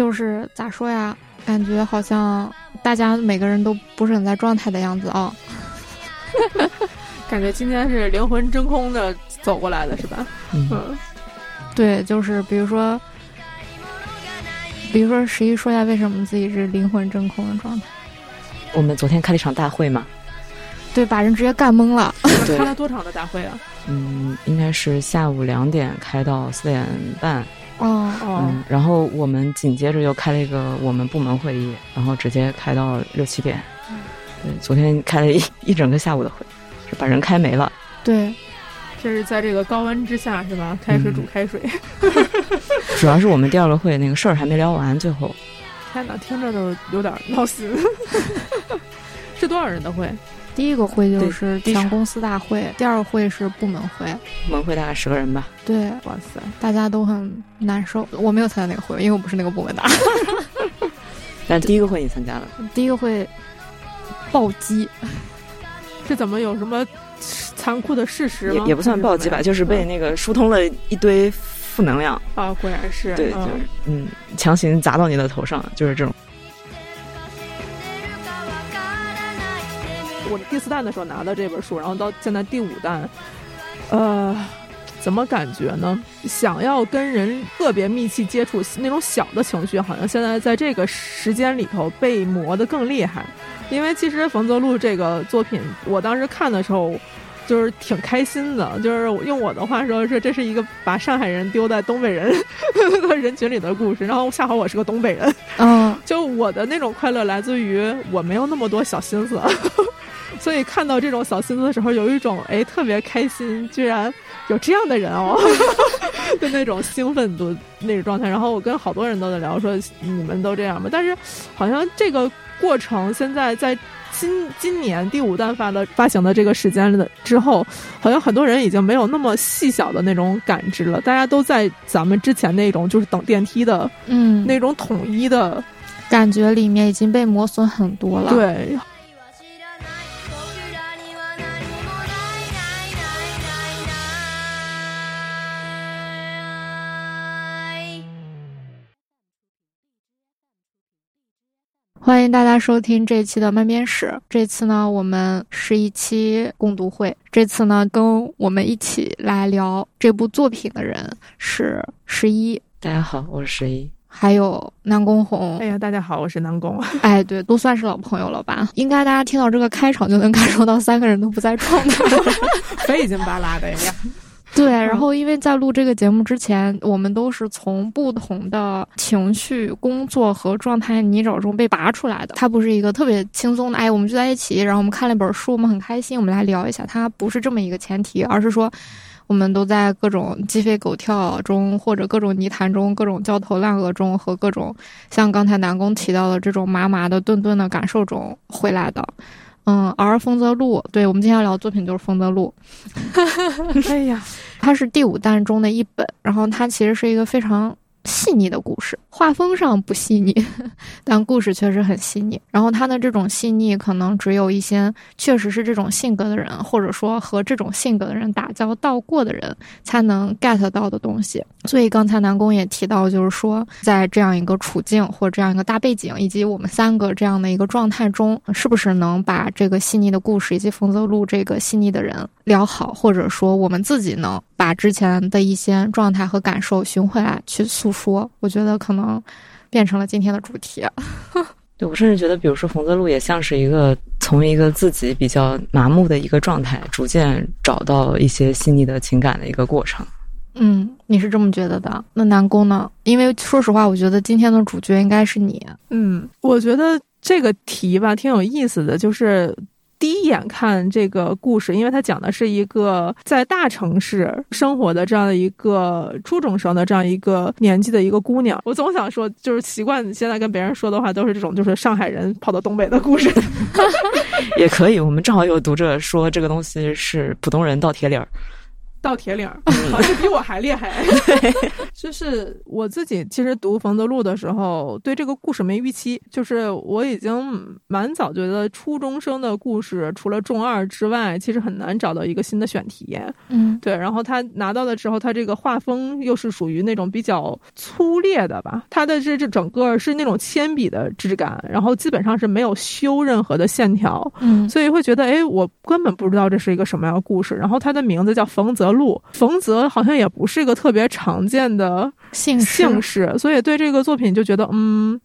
就是咋说呀？感觉好像大家每个人都不是很在状态的样子啊。感觉今天是灵魂真空的走过来的，是吧？嗯，对，就是比如说，比如说十一说一下为什么自己是灵魂真空的状态。我们昨天开了一场大会嘛，对，把人直接干懵了。对开了多长的大会啊？嗯，应该是下午两点开到四点半。哦哦，嗯，然后我们紧接着又开了一个我们部门会议，然后直接开到六七点。嗯，对，昨天开了一一整个下午的会，是把人开没了。对，这是在这个高温之下是吧？开水煮开水。主要是我们第二个会那个事儿还没聊完，最后。天哪，听着都有点闹心。是多少人的会？第一个会就是全公司大会，第二个会是部门会，部门会大概十个人吧。对，哇塞，大家都很难受。我没有参加那个会，因为我不是那个部门的。但第一个会你参加了？第一个会暴击，是怎么有什么残酷的事实也也不算暴击吧，就是被那个疏通了一堆负能量啊！果然是对，就是嗯，强行砸到你的头上，就是这种。我第四弹的时候拿到这本书，然后到现在第五弹，呃，怎么感觉呢？想要跟人特别密切接触，那种小的情绪，好像现在在这个时间里头被磨得更厉害。因为其实冯泽路这个作品，我当时看的时候就是挺开心的，就是用我的话说，是这是一个把上海人丢在东北人的 人群里的故事。然后恰好我是个东北人，嗯，就我的那种快乐来自于我没有那么多小心思。所以看到这种小心思的时候，有一种哎特别开心，居然有这样的人哦 的那种兴奋度那种状态。然后我跟好多人都在聊，说你们都这样吗？但是好像这个过程现在在今今年第五弹发的发行的这个时间的之后，好像很多人已经没有那么细小的那种感知了。大家都在咱们之前那种就是等电梯的嗯那种统一的感觉里面已经被磨损很多了。对。欢迎大家收听这一期的慢编史。这次呢，我们是一期共读会。这次呢，跟我们一起来聊这部作品的人是十一。大家好，我是十一。还有南宫红。哎呀，大家好，我是南宫。哎，对，都算是老朋友了吧？应该大家听到这个开场就能感受到三个人都不在状态，费劲巴拉的呀。对，然后因为在录这个节目之前，我们都是从不同的情绪、工作和状态泥沼中被拔出来的。它不是一个特别轻松的，哎，我们就在一起，然后我们看了一本书，我们很开心，我们来聊一下。它不是这么一个前提，而是说，我们都在各种鸡飞狗跳中，或者各种泥潭中，各种焦头烂额中，和各种像刚才南宫提到的这种麻麻的、顿顿的感受中回来的。嗯，而丰泽路，对我们今天要聊的作品就是丰泽路。哎呀，它是第五弹中的一本，然后它其实是一个非常细腻的故事，画风上不细腻，但故事确实很细腻。然后他的这种细腻，可能只有一些确实是这种性格的人，或者说和这种性格的人打交道过的人，才能 get 到的东西。所以刚才南宫也提到，就是说在这样一个处境或这样一个大背景，以及我们三个这样的一个状态中，是不是能把这个细腻的故事以及冯泽路这个细腻的人聊好，或者说我们自己能把之前的一些状态和感受寻回来去诉说？我觉得可能变成了今天的主题。对我甚至觉得，比如说冯泽路也像是一个从一个自己比较麻木的一个状态，逐渐找到一些细腻的情感的一个过程。嗯，你是这么觉得的？那南宫呢？因为说实话，我觉得今天的主角应该是你。嗯，我觉得这个题吧挺有意思的，就是第一眼看这个故事，因为它讲的是一个在大城市生活的这样的一个初中生的这样一个年纪的一个姑娘。我总想说，就是习惯现在跟别人说的话都是这种，就是上海人跑到东北的故事。也可以，我们正好有读者说这个东西是普通人倒贴脸儿。倒铁岭，好像比我还厉害。就是我自己其实读冯泽路的时候，对这个故事没预期。就是我已经蛮早觉得初中生的故事，除了中二之外，其实很难找到一个新的选题。嗯，对。然后他拿到的时候，他这个画风又是属于那种比较粗劣的吧？他的这这整个是那种铅笔的质感，然后基本上是没有修任何的线条。嗯，所以会觉得，哎，我根本不知道这是一个什么样的故事。然后他的名字叫冯泽路，冯泽好像也不是一个特别常见的姓姓氏，所以对这个作品就觉得，嗯。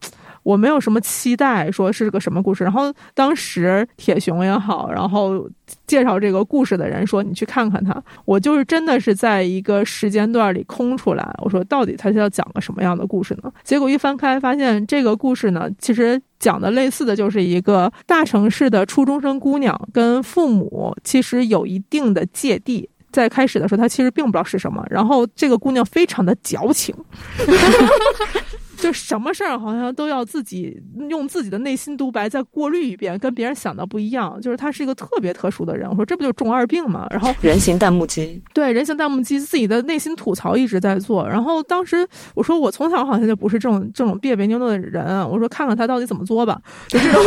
我没有什么期待，说是个什么故事。然后当时铁熊也好，然后介绍这个故事的人说：“你去看看他。”我就是真的是在一个时间段里空出来，我说到底他是要讲个什么样的故事呢？结果一翻开，发现这个故事呢，其实讲的类似的就是一个大城市的初中生姑娘跟父母其实有一定的芥蒂。在开始的时候，他其实并不知道是什么。然后这个姑娘非常的矫情。就什么事儿好像都要自己用自己的内心独白再过滤一遍，跟别人想的不一样。就是他是一个特别特殊的人。我说这不就中二病吗？然后人形弹幕机，对人形弹幕机自己的内心吐槽一直在做。然后当时我说我从小好像就不是这种这种别别扭扭的人。我说看看他到底怎么作吧，就这种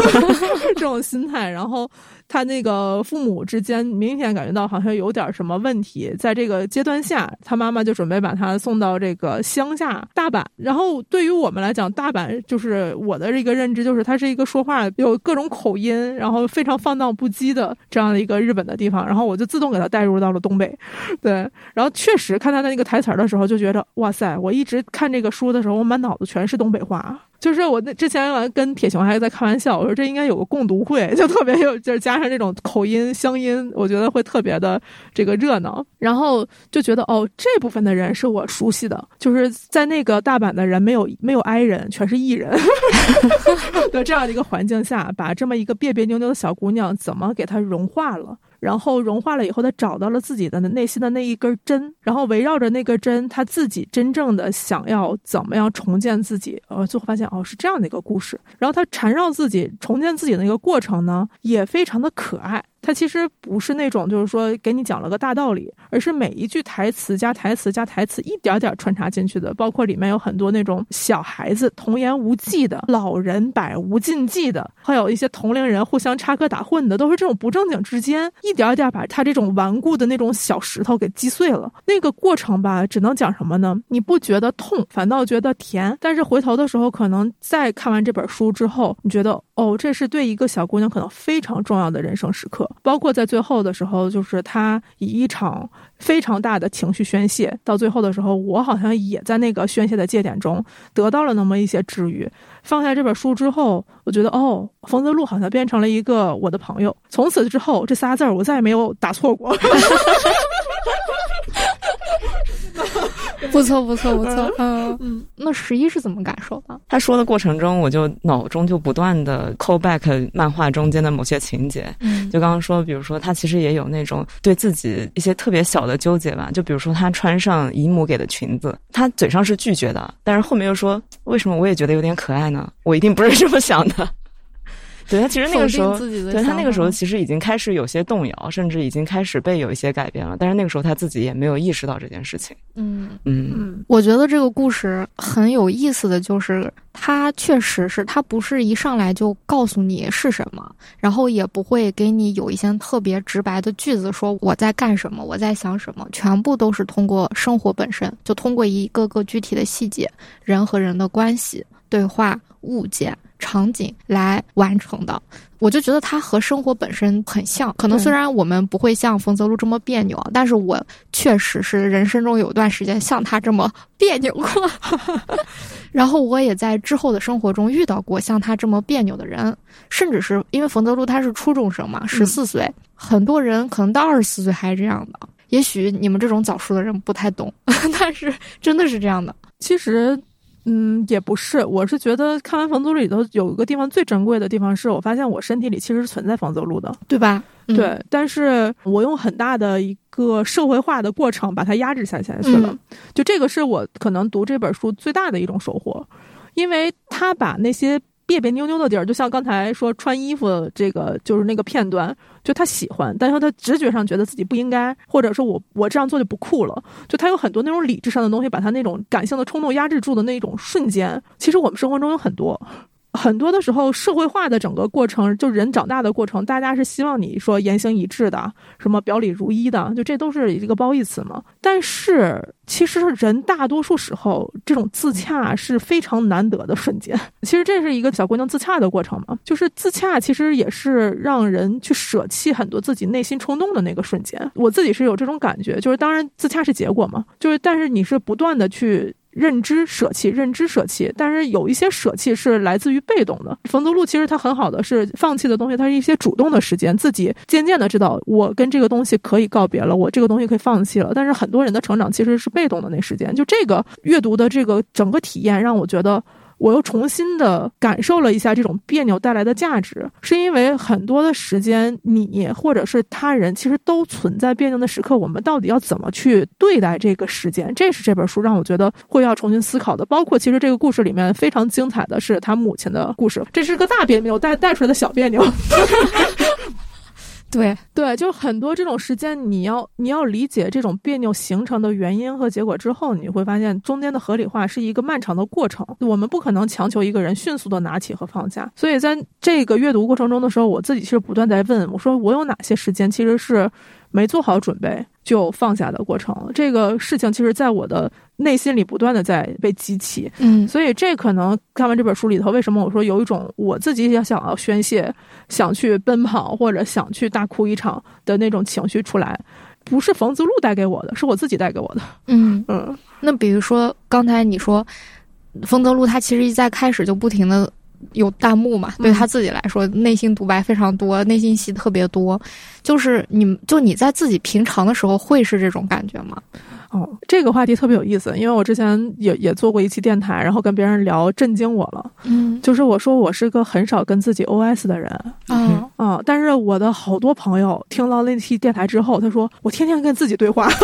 这种心态。然后。他那个父母之间明显感觉到好像有点什么问题，在这个阶段下，他妈妈就准备把他送到这个乡下大阪。然后对于我们来讲，大阪就是我的一个认知，就是它是一个说话有各种口音，然后非常放荡不羁的这样的一个日本的地方。然后我就自动给他带入到了东北，对。然后确实看他的那个台词的时候，就觉得哇塞！我一直看这个书的时候，我满脑子全是东北话。就是我那之前跟铁熊还在开玩笑，我说这应该有个共读会，就特别有，就是加上这种口音乡音，我觉得会特别的这个热闹。然后就觉得哦，这部分的人是我熟悉的，就是在那个大阪的人没有没有 I 人，全是 E 人 的这样的一个环境下，把这么一个别别扭扭的小姑娘怎么给她融化了。然后融化了以后，他找到了自己的内心的那一根针，然后围绕着那根针，他自己真正的想要怎么样重建自己，呃，最后发现哦是这样的一个故事。然后他缠绕自己重建自己的一个过程呢，也非常的可爱。它其实不是那种，就是说给你讲了个大道理，而是每一句台词加台词加台词一点点穿插进去的，包括里面有很多那种小孩子童言无忌的，老人百无禁忌的，还有一些同龄人互相插科打诨的，都是这种不正经之间一点点把他这种顽固的那种小石头给击碎了。那个过程吧，只能讲什么呢？你不觉得痛，反倒觉得甜。但是回头的时候，可能再看完这本书之后，你觉得哦，这是对一个小姑娘可能非常重要的人生时刻。包括在最后的时候，就是他以一场非常大的情绪宣泄，到最后的时候，我好像也在那个宣泄的界点中得到了那么一些治愈。放下这本书之后，我觉得哦，冯泽路好像变成了一个我的朋友。从此之后，这仨字儿我再也没有打错过。不错，不错，不错。嗯嗯，那十一是怎么感受的？他说的过程中，我就脑中就不断的 call back 漫画中间的某些情节。嗯，就刚刚说，比如说他其实也有那种对自己一些特别小的纠结吧。就比如说他穿上姨母给的裙子，他嘴上是拒绝的，但是后面又说，为什么我也觉得有点可爱呢？我一定不是这么想的。对他其实那个时候，对他那个时候其实已经开始有些动摇，甚至已经开始被有一些改变了。但是那个时候他自己也没有意识到这件事情。嗯嗯嗯，我觉得这个故事很有意思的就是，他确实是他不是一上来就告诉你是什么，然后也不会给你有一些特别直白的句子说我在干什么，我在想什么，全部都是通过生活本身，就通过一个个具体的细节，人和人的关系、对话、物件。场景来完成的，我就觉得它和生活本身很像。可能虽然我们不会像冯泽路这么别扭，但是我确实是人生中有段时间像他这么别扭过。然后我也在之后的生活中遇到过像他这么别扭的人，甚至是因为冯泽路他是初中生嘛，十四岁，很多人可能到二十四岁还是这样的。也许你们这种早熟的人不太懂，但是真的是这样的。其实。嗯，也不是，我是觉得看完房泽路里头有一个地方最珍贵的地方，是我发现我身体里其实是存在房租录的，对吧？对，但是我用很大的一个社会化的过程把它压制下去了，就这个是我可能读这本书最大的一种收获，因为他把那些别别扭扭的地儿，就像刚才说穿衣服这个，就是那个片段，就他喜欢，但是他直觉上觉得自己不应该，或者说我我这样做就不酷了，就他有很多那种理智上的东西，把他那种感性的冲动压制住的那种瞬间，其实我们生活中有很多。很多的时候，社会化的整个过程，就人长大的过程，大家是希望你说言行一致的，什么表里如一的，就这都是一个褒义词嘛。但是，其实人大多数时候，这种自洽是非常难得的瞬间。其实这是一个小姑娘自洽的过程嘛，就是自洽其实也是让人去舍弃很多自己内心冲动的那个瞬间。我自己是有这种感觉，就是当然自洽是结果嘛，就是但是你是不断的去。认知舍弃，认知舍弃，但是有一些舍弃是来自于被动的。冯泽路其实他很好的是放弃的东西，它是一些主动的时间，自己渐渐的知道我跟这个东西可以告别了，我这个东西可以放弃了。但是很多人的成长其实是被动的那时间，就这个阅读的这个整个体验让我觉得。我又重新的感受了一下这种别扭带来的价值，是因为很多的时间，你或者是他人，其实都存在别扭的时刻。我们到底要怎么去对待这个时间？这是这本书让我觉得会要重新思考的。包括其实这个故事里面非常精彩的是他母亲的故事，这是个大别扭带带出来的小别扭。对对，就很多这种时间，你要你要理解这种别扭形成的原因和结果之后，你会发现中间的合理化是一个漫长的过程。我们不可能强求一个人迅速的拿起和放下。所以在这个阅读过程中的时候，我自己其实不断在问我说：我有哪些时间其实是没做好准备就放下的过程？这个事情其实在我的。内心里不断的在被激起，嗯，所以这可能看完这本书里头，为什么我说有一种我自己也想要宣泄、想去奔跑或者想去大哭一场的那种情绪出来，不是冯子路带给我的，是我自己带给我的。嗯嗯，那比如说刚才你说，冯泽路他其实一在开始就不停的有弹幕嘛，对他自己来说内心独白非常多，内心戏特别多，就是你就你在自己平常的时候会是这种感觉吗？哦，这个话题特别有意思，因为我之前也也做过一期电台，然后跟别人聊，震惊我了。嗯，就是我说我是个很少跟自己 OS 的人。啊啊！但是我的好多朋友听到那期电台之后，他说我天天跟自己对话。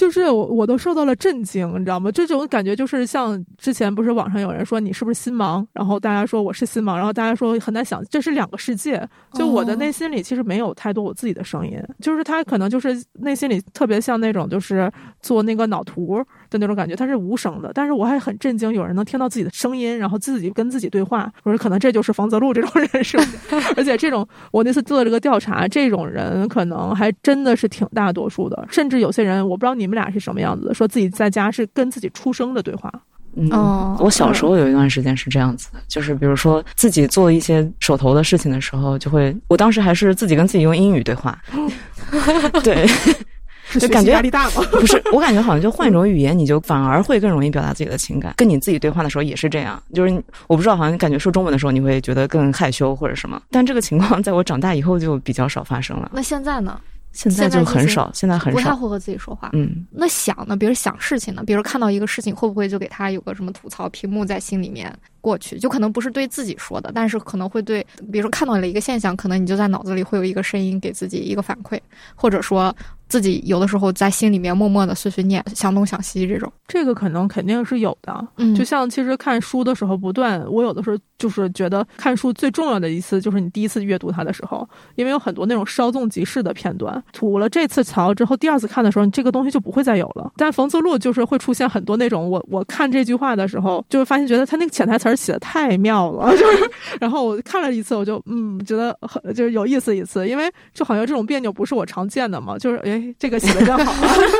就是我，我都受到了震惊，你知道吗？这种感觉就是像之前不是网上有人说你是不是心盲，然后大家说我是心盲，然后大家说很难想，这是两个世界。就我的内心里其实没有太多我自己的声音，就是他可能就是内心里特别像那种就是做那个脑图的那种感觉，它是无声的。但是我还很震惊，有人能听到自己的声音，然后自己跟自己对话。我说可能这就是房泽路这种人是，而且这种我那次做这个调查，这种人可能还真的是挺大多数的，甚至有些人我不知道你。们俩是什么样子的？说自己在家是跟自己出生的对话。嗯，我小时候有一段时间是这样子的，就是比如说自己做一些手头的事情的时候，就会，我当时还是自己跟自己用英语对话。对，就感觉压力大吗？不是，我感觉好像就换一种语言，你就反而会更容易表达自己的情感。跟你自己对话的时候也是这样，就是我不知道，好像感觉说中文的时候你会觉得更害羞或者什么。但这个情况在我长大以后就比较少发生了。那现在呢？现在就很少，现在很少，不太会和自己说话。嗯，那想呢？比如想事情呢？比如看到一个事情，会不会就给他有个什么吐槽屏幕在心里面过去？就可能不是对自己说的，但是可能会对，比如说看到了一个现象，可能你就在脑子里会有一个声音给自己一个反馈，或者说。自己有的时候在心里面默默的碎碎念，想东想西这种，这个可能肯定是有的。嗯，就像其实看书的时候，不断我有的时候就是觉得看书最重要的一次就是你第一次阅读它的时候，因为有很多那种稍纵即逝的片段，吐了这次槽之后，第二次看的时候，你这个东西就不会再有了。但冯自路就是会出现很多那种，我我看这句话的时候，就会发现觉得他那个潜台词写的太妙了，就是，然后我看了一次，我就嗯觉得很就是有意思一次，因为就好像这种别扭不是我常见的嘛，就是哎。这个写的真好，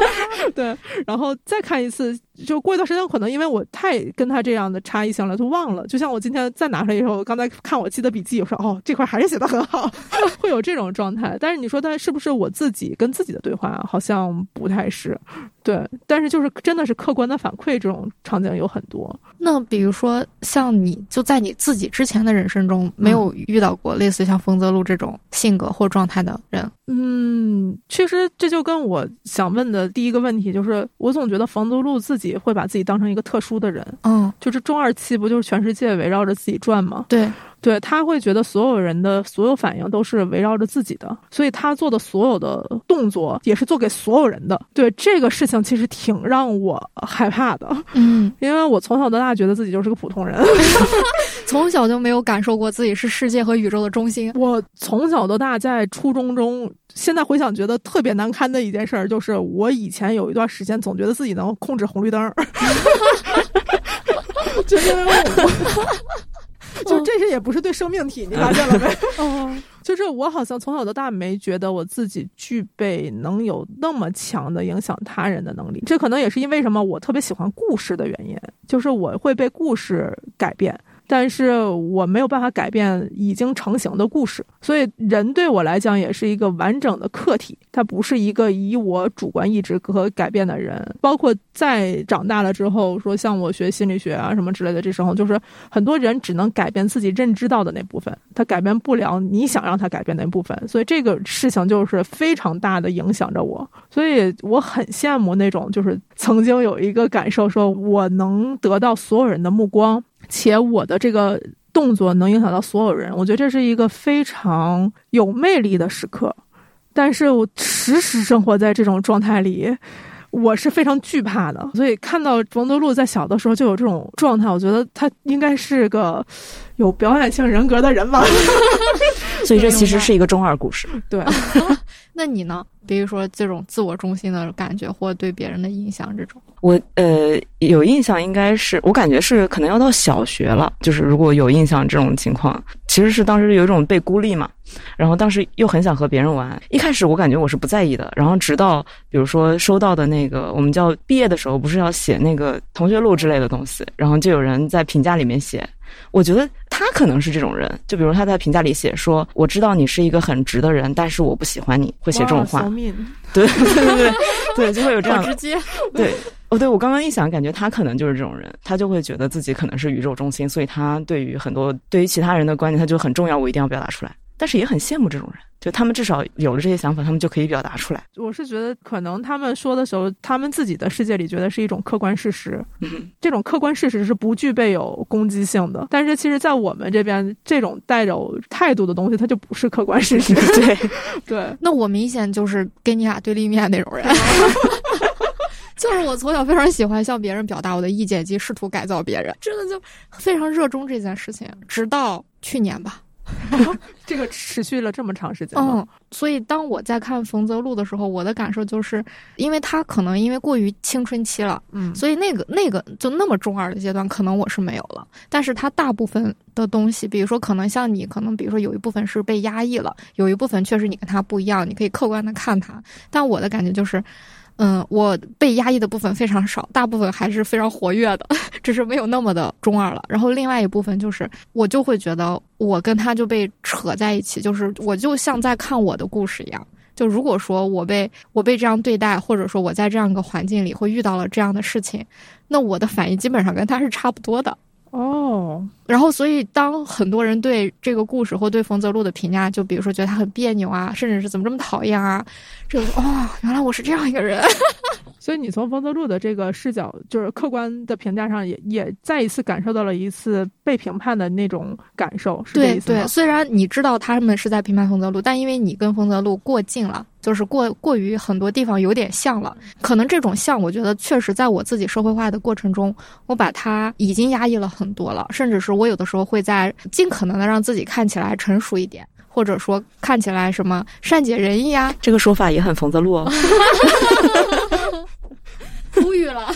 对，然后再看一次，就过一段时间，可能因为我太跟他这样的差异性了，就忘了。就像我今天再拿出来以后，我刚才看我记的笔记，我说哦，这块还是写的很好，会有这种状态。但是你说他是不是我自己跟自己的对话？好像不太是。对，但是就是真的是客观的反馈，这种场景有很多。那比如说，像你就在你自己之前的人生中，没有遇到过类似像冯泽路这种性格或状态的人？嗯，其实这就跟我想问的第一个问题，就是我总觉得冯泽路自己会把自己当成一个特殊的人。嗯，就是中二期不就是全世界围绕着自己转吗？对。对他会觉得所有人的所有反应都是围绕着自己的，所以他做的所有的动作也是做给所有人的。对这个事情，其实挺让我害怕的。嗯，因为我从小到大觉得自己就是个普通人，从小就没有感受过自己是世界和宇宙的中心。我从小到大在初中中，现在回想觉得特别难堪的一件事儿，就是我以前有一段时间总觉得自己能控制红绿灯，就因为我。就 这些也不是对生命体，你发现了没？哦，就是我好像从小到大没觉得我自己具备能有那么强的影响他人的能力。这可能也是因为什么？我特别喜欢故事的原因，就是我会被故事改变。但是我没有办法改变已经成型的故事，所以人对我来讲也是一个完整的客体，他不是一个以我主观意志可改变的人。包括在长大了之后，说像我学心理学啊什么之类的，这时候就是很多人只能改变自己认知到的那部分，他改变不了你想让他改变那部分。所以这个事情就是非常大的影响着我，所以我很羡慕那种就是曾经有一个感受，说我能得到所有人的目光。且我的这个动作能影响到所有人，我觉得这是一个非常有魅力的时刻。但是我时时生活在这种状态里，我是非常惧怕的。所以看到冯德禄在小的时候就有这种状态，我觉得他应该是个有表演性人格的人吧。所以这其实是一个中二故事。对，那你呢？比如说这种自我中心的感觉，或对别人的印象，这种我呃有印象，应该是我感觉是可能要到小学了。就是如果有印象这种情况，其实是当时有一种被孤立嘛，然后当时又很想和别人玩。一开始我感觉我是不在意的，然后直到比如说收到的那个我们叫毕业的时候，不是要写那个同学录之类的东西，然后就有人在评价里面写。我觉得他可能是这种人，就比如他在评价里写说：“我知道你是一个很直的人，但是我不喜欢你。”会写这种话，对对对对对，就会有这样直接。对哦，对我刚刚一想，感觉他可能就是这种人，他就会觉得自己可能是宇宙中心，所以他对于很多对于其他人的观点，他就很重要，我一定要表达出来。但是也很羡慕这种人，就他们至少有了这些想法，他们就可以表达出来。我是觉得，可能他们说的时候，他们自己的世界里觉得是一种客观事实，这种客观事实是不具备有攻击性的。但是，其实，在我们这边，这种带有态度的东西，它就不是客观事实。对对，那我明显就是跟你俩对立面那种人。就是我从小非常喜欢向别人表达我的意见及试图改造别人，真的就非常热衷这件事情，直到去年吧。这个持续了这么长时间，嗯，所以当我在看冯泽路的时候，我的感受就是，因为他可能因为过于青春期了，嗯，所以那个那个就那么中二的阶段，可能我是没有了。但是他大部分的东西，比如说可能像你，可能比如说有一部分是被压抑了，有一部分确实你跟他不一样，你可以客观的看他。但我的感觉就是。嗯，我被压抑的部分非常少，大部分还是非常活跃的，只是没有那么的中二了。然后另外一部分就是，我就会觉得我跟他就被扯在一起，就是我就像在看我的故事一样。就如果说我被我被这样对待，或者说我在这样一个环境里会遇到了这样的事情，那我的反应基本上跟他是差不多的。哦，然后所以当很多人对这个故事或对冯泽路的评价，就比如说觉得他很别扭啊，甚至是怎么这么讨厌啊，这个哦，原来我是这样一个人。所以你从冯泽路的这个视角，就是客观的评价上，也也再一次感受到了一次被评判的那种感受，是这意思吗？对对，虽然你知道他们是在评判冯泽路，但因为你跟冯泽路过近了。就是过过于很多地方有点像了，可能这种像，我觉得确实在我自己社会化的过程中，我把它已经压抑了很多了，甚至是我有的时候会在尽可能的让自己看起来成熟一点，或者说看起来什么善解人意啊，这个说法也很冯泽路哦，无语了，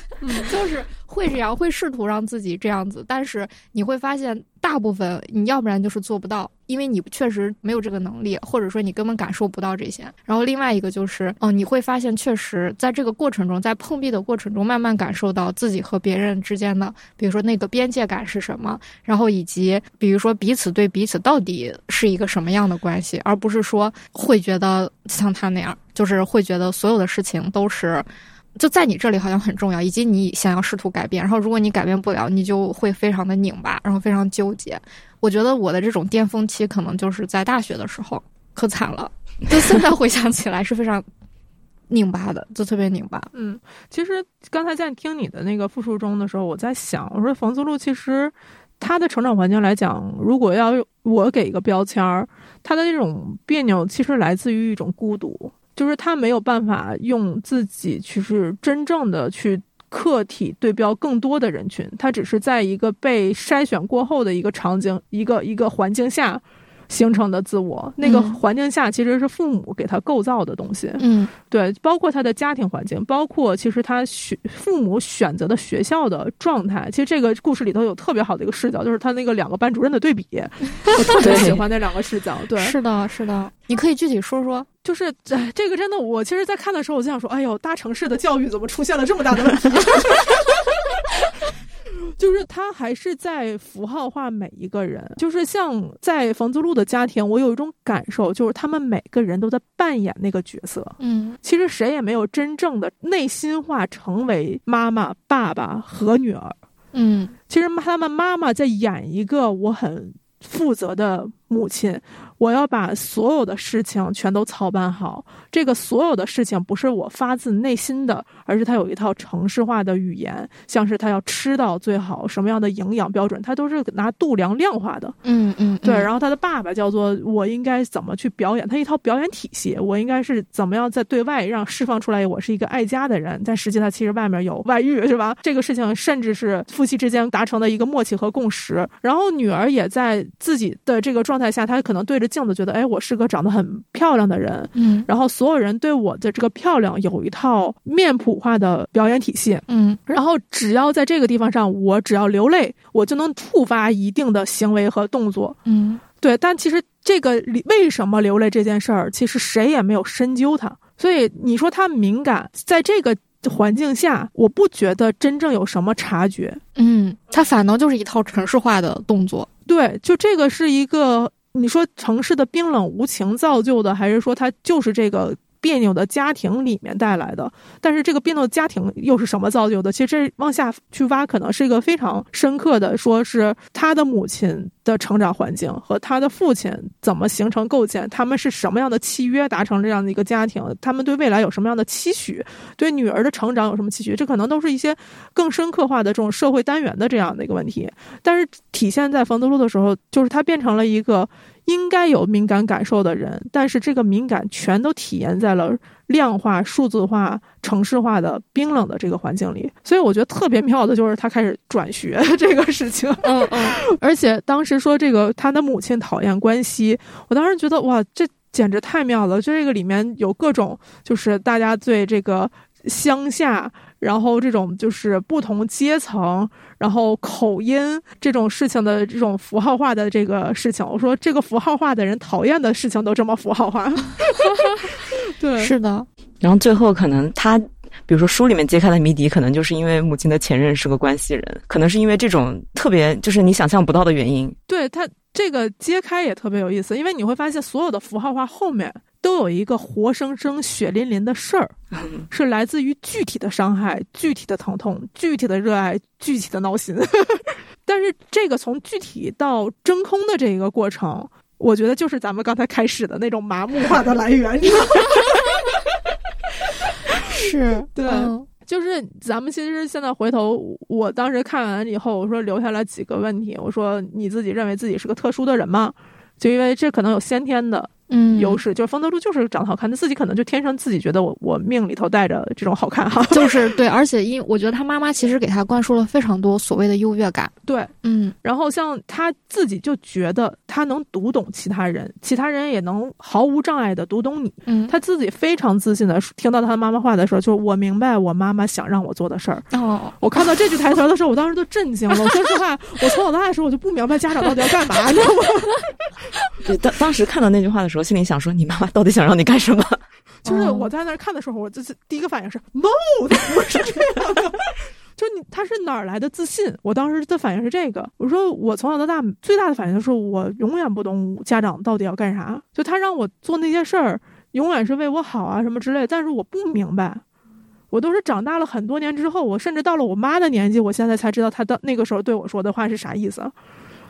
就是会这样，会试图让自己这样子，但是你会发现。大部分你要不然就是做不到，因为你确实没有这个能力，或者说你根本感受不到这些。然后另外一个就是，哦，你会发现确实在这个过程中，在碰壁的过程中，慢慢感受到自己和别人之间的，比如说那个边界感是什么，然后以及比如说彼此对彼此到底是一个什么样的关系，而不是说会觉得像他那样，就是会觉得所有的事情都是。就在你这里好像很重要，以及你想要试图改变，然后如果你改变不了，你就会非常的拧巴，然后非常纠结。我觉得我的这种巅峰期可能就是在大学的时候，可惨了。就现在回想起来是非常拧巴的，就特别拧巴。嗯，其实刚才在听你的那个复述中的时候，我在想，我说冯子路其实。他的成长环境来讲，如果要我给一个标签儿，他的那种别扭其实来自于一种孤独，就是他没有办法用自己其实真正的去客体对标更多的人群，他只是在一个被筛选过后的一个场景、一个一个环境下。形成的自我，那个环境下其实是父母给他构造的东西。嗯，对，包括他的家庭环境，包括其实他学父母选择的学校的状态。其实这个故事里头有特别好的一个视角，就是他那个两个班主任的对比，我特别喜欢那两个视角。对，是的，是的，你可以具体说说。就是这个真的，我其实，在看的时候，我就想说，哎呦，大城市的教育怎么出现了这么大的问题？就是他还是在符号化每一个人，就是像在冯子路的家庭，我有一种感受，就是他们每个人都在扮演那个角色。嗯，其实谁也没有真正的内心化成为妈妈、爸爸和女儿。嗯，其实他们妈妈在演一个我很负责的母亲。我要把所有的事情全都操办好。这个所有的事情不是我发自内心的，而是他有一套程式化的语言，像是他要吃到最好什么样的营养标准，他都是拿度量量化的。嗯嗯，对。然后他的爸爸叫做我应该怎么去表演，他一套表演体系，我应该是怎么样在对外让释放出来，我是一个爱家的人，但实际他其实外面有外遇，是吧？这个事情甚至是夫妻之间达成的一个默契和共识。然后女儿也在自己的这个状态下，他可能对着。镜子觉得，哎，我是个长得很漂亮的人，嗯，然后所有人对我的这个漂亮有一套面谱化的表演体系，嗯，然后只要在这个地方上，我只要流泪，我就能触发一定的行为和动作，嗯，对。但其实这个为什么流泪这件事儿，其实谁也没有深究它。所以你说他敏感，在这个环境下，我不觉得真正有什么察觉，嗯，他反倒就是一套城市化的动作，对，就这个是一个。你说城市的冰冷无情造就的，还是说它就是这个？别扭的家庭里面带来的，但是这个别扭的家庭又是什么造就的？其实这往下去挖，可能是一个非常深刻的，说是他的母亲的成长环境和他的父亲怎么形成构建，他们是什么样的契约达成这样的一个家庭，他们对未来有什么样的期许，对女儿的成长有什么期许？这可能都是一些更深刻化的这种社会单元的这样的一个问题。但是体现在冯德禄的时候，就是他变成了一个。应该有敏感感受的人，但是这个敏感全都体验在了量化、数字化、城市化的冰冷的这个环境里。所以我觉得特别妙的就是他开始转学 这个事情。嗯嗯，而且当时说这个他的母亲讨厌关西，我当时觉得哇，这简直太妙了！就这个里面有各种，就是大家对这个乡下。然后这种就是不同阶层，然后口音这种事情的这种符号化的这个事情，我说这个符号化的人讨厌的事情都这么符号化，对，是的。然后最后可能他，比如说书里面揭开的谜底，可能就是因为母亲的前任是个关系人，可能是因为这种特别就是你想象不到的原因。对他这个揭开也特别有意思，因为你会发现所有的符号化后面。都有一个活生生、血淋淋的事儿，是来自于具体的伤害、具体的疼痛、具体的热爱、具体的闹心。但是这个从具体到真空的这一个过程，我觉得就是咱们刚才开始的那种麻木化的来源。是 对，就是咱们其实现在回头，我当时看完以后，我说留下来几个问题，我说你自己认为自己是个特殊的人吗？就因为这可能有先天的。嗯，优势就是方德珠就是长得好看，他自己可能就天生自己觉得我我命里头带着这种好看哈，就 是对，而且因我觉得他妈妈其实给他灌输了非常多所谓的优越感，对，嗯，然后像他自己就觉得他能读懂其他人，其他人也能毫无障碍的读懂你，嗯，他自己非常自信的听到他妈妈话的时候，就是我明白我妈妈想让我做的事儿。哦，我看到这句台词的时候，我当时都震惊了。我说实话，我从小到大的时候我就不明白家长到底要干嘛，你知道吗？对，当当时看到那句话的时候，心里想说你妈妈。到底想让你干什么？就是我在那儿看的时候，我就是第一个反应是 no，他不是这样的。就你他是哪儿来的自信？我当时的反应是这个。我说我从小到大最大的反应就是我永远不懂家长到底要干啥。就他让我做那些事儿，永远是为我好啊什么之类。但是我不明白，我都是长大了很多年之后，我甚至到了我妈的年纪，我现在才知道他到那个时候对我说的话是啥意思。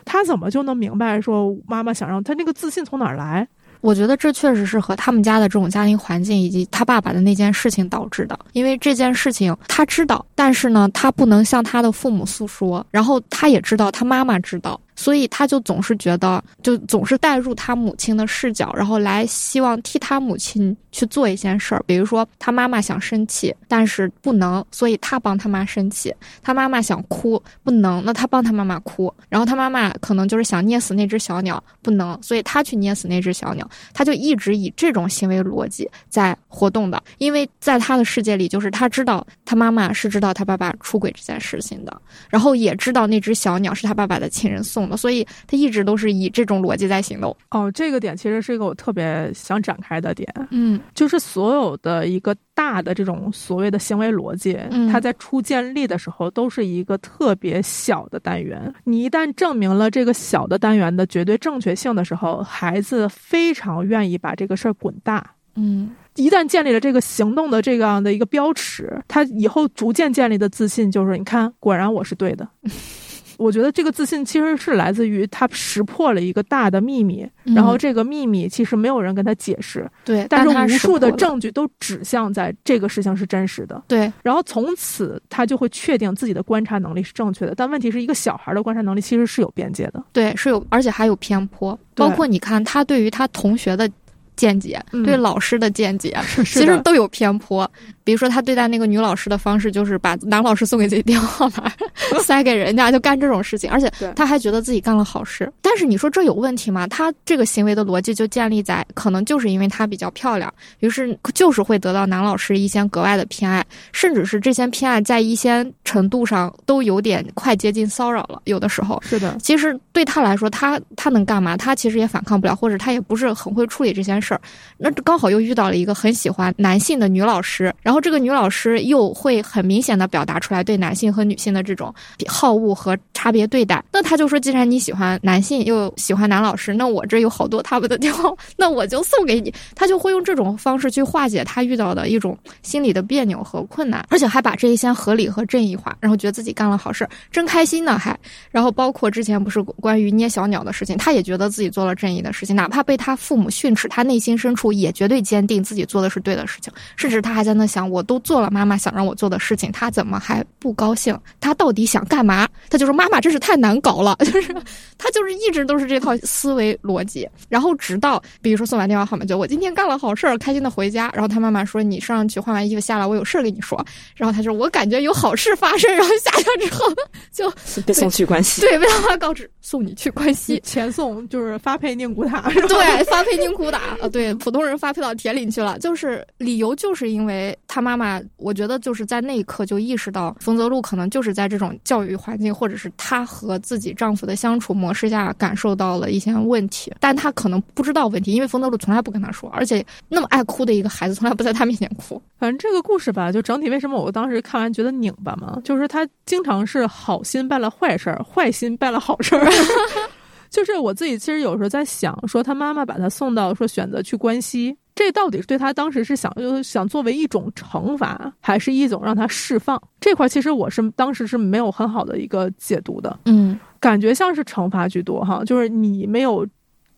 他怎么就能明白说妈妈想让他那个自信从哪儿来？我觉得这确实是和他们家的这种家庭环境以及他爸爸的那件事情导致的。因为这件事情他知道，但是呢，他不能向他的父母诉说，然后他也知道他妈妈知道。所以他就总是觉得，就总是带入他母亲的视角，然后来希望替他母亲去做一件事儿。比如说，他妈妈想生气，但是不能，所以他帮他妈生气；他妈妈想哭，不能，那他帮他妈妈哭。然后他妈妈可能就是想捏死那只小鸟，不能，所以他去捏死那只小鸟。他就一直以这种行为逻辑在活动的，因为在他的世界里，就是他知道他妈妈是知道他爸爸出轨这件事情的，然后也知道那只小鸟是他爸爸的亲人送。所以他一直都是以这种逻辑在行动。哦，这个点其实是一个我特别想展开的点。嗯，就是所有的一个大的这种所谓的行为逻辑，它在初建立的时候都是一个特别小的单元。你一旦证明了这个小的单元的绝对正确性的时候，孩子非常愿意把这个事儿滚大。嗯。一旦建立了这个行动的这样的一个标尺，他以后逐渐建立的自信就是：你看，果然我是对的。我觉得这个自信其实是来自于他识破了一个大的秘密，然后这个秘密其实没有人跟他解释，对，但是无数的证据都指向在这个事情是真实的，对，然后从此他就会确定自己的观察能力是正确的。但问题是一个小孩的观察能力其实是有边界的，对，是有，而且还有偏颇，包括你看他对于他同学的。见解对老师的见解，其实都有偏颇。比如说，他对待那个女老师的方式，就是把男老师送给自己电话号码 塞给人家，就干这种事情。而且他还觉得自己干了好事。但是你说这有问题吗？他这个行为的逻辑就建立在可能就是因为她比较漂亮，于是就是会得到男老师一些格外的偏爱，甚至是这些偏爱在一些程度上都有点快接近骚扰了。有的时候是的。其实对他来说，他他能干嘛？他其实也反抗不了，或者他也不是很会处理这些。事事儿，那刚好又遇到了一个很喜欢男性的女老师，然后这个女老师又会很明显的表达出来对男性和女性的这种好恶和差别对待。那他就说，既然你喜欢男性又喜欢男老师，那我这有好多他们的电话，那我就送给你。他就会用这种方式去化解他遇到的一种心理的别扭和困难，而且还把这一些合理和正义化，然后觉得自己干了好事，真开心呢还。然后包括之前不是关于捏小鸟的事情，他也觉得自己做了正义的事情，哪怕被他父母训斥，他那。内心深处也绝对坚定自己做的是对的事情，甚至他还在那想：我都做了妈妈想让我做的事情，他怎么还不高兴？他到底想干嘛？他就说：“妈妈真是太难搞了。”就是他就是一直都是这套思维逻辑。然后直到比如说送完电话号码，就我今天干了好事儿，开心的回家。然后他妈妈说：“你上去换完衣服下来，我有事儿跟你说。”然后他就：“我感觉有好事发生。”然后下去之后 就被送去关西，对，被他妈告知送你去关西，前送就是发配宁古塔，对，发配宁古塔。对，普通人发配到铁岭去了，就是理由，就是因为他妈妈，我觉得就是在那一刻就意识到冯泽路可能就是在这种教育环境，或者是她和自己丈夫的相处模式下感受到了一些问题，但她可能不知道问题，因为冯泽路从来不跟她说，而且那么爱哭的一个孩子从来不在她面前哭。反正这个故事吧，就整体为什么我当时看完觉得拧巴嘛，就是他经常是好心办了坏事儿，坏心办了好事儿。就是我自己，其实有时候在想，说他妈妈把他送到，说选择去关西，这到底是对他当时是想就想作为一种惩罚，还是一种让他释放？这块其实我是当时是没有很好的一个解读的，嗯，感觉像是惩罚居多哈，就是你没有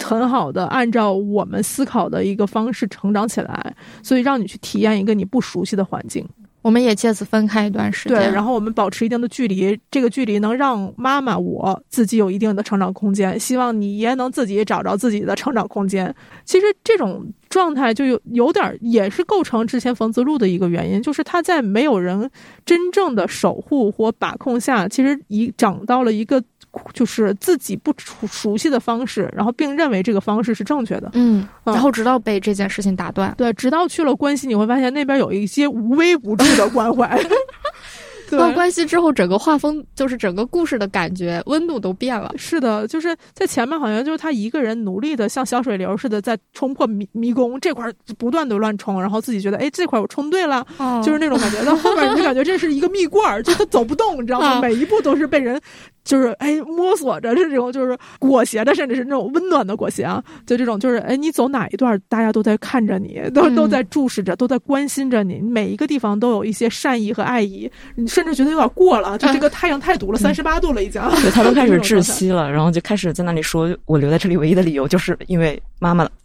很好的按照我们思考的一个方式成长起来，所以让你去体验一个你不熟悉的环境。我们也借此分开一段时间，对，然后我们保持一定的距离，这个距离能让妈妈我自己有一定的成长空间，希望你也能自己找着自己的成长空间。其实这种状态就有有点也是构成之前冯子路的一个原因，就是他在没有人真正的守护或把控下，其实已长到了一个。就是自己不熟熟悉的方式，然后并认为这个方式是正确的，嗯，然后直到被这件事情打断，对，直到去了关系，你会发现那边有一些无微不至的关怀。到关系之后，整个画风就是整个故事的感觉温度都变了。是的，就是在前面好像就是他一个人努力的像小水流似的在冲破迷迷宫这块不断的乱冲，然后自己觉得哎这块我冲对了，就是那种感觉。到后面你就感觉这是一个蜜罐，就他走不动，你知道吗？每一步都是被人就是哎摸索着这种就是裹挟的，甚至是那种温暖的裹挟啊。就这种就是哎你走哪一段，大家都在看着你，都都在注视着，都在关心着你，每一个地方都有一些善意和爱意。你。甚至觉得有点过了，就这个太阳太毒了，三十八度了已经。对他都开始窒 息了，然后就开始在那里说：“我留在这里唯一的理由就是因为妈妈了。”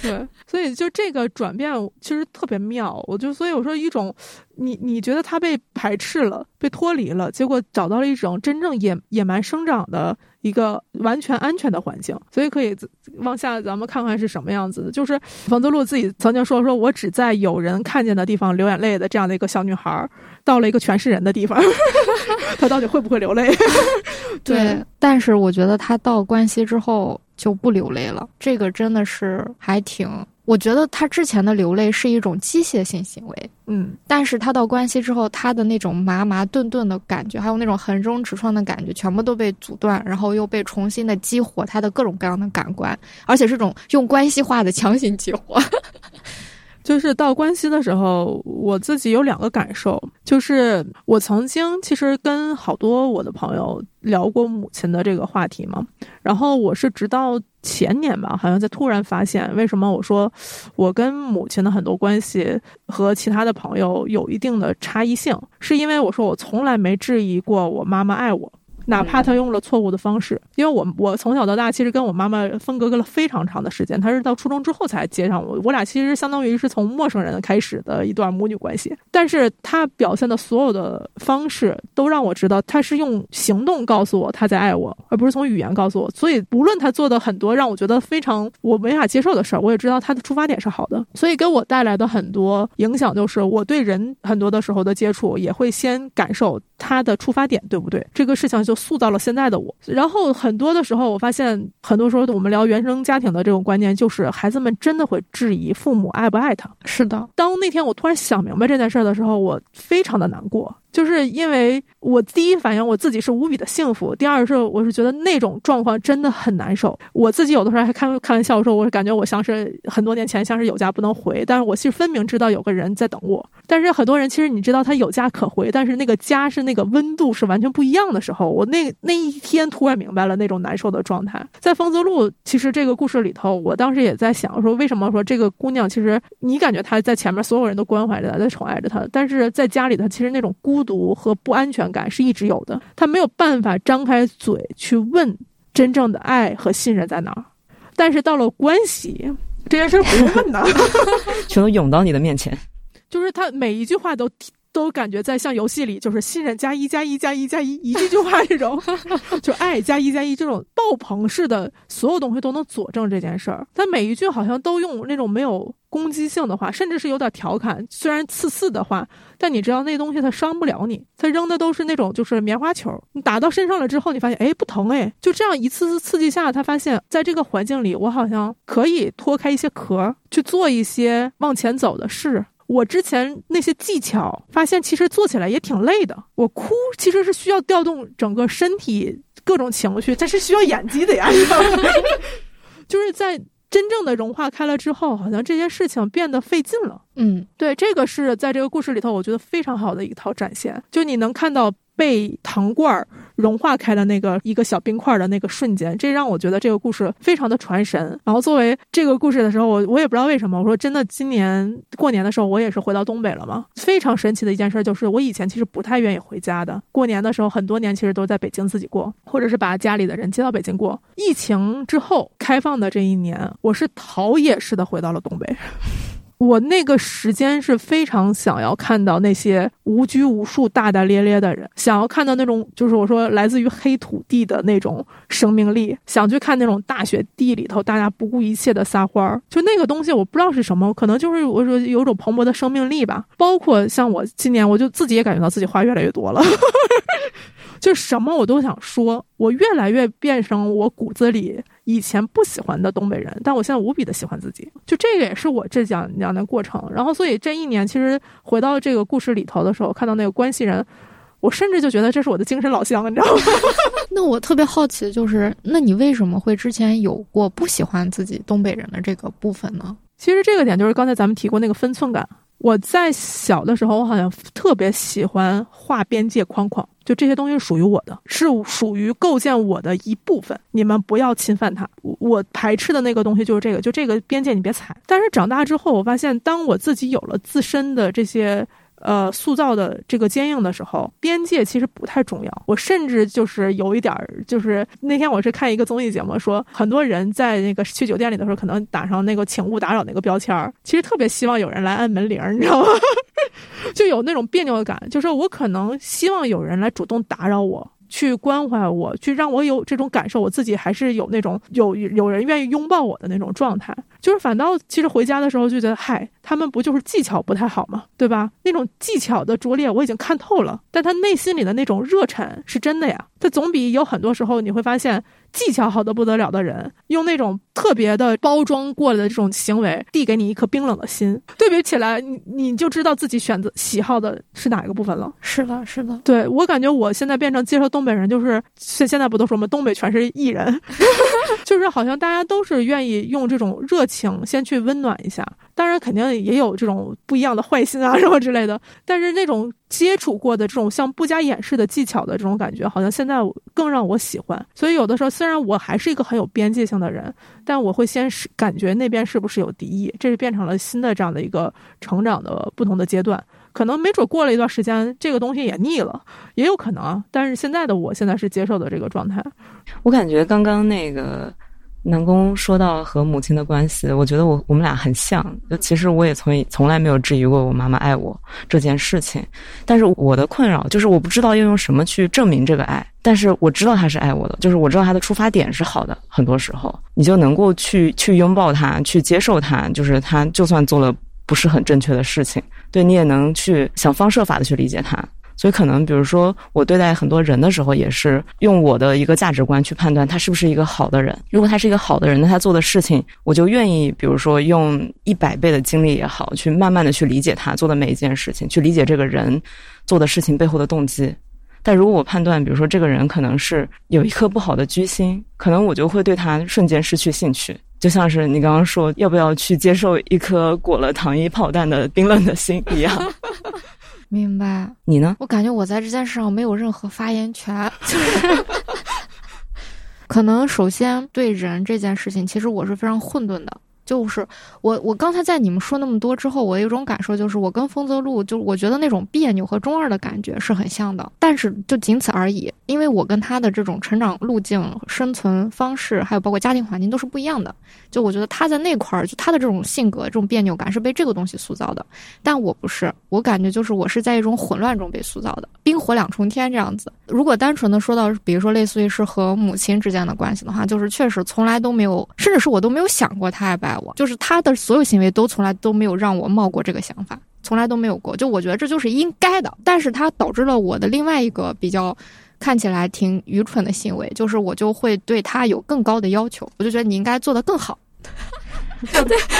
对，所以就这个转变其实特别妙。我就所以我说一种，你你觉得他被排斥了，被脱离了，结果找到了一种真正野野蛮生长的一个完全安全的环境。所以可以往下咱们看看是什么样子的。就是冯泽路自己曾经说：“说我只在有人看见的地方流眼泪的这样的一个小女孩，到了一个全是人的地方，她到底会不会流泪？” 对，但是我觉得她到关西之后。就不流泪了，这个真的是还挺。我觉得他之前的流泪是一种机械性行为，嗯，但是他到关西之后，他的那种麻麻顿顿的感觉，还有那种横冲直撞的感觉，全部都被阻断，然后又被重新的激活他的各种各样的感官，而且是种用关系化的强行激活。就是到关西的时候，我自己有两个感受，就是我曾经其实跟好多我的朋友聊过母亲的这个话题嘛，然后我是直到前年吧，好像在突然发现，为什么我说我跟母亲的很多关系和其他的朋友有一定的差异性，是因为我说我从来没质疑过我妈妈爱我。哪怕他用了错误的方式，因为我我从小到大其实跟我妈妈分隔了非常长的时间，她是到初中之后才接上我，我俩其实相当于是从陌生人开始的一段母女关系。但是她表现的所有的方式都让我知道，她是用行动告诉我她在爱我，而不是从语言告诉我。所以无论她做的很多让我觉得非常我没法接受的事儿，我也知道她的出发点是好的。所以给我带来的很多影响就是我对人很多的时候的接触也会先感受她的出发点对不对，这个事情就。塑造了现在的我，然后很多的时候，我发现很多时候我们聊原生家庭的这种观念，就是孩子们真的会质疑父母爱不爱他。是的，当那天我突然想明白这件事儿的时候，我非常的难过。就是因为我第一反应我自己是无比的幸福，第二是我是觉得那种状况真的很难受。我自己有的时候还开开玩笑说，我感觉我像是很多年前像是有家不能回，但是我其实分明知道有个人在等我。但是很多人其实你知道他有家可回，但是那个家是那个温度是完全不一样的时候，我那那一天突然明白了那种难受的状态。在丰泽路，其实这个故事里头，我当时也在想说，为什么说这个姑娘其实你感觉她在前面所有人都关怀着她，在宠爱着她，但是在家里头其实那种孤。孤独和不安全感是一直有的，他没有办法张开嘴去问真正的爱和信任在哪儿。但是到了关系这件事不用问的，全都涌到你的面前，就是他每一句话都都感觉在像游戏里，就是信任加一加一加一加一，一句句话这种，就爱加一加一这种爆棚式的，所有东西都能佐证这件事儿。他每一句好像都用那种没有。攻击性的话，甚至是有点调侃，虽然刺刺的话，但你知道那东西它伤不了你，它扔的都是那种就是棉花球，你打到身上了之后，你发现哎不疼哎，就这样一次次刺激下，他发现在这个环境里，我好像可以脱开一些壳，去做一些往前走的事。我之前那些技巧，发现其实做起来也挺累的。我哭其实是需要调动整个身体各种情绪，但是需要演技的呀，就是在。真正的融化开了之后，好像这些事情变得费劲了。嗯，对，这个是在这个故事里头，我觉得非常好的一套展现。就你能看到被糖罐融化开的那个一个小冰块的那个瞬间，这让我觉得这个故事非常的传神。然后作为这个故事的时候，我我也不知道为什么，我说真的，今年过年的时候我也是回到东北了嘛。非常神奇的一件事就是，我以前其实不太愿意回家的。过年的时候，很多年其实都在北京自己过，或者是把家里的人接到北京过。疫情之后开放的这一年，我是逃也似的回到了东北。我那个时间是非常想要看到那些无拘无束、大大咧咧的人，想要看到那种就是我说来自于黑土地的那种生命力，想去看那种大雪地里头大家不顾一切的撒欢儿，就那个东西我不知道是什么，可能就是我说有种蓬勃的生命力吧。包括像我今年，我就自己也感觉到自己话越来越多了。就什么我都想说，我越来越变成我骨子里以前不喜欢的东北人，但我现在无比的喜欢自己。就这个也是我这讲两年过程。然后，所以这一年其实回到这个故事里头的时候，看到那个关系人，我甚至就觉得这是我的精神老乡，你知道吗？那我特别好奇的就是，那你为什么会之前有过不喜欢自己东北人的这个部分呢？其实这个点就是刚才咱们提过那个分寸感。我在小的时候，我好像特别喜欢画边界框框，就这些东西属于我的，是属于构建我的一部分，你们不要侵犯它。我排斥的那个东西就是这个，就这个边界你别踩。但是长大之后，我发现当我自己有了自身的这些呃塑造的这个坚硬的时候，边界其实不太重要。我甚至就是有一点儿，就是那天我是看一个综艺节目，说很多人在那个去酒店里的时候，可能打上那个“请勿打扰”那个标签儿，其实特别希望有人来按门铃，你知道吗？就有那种别扭感，就是我可能希望有人来主动打扰我。去关怀我，去让我有这种感受，我自己还是有那种有有人愿意拥抱我的那种状态。就是反倒其实回家的时候就觉得，嗨，他们不就是技巧不太好吗？对吧？那种技巧的拙劣我已经看透了，但他内心里的那种热忱是真的呀。他总比有很多时候你会发现。技巧好的不得了的人，用那种特别的包装过来的这种行为，递给你一颗冰冷的心。对比起来，你你就知道自己选择喜好的是哪一个部分了。是的，是的。对我感觉，我现在变成接受东北人，就是现现在不都说吗？东北全是艺人，就是好像大家都是愿意用这种热情先去温暖一下。当然，肯定也有这种不一样的坏心啊什么之类的。但是那种接触过的这种像不加掩饰的技巧的这种感觉，好像现在更让我喜欢。所以有的时候，虽然我还是一个很有边界性的人，但我会先是感觉那边是不是有敌意。这是变成了新的这样的一个成长的不同的阶段。可能没准过了一段时间，这个东西也腻了，也有可能啊。但是现在的我现在是接受的这个状态。我感觉刚刚那个。南宫说到和母亲的关系，我觉得我我们俩很像。就其实我也从从来没有质疑过我妈妈爱我这件事情，但是我的困扰就是我不知道要用什么去证明这个爱。但是我知道她是爱我的，就是我知道她的出发点是好的。很多时候，你就能够去去拥抱她，去接受她，就是她就算做了不是很正确的事情，对你也能去想方设法的去理解她。所以可能，比如说我对待很多人的时候，也是用我的一个价值观去判断他是不是一个好的人。如果他是一个好的人，那他做的事情，我就愿意，比如说用一百倍的精力也好，去慢慢的去理解他做的每一件事情，去理解这个人做的事情背后的动机。但如果我判断，比如说这个人可能是有一颗不好的居心，可能我就会对他瞬间失去兴趣。就像是你刚刚说要不要去接受一颗裹了糖衣炮弹的冰冷的心一样。明白，你呢？我感觉我在这件事上没有任何发言权，就 是可能首先对人这件事情，其实我是非常混沌的。就是我，我刚才在你们说那么多之后，我有一种感受，就是我跟丰泽路，就我觉得那种别扭和中二的感觉是很像的，但是就仅此而已。因为我跟他的这种成长路径、生存方式，还有包括家庭环境都是不一样的。就我觉得他在那块儿，就他的这种性格、这种别扭感是被这个东西塑造的，但我不是。我感觉就是我是在一种混乱中被塑造的，冰火两重天这样子。如果单纯的说到，比如说类似于是和母亲之间的关系的话，就是确实从来都没有，甚至是我都没有想过他爱不爱我，就是他的所有行为都从来都没有让我冒过这个想法，从来都没有过。就我觉得这就是应该的，但是他导致了我的另外一个比较。看起来挺愚蠢的行为，就是我就会对他有更高的要求，我就觉得你应该做得更好。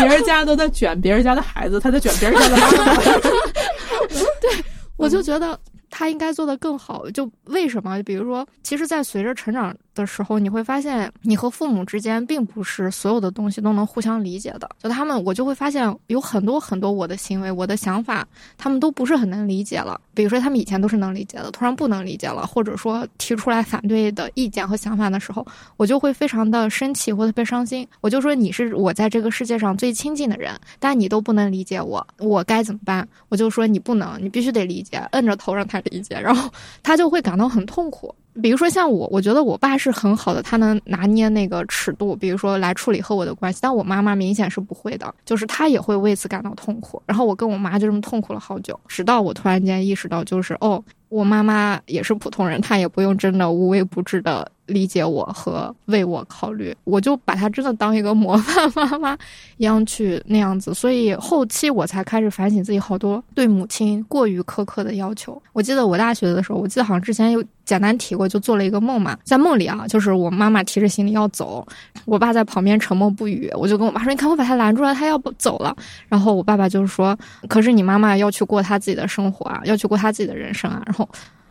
别人家都在卷别人家的孩子，他在卷别人家的妈妈。对，我就觉得他应该做得更好。就为什么？比如说，其实，在随着成长。的时候，你会发现你和父母之间并不是所有的东西都能互相理解的。就他们，我就会发现有很多很多我的行为、我的想法，他们都不是很能理解了。比如说，他们以前都是能理解的，突然不能理解了，或者说提出来反对的意见和想法的时候，我就会非常的生气或特别伤心。我就说你是我在这个世界上最亲近的人，但你都不能理解我，我该怎么办？我就说你不能，你必须得理解，摁着头让他理解，然后他就会感到很痛苦。比如说像我，我觉得我爸是很好的，他能拿捏那个尺度，比如说来处理和我的关系。但我妈妈明显是不会的，就是她也会为此感到痛苦。然后我跟我妈就这么痛苦了好久，直到我突然间意识到，就是哦，我妈妈也是普通人，她也不用真的无微不至的。理解我和为我考虑，我就把她真的当一个模范妈妈一样去那样子，所以后期我才开始反省自己好多对母亲过于苛刻的要求。我记得我大学的时候，我记得好像之前有简单提过，就做了一个梦嘛，在梦里啊，就是我妈妈提着行李要走，我爸在旁边沉默不语，我就跟我妈说：“你看我把他拦住了，他要不走了。”然后我爸爸就是说：“可是你妈妈要去过她自己的生活啊，要去过她自己的人生啊。”然后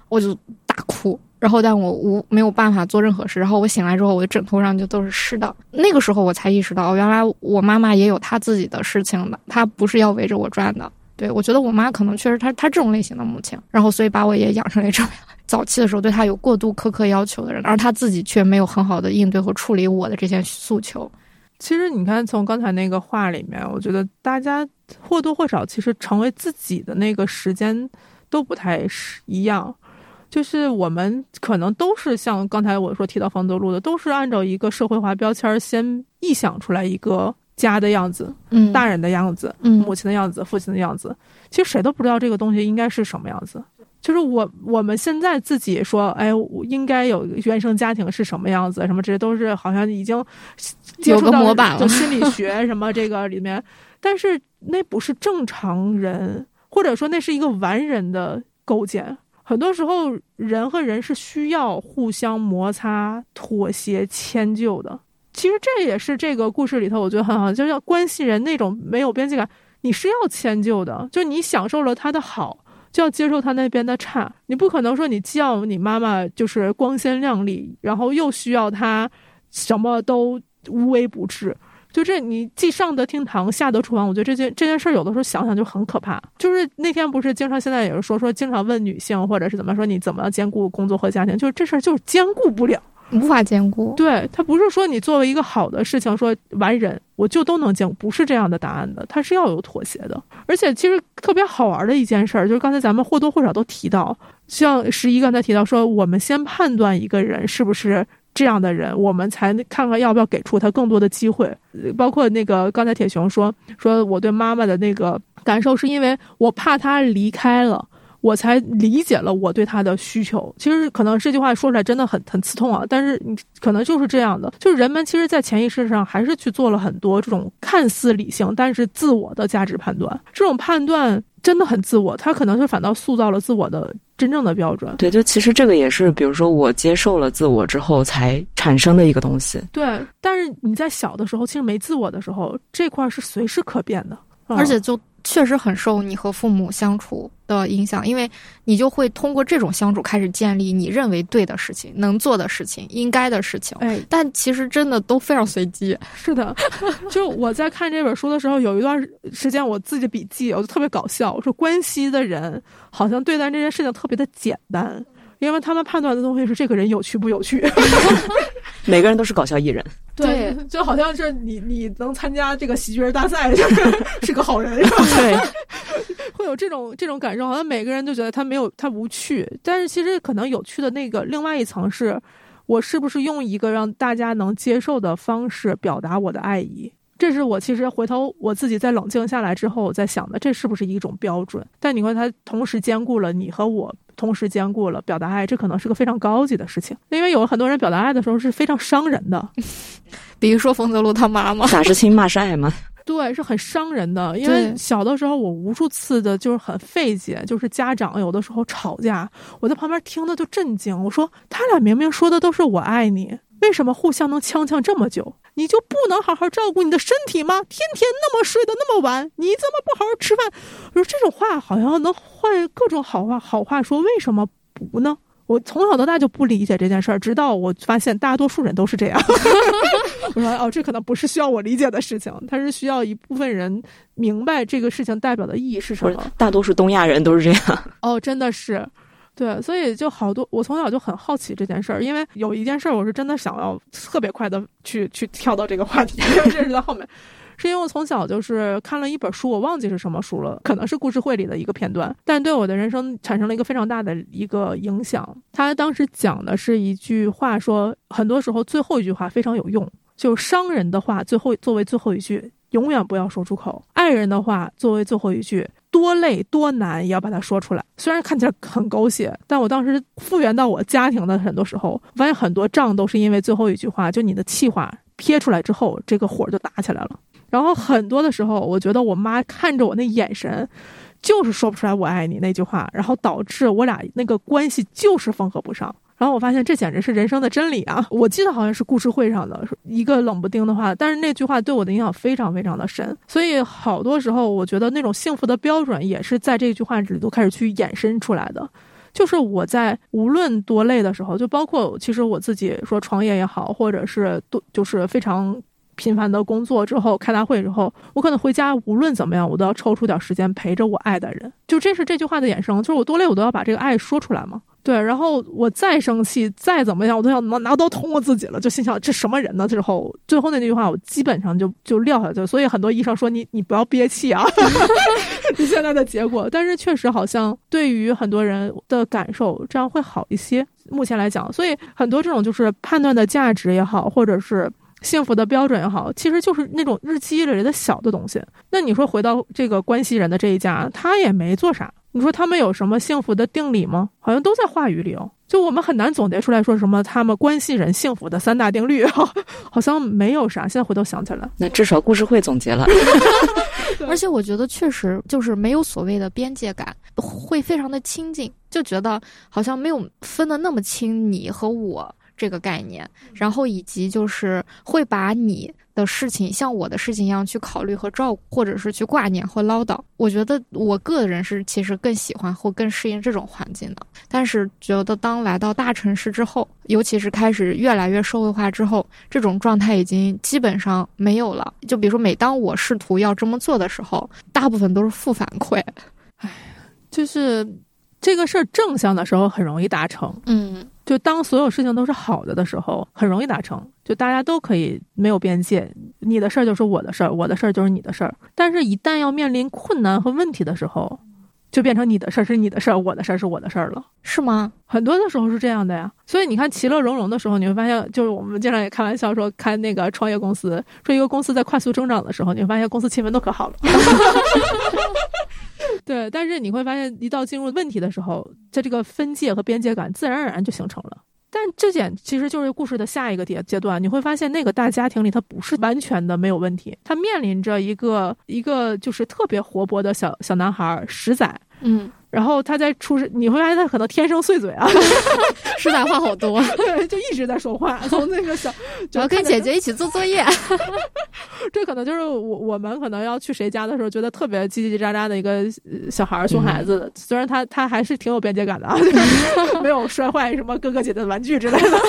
我就大哭。然后，但我无没有办法做任何事。然后我醒来之后，我的枕头上就都是湿的。那个时候我才意识到，原来我妈妈也有她自己的事情的，她不是要围着我转的。对我觉得我妈可能确实她她这种类型的母亲，然后所以把我也养成了这种 早期的时候对她有过度苛刻要求的人，而她自己却没有很好的应对和处理我的这些诉求。其实你看，从刚才那个话里面，我觉得大家或多或少其实成为自己的那个时间都不太是一样。就是我们可能都是像刚才我说提到方德路的，都是按照一个社会化标签先臆想出来一个家的样子，嗯，大人的样子，嗯母亲的样子，父亲的样子。其实谁都不知道这个东西应该是什么样子。就是我我们现在自己说，哎，我应该有原生家庭是什么样子，什么这些都是好像已经接有个触到模板了就心理学什么这个里面，但是那不是正常人，或者说那是一个完人的构建。很多时候，人和人是需要互相摩擦、妥协、迁就的。其实这也是这个故事里头，我觉得很好，就像关系人那种没有边界感，你是要迁就的，就你享受了他的好，就要接受他那边的差。你不可能说你既要你妈妈就是光鲜亮丽，然后又需要她什么都无微不至。就这，你既上得厅堂，下得厨房，我觉得这件这件事儿有的时候想想就很可怕。就是那天不是经常现在也是说说经常问女性或者是怎么说你怎么兼顾工作和家庭，就是这事儿就是兼顾不了。无法兼顾。对他不是说你作为一个好的事情说完人我就都能兼顾，不是这样的答案的，他是要有妥协的。而且其实特别好玩的一件事儿，就是刚才咱们或多或少都提到，像十一刚才提到说，我们先判断一个人是不是。这样的人，我们才看看要不要给出他更多的机会。包括那个刚才铁熊说，说我对妈妈的那个感受，是因为我怕她离开了，我才理解了我对她的需求。其实可能这句话说出来真的很很刺痛啊，但是你可能就是这样的，就是人们其实，在潜意识上还是去做了很多这种看似理性，但是自我的价值判断。这种判断真的很自我，他可能是反倒塑造了自我的真正的标准。对，就其实这个也是，比如说我接受了自我之后才产生的一个东西。对，但是你在小的时候，其实没自我的时候，这块儿是随时可变的，嗯而且就确实很受你和父母相处的影响，因为你就会通过这种相处开始建立你认为对的事情、能做的事情、应该的事情。哎，但其实真的都非常随机。是的，就我在看这本书的时候，有一段时间我自己笔记，我就特别搞笑。我说关西的人好像对待这件事情特别的简单，因为他们判断的东西是这个人有趣不有趣。每个人都是搞笑艺人，对，就好像是你你能参加这个喜剧人大赛，就是是个好人，是吧？对，会有这种这种感受，好像每个人都觉得他没有他无趣，但是其实可能有趣的那个另外一层是，我是不是用一个让大家能接受的方式表达我的爱意？这是我其实回头我自己在冷静下来之后，我在想的，这是不是一种标准？但你看，它同时兼顾了你和我，同时兼顾了表达爱，这可能是个非常高级的事情。因为有很多人表达爱的时候是非常伤人的，比如说冯泽路他妈妈，打是亲，骂是爱嘛。对，是很伤人的。因为小的时候，我无数次的就是很费解，就是家长有的时候吵架，我在旁边听的就震惊。我说他俩明明说的都是我爱你，为什么互相能呛呛这么久？你就不能好好照顾你的身体吗？天天那么睡得那么晚，你怎么不好好吃饭？我说这种话好像能换各种好话好话说，为什么不呢？我从小到大就不理解这件事儿，直到我发现大多数人都是这样。我说哦，这可能不是需要我理解的事情，它是需要一部分人明白这个事情代表的意义是什么。大多数东亚人都是这样。哦，真的是，对，所以就好多，我从小就很好奇这件事儿，因为有一件事儿，我是真的想要特别快的去去跳到这个话题，因 为这是在后面。是因为我从小就是看了一本书，我忘记是什么书了，可能是故事会里的一个片段，但对我的人生产生了一个非常大的一个影响。他当时讲的是一句话说，很多时候最后一句话非常有用，就是伤人的话最后作为最后一句，永远不要说出口；爱人的话作为最后一句，多累多难也要把它说出来。虽然看起来很狗血，但我当时复原到我家庭的很多时候，发现很多仗都是因为最后一句话，就你的气话撇出来之后，这个火就打起来了。然后很多的时候，我觉得我妈看着我那眼神，就是说不出来“我爱你”那句话，然后导致我俩那个关系就是缝合不上。然后我发现这简直是人生的真理啊！我记得好像是故事会上的一个冷不丁的话，但是那句话对我的影响非常非常的深。所以好多时候，我觉得那种幸福的标准也是在这句话里头开始去衍生出来的。就是我在无论多累的时候，就包括其实我自己说创业也好，或者是多就是非常频繁的工作之后开大会之后，我可能回家无论怎么样，我都要抽出点时间陪着我爱的人。就这是这句话的衍生，就是我多累我都要把这个爱说出来嘛。对，然后我再生气，再怎么样，我都想拿拿刀捅我自己了，就心想这什么人呢？之后最后那句话，我基本上就就撂下去。所以很多医生说你你不要憋气啊，你现在的结果。但是确实好像对于很多人的感受，这样会好一些。目前来讲，所以很多这种就是判断的价值也好，或者是幸福的标准也好，其实就是那种日积月累的小的东西。那你说回到这个关系人的这一家，他也没做啥。你说他们有什么幸福的定理吗？好像都在话语里哦。就我们很难总结出来说什么他们关系人幸福的三大定律，好像没有啥。现在回头想起来，那至少故事会总结了。而且我觉得确实就是没有所谓的边界感，会非常的亲近，就觉得好像没有分的那么清你和我这个概念，然后以及就是会把你。的事情像我的事情一样去考虑和照顾，或者是去挂念或唠叨。我觉得我个人是其实更喜欢或更适应这种环境的。但是觉得当来到大城市之后，尤其是开始越来越社会化之后，这种状态已经基本上没有了。就比如说，每当我试图要这么做的时候，大部分都是负反馈。唉，就是这个事儿正向的时候很容易达成。嗯。就当所有事情都是好的的时候，很容易达成。就大家都可以没有边界，你的事儿就是我的事儿，我的事儿就是你的事儿。但是，一旦要面临困难和问题的时候，就变成你的事儿是你的事儿，我的事儿是我的事儿了，是吗？很多的时候是这样的呀。所以你看，其乐融融的时候，你会发现，就是我们经常也开玩笑说，开那个创业公司，说一个公司在快速增长的时候，你会发现公司气氛都可好了。对，但是你会发现，一到进入问题的时候，在这个分界和边界感自然而然就形成了。但这点其实就是故事的下一个阶阶段，你会发现那个大家庭里，它不是完全的没有问题，它面临着一个一个就是特别活泼的小小男孩十仔，嗯。然后他在出生，你会发现他可能天生碎嘴啊，实在话好多，对，就一直在说话。从那个小，主要跟姐姐一起做作业，这可能就是我我们可能要去谁家的时候，觉得特别叽叽喳喳的一个小孩儿，熊孩子。虽然他他还是挺有边界感的啊，没有摔坏什么哥哥姐姐的玩具之类的，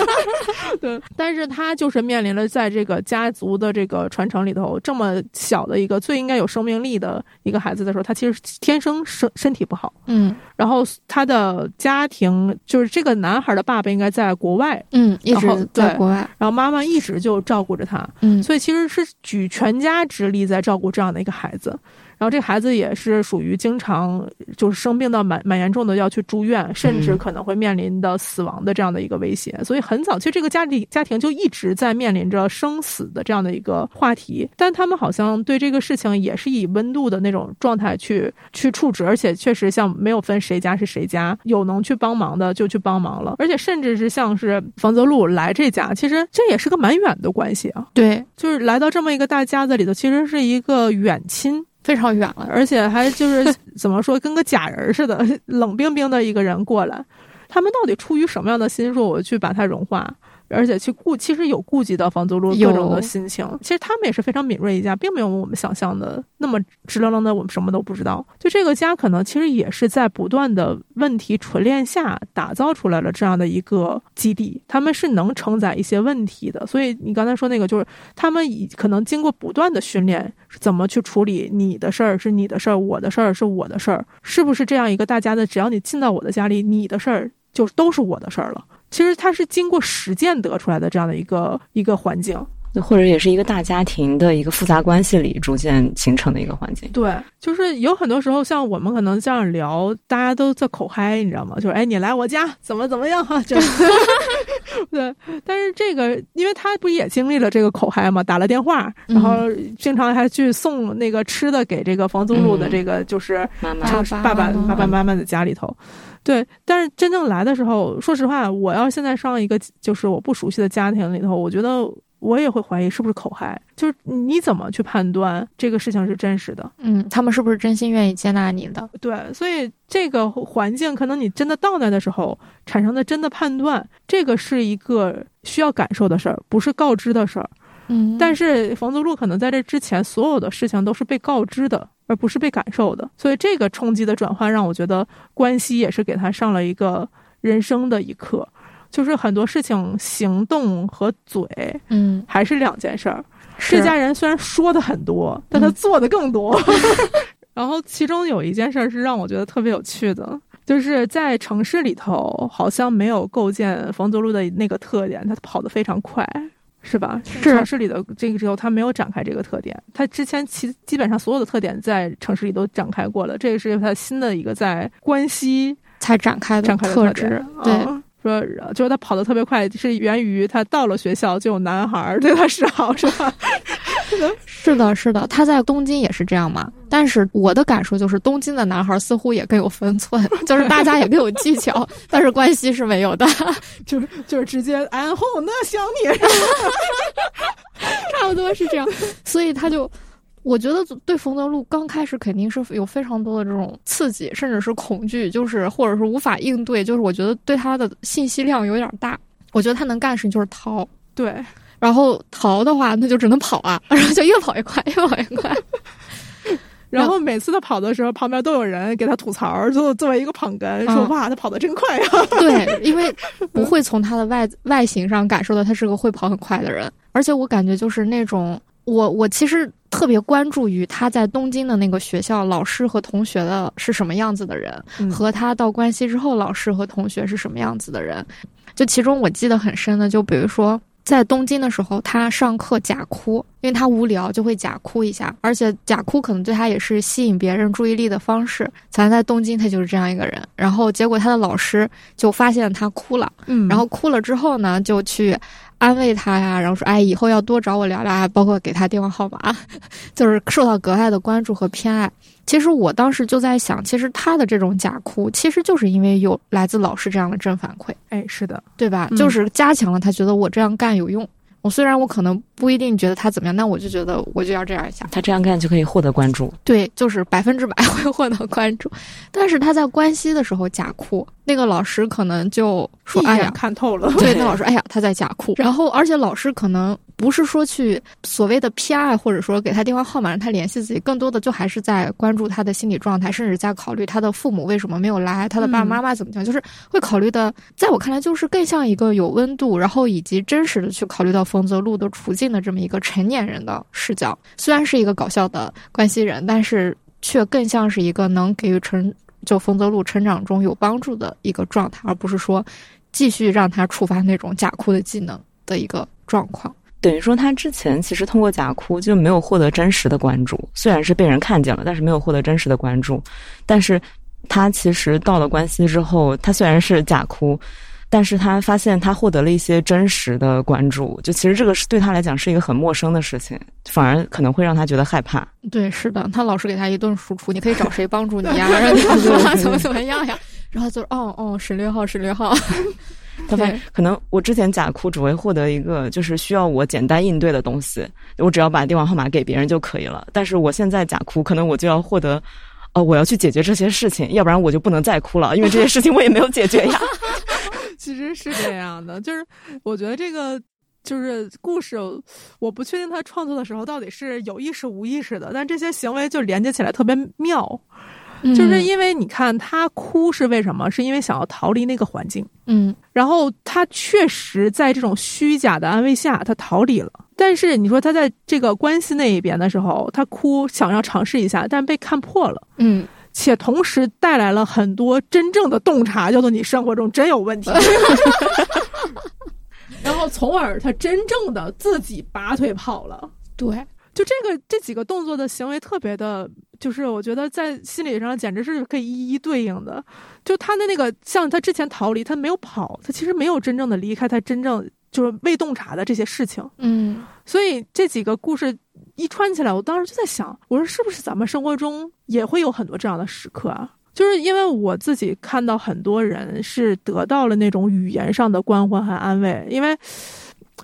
对。但是他就是面临了在这个家族的这个传承里头这么小的一个最应该有生命力的一个孩子的时候，他其实天生身身体不好。嗯，然后他的家庭就是这个男孩的爸爸应该在国外，嗯，一直在国外，然后妈妈一直就照顾着他，嗯，所以其实是举全家之力在照顾这样的一个孩子。然后这孩子也是属于经常就是生病到蛮蛮严重的要去住院，甚至可能会面临的死亡的这样的一个威胁。所以很早，其实这个家里家庭就一直在面临着生死的这样的一个话题。但他们好像对这个事情也是以温度的那种状态去去处置，而且确实像没有分谁家是谁家，有能去帮忙的就去帮忙了。而且甚至是像是房泽路来这家，其实这也是个蛮远的关系啊。对，就是来到这么一个大家子里头，其实是一个远亲。非常远了，而且还就是 怎么说，跟个假人似的，冷冰冰的一个人过来，他们到底出于什么样的心，说我去把它融化？而且去顾，其实有顾及到房租路各种的心情。其实他们也是非常敏锐一家，并没有我们想象的那么直愣愣的，我们什么都不知道。就这个家，可能其实也是在不断的问题锤炼下打造出来了这样的一个基地。他们是能承载一些问题的。所以你刚才说那个，就是他们以可能经过不断的训练，怎么去处理你的事儿是你的事儿，我的事儿是我的事儿，是不是这样一个大家的？只要你进到我的家里，你的事儿就都是我的事儿了。其实它是经过实践得出来的这样的一个一个环境，或者也是一个大家庭的一个复杂关系里逐渐形成的一个环境。对，就是有很多时候，像我们可能这样聊，大家都在口嗨，你知道吗？就是哎，你来我家怎么怎么样哈？就 对，但是这个，因为他不也经历了这个口嗨嘛，打了电话，然后经常还去送那个吃的给这个房租路的这个就是妈妈爸爸爸爸妈妈的家里头。对，但是真正来的时候，说实话，我要现在上一个就是我不熟悉的家庭里头，我觉得我也会怀疑是不是口嗨。就是你怎么去判断这个事情是真实的？嗯，他们是不是真心愿意接纳你的？对，所以这个环境可能你真的到那的时候产生的真的判断，这个是一个需要感受的事儿，不是告知的事儿。嗯，但是冯泽路可能在这之前，所有的事情都是被告知的。而不是被感受的，所以这个冲击的转换让我觉得关系也是给他上了一个人生的一课，就是很多事情行动和嘴，嗯，还是两件事儿。这家人虽然说的很多，但他做的更多。然后其中有一件事儿是让我觉得特别有趣的。就是在城市里头好像没有构建冯泽路的那个特点，他跑得非常快。是吧？是城市里的这个之后，他没有展开这个特点。他之前其基本上所有的特点在城市里都展开过了，这个是他新的一个在关西才展开的展开的特质。对，说就是他跑得特别快，是源于他到了学校就有男孩对他示好，是吧？是的，是的，他在东京也是这样嘛。但是我的感受就是，东京的男孩似乎也更有分寸，就是大家也更有技巧，但是关系是没有的，就是就是直接安后那想你，差不多是这样。所以他就，我觉得对冯德路刚开始肯定是有非常多的这种刺激，甚至是恐惧，就是或者是无法应对，就是我觉得对他的信息量有点大。我觉得他能干的事情就是逃，对。然后逃的话，那就只能跑啊，然后就越跑越快，越跑越快。然后每次他跑的时候，旁边都有人给他吐槽，就作为一个捧哏，说：“哇，他跑得真快呀！”对，因为不会从他的外外形上感受到他是个会跑很快的人。而且我感觉就是那种，我我其实特别关注于他在东京的那个学校，老师和同学的是什么样子的人，和他到关西之后，老师和同学是什么样子的人。就其中我记得很深的，就比如说。在东京的时候，他上课假哭，因为他无聊就会假哭一下，而且假哭可能对他也是吸引别人注意力的方式。咱在东京，他就是这样一个人。然后结果他的老师就发现他哭了，嗯，然后哭了之后呢，就去。安慰他呀，然后说：“哎，以后要多找我聊聊啊，包括给他电话号码，就是受到格外的关注和偏爱。”其实我当时就在想，其实他的这种假哭，其实就是因为有来自老师这样的正反馈。哎，是的，对吧？就是加强了他觉得我这样干有用。我虽然我可能不一定觉得他怎么样，但我就觉得我就要这样一下。他这样干就可以获得关注。对，就是百分之百 会获得关注。但是他在关西的时候假哭。那个老师可能就说：“哎呀，看透了。”对，那老师，哎呀，他在假哭。然后，而且老师可能不是说去所谓的偏爱，或者说给他电话号码让他联系自己，更多的就还是在关注他的心理状态，甚至在考虑他的父母为什么没有来，他的爸爸妈妈怎么样，就是会考虑的。在我看来，就是更像一个有温度，然后以及真实的去考虑到冯泽路的处境的这么一个成年人的视角。虽然是一个搞笑的关系人，但是却更像是一个能给予成。就冯泽路成长中有帮助的一个状态，而不是说继续让他触发那种假哭的技能的一个状况。等于说他之前其实通过假哭就没有获得真实的关注，虽然是被人看见了，但是没有获得真实的关注。但是他其实到了关西之后，他虽然是假哭。但是他发现他获得了一些真实的关注，就其实这个是对他来讲是一个很陌生的事情，反而可能会让他觉得害怕。对，是的，他老是给他一顿输出，你可以找谁帮助你呀？让你 怎么怎么样呀？然后就哦哦，十六号，十六号。他发现可能我之前假哭只会获得一个就是需要我简单应对的东西，我只要把电话号码给别人就可以了。但是我现在假哭，可能我就要获得，哦，我要去解决这些事情，要不然我就不能再哭了，因为这些事情我也没有解决呀。其实是这样的，就是我觉得这个就是故事，我不确定他创作的时候到底是有意识无意识的，但这些行为就连接起来特别妙，就是因为你看他哭是为什么？是因为想要逃离那个环境，嗯，然后他确实在这种虚假的安慰下，他逃离了。但是你说他在这个关系那一边的时候，他哭想要尝试一下，但被看破了，嗯。且同时带来了很多真正的洞察，叫做你生活中真有问题 然后从而他真正的自己拔腿跑了。对，就这个这几个动作的行为特别的，就是我觉得在心理上简直是可以一一对应的。就他的那个，像他之前逃离，他没有跑，他其实没有真正的离开他真正就是未洞察的这些事情。嗯，所以这几个故事。一串起来，我当时就在想，我说是不是咱们生活中也会有很多这样的时刻啊？就是因为我自己看到很多人是得到了那种语言上的关怀和安慰，因为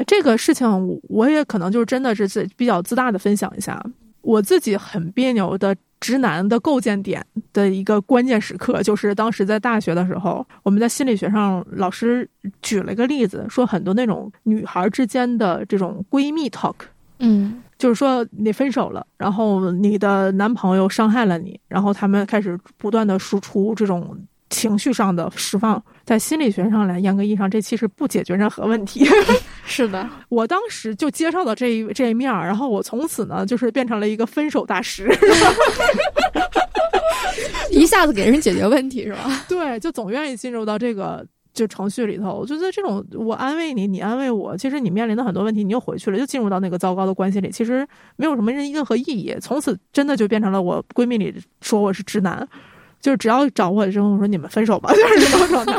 这个事情，我也可能就是真的是自比较自大的分享一下，我自己很别扭的直男的构建点的一个关键时刻，就是当时在大学的时候，我们在心理学上老师举了一个例子，说很多那种女孩之间的这种闺蜜 talk，嗯。就是说，你分手了，然后你的男朋友伤害了你，然后他们开始不断的输出这种情绪上的释放。在心理学上来，严格意义上，这其实不解决任何问题。是的，我当时就接受了这一这一面然后我从此呢，就是变成了一个分手大师。一 一下子给人解决问题是吧？对，就总愿意进入到这个就程序里头。我觉得这种我安慰你，你安慰我，其实你面临的很多问题，你又回去了，又进入到那个糟糕的关系里，其实没有什么任任何意义。从此真的就变成了我闺蜜里说我是直男，就是只要找我之后，我说你们分手吧，就是这种状态。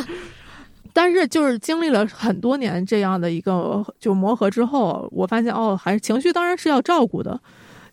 但是就是经历了很多年这样的一个就磨合之后，我发现哦，还是情绪当然是要照顾的，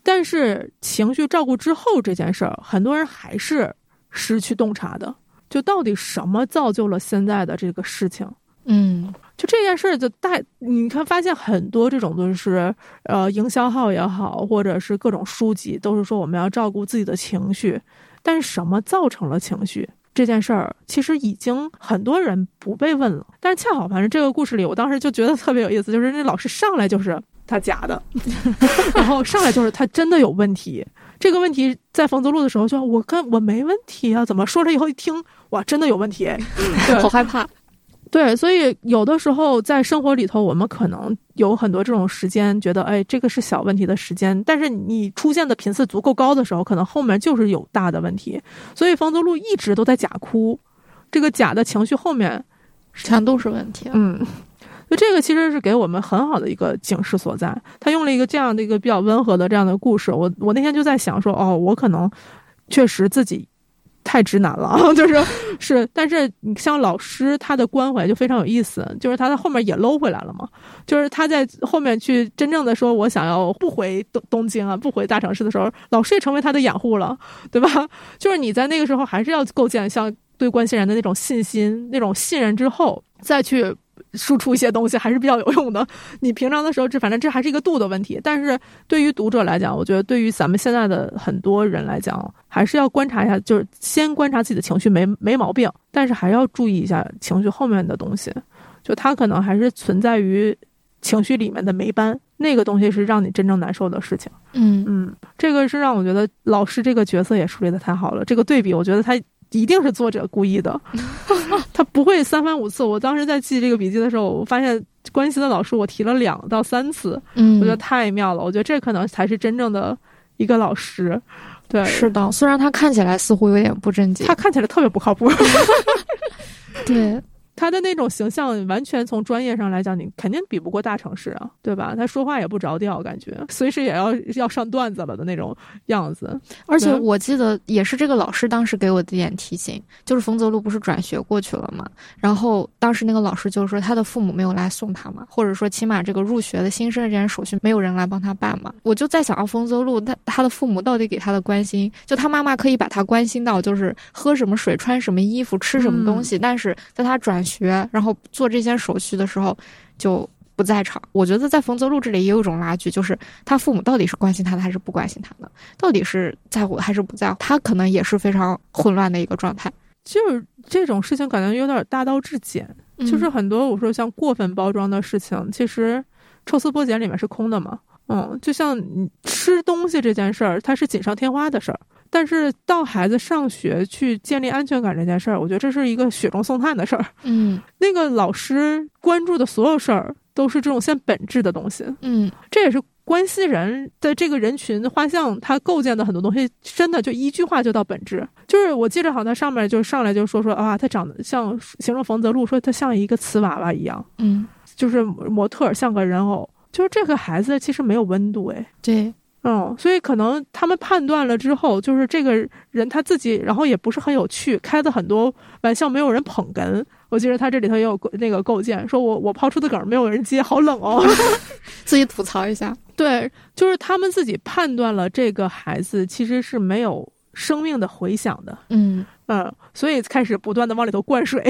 但是情绪照顾之后这件事儿，很多人还是失去洞察的。就到底什么造就了现在的这个事情？嗯，就这件事儿就带你看，发现很多这种都是呃营销号也好，或者是各种书籍都是说我们要照顾自己的情绪，但是什么造成了情绪？这件事儿其实已经很多人不被问了，但是恰好反正这个故事里，我当时就觉得特别有意思，就是那老师上来就是他假的，然后上来就是他真的有问题。这个问题在冯泽路的时候就我跟我没问题啊，怎么说了以后一听哇，真的有问题，好害怕。对，所以有的时候在生活里头，我们可能有很多这种时间，觉得哎，这个是小问题的时间。但是你出现的频次足够高的时候，可能后面就是有大的问题。所以方泽路一直都在假哭，这个假的情绪后面全都是问题。嗯，就这个其实是给我们很好的一个警示所在。他用了一个这样的一个比较温和的这样的故事。我我那天就在想说，哦，我可能确实自己。太直男了，就是是，但是你像老师他的关怀就非常有意思，就是他在后面也搂回来了嘛，就是他在后面去真正的说，我想要不回东东京啊，不回大城市的时候，老师也成为他的掩护了，对吧？就是你在那个时候还是要构建像对关心人的那种信心、那种信任之后再去。输出一些东西还是比较有用的。你平常的时候，这反正这还是一个度的问题。但是对于读者来讲，我觉得对于咱们现在的很多人来讲，还是要观察一下，就是先观察自己的情绪没没毛病，但是还要注意一下情绪后面的东西。就它可能还是存在于情绪里面的霉斑，那个东西是让你真正难受的事情。嗯嗯，这个是让我觉得老师这个角色也树立的太好了。这个对比，我觉得他。一定是作者故意的，他不会三番五次。我当时在记这个笔记的时候，我发现关心的老师我提了两到三次，嗯，我觉得太妙了。我觉得这可能才是真正的一个老师，对，是的。虽然他看起来似乎有点不正经，他看起来特别不靠谱，对。他的那种形象，完全从专业上来讲，你肯定比不过大城市啊，对吧？他说话也不着调，感觉随时也要要上段子了的那种样子。而且我记得也是这个老师当时给我的一点提醒，就是冯泽路不是转学过去了嘛？然后当时那个老师就是说他的父母没有来送他嘛，或者说起码这个入学的新生这件手续没有人来帮他办嘛。我就在想，啊，冯泽路他他的父母到底给他的关心，就他妈妈可以把他关心到就是喝什么水、穿什么衣服、吃什么东西，但是在他转。学，然后做这些手续的时候就不在场。我觉得在冯泽路这里也有一种拉锯，就是他父母到底是关心他的还是不关心他的，到底是在乎还是不在乎，他可能也是非常混乱的一个状态。就是这种事情感觉有点大道至简，就是很多我说像过分包装的事情，其实抽丝剥茧里面是空的嘛。嗯，就像你吃东西这件事儿，它是锦上添花的事儿。但是到孩子上学去建立安全感这件事儿，我觉得这是一个雪中送炭的事儿。嗯，那个老师关注的所有事儿都是这种先本质的东西。嗯，这也是关系人的这个人群画像他构建的很多东西，真的就一句话就到本质。就是我记着好像他上面就上来就说说啊，他长得像形容冯泽路，说他像一个瓷娃娃一样。嗯，就是模特像个人偶。就是这个孩子其实没有温度，哎，对。嗯，所以可能他们判断了之后，就是这个人他自己，然后也不是很有趣，开的很多玩笑没有人捧哏。我记得他这里头也有那个构建，说我我抛出的梗没有人接，好冷哦，自己吐槽一下。对，就是他们自己判断了这个孩子其实是没有生命的回响的。嗯嗯，所以开始不断的往里头灌水。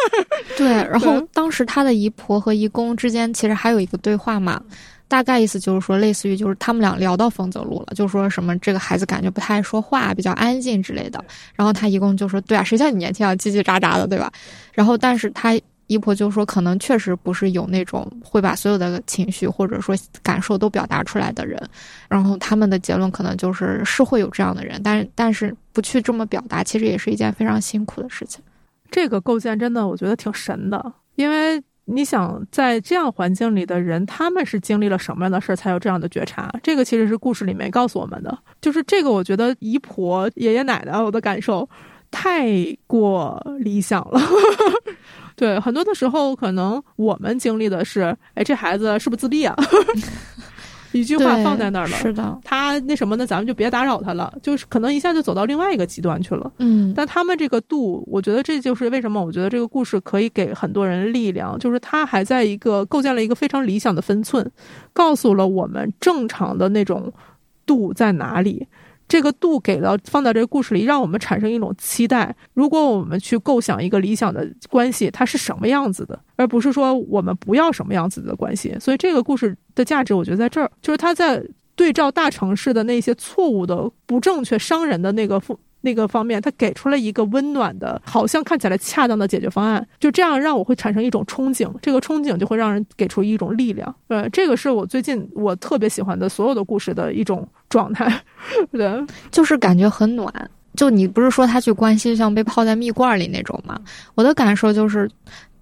对，然后当时他的姨婆和姨公之间其实还有一个对话嘛。大概意思就是说，类似于就是他们俩聊到丰泽路了，就说什么这个孩子感觉不太爱说话，比较安静之类的。然后他姨公就说：“对啊，谁像你年轻啊，叽叽喳喳的，对吧？”然后，但是他姨婆就说，可能确实不是有那种会把所有的情绪或者说感受都表达出来的人。然后他们的结论可能就是是会有这样的人，但是但是不去这么表达，其实也是一件非常辛苦的事情。这个构建真的我觉得挺神的，因为。你想在这样环境里的人，他们是经历了什么样的事儿才有这样的觉察？这个其实是故事里面告诉我们的。就是这个，我觉得姨婆、爷爷奶奶，我的感受，太过理想了。对，很多的时候，可能我们经历的是，哎，这孩子是不是自闭啊？一句话放在那儿了，是的，他那什么呢？咱们就别打扰他了，就是可能一下就走到另外一个极端去了。嗯，但他们这个度，我觉得这就是为什么我觉得这个故事可以给很多人力量，就是他还在一个构建了一个非常理想的分寸，告诉了我们正常的那种度在哪里。这个度给了放到这个故事里，让我们产生一种期待。如果我们去构想一个理想的关系，它是什么样子的，而不是说我们不要什么样子的关系。所以这个故事的价值，我觉得在这儿，就是他在对照大城市的那些错误的、不正确、伤人的那个负。那个方面，他给出了一个温暖的，好像看起来恰当的解决方案，就这样让我会产生一种憧憬，这个憧憬就会让人给出一种力量。呃，这个是我最近我特别喜欢的所有的故事的一种状态。对，就是感觉很暖。就你不是说他去关心像被泡在蜜罐里那种吗？我的感受就是。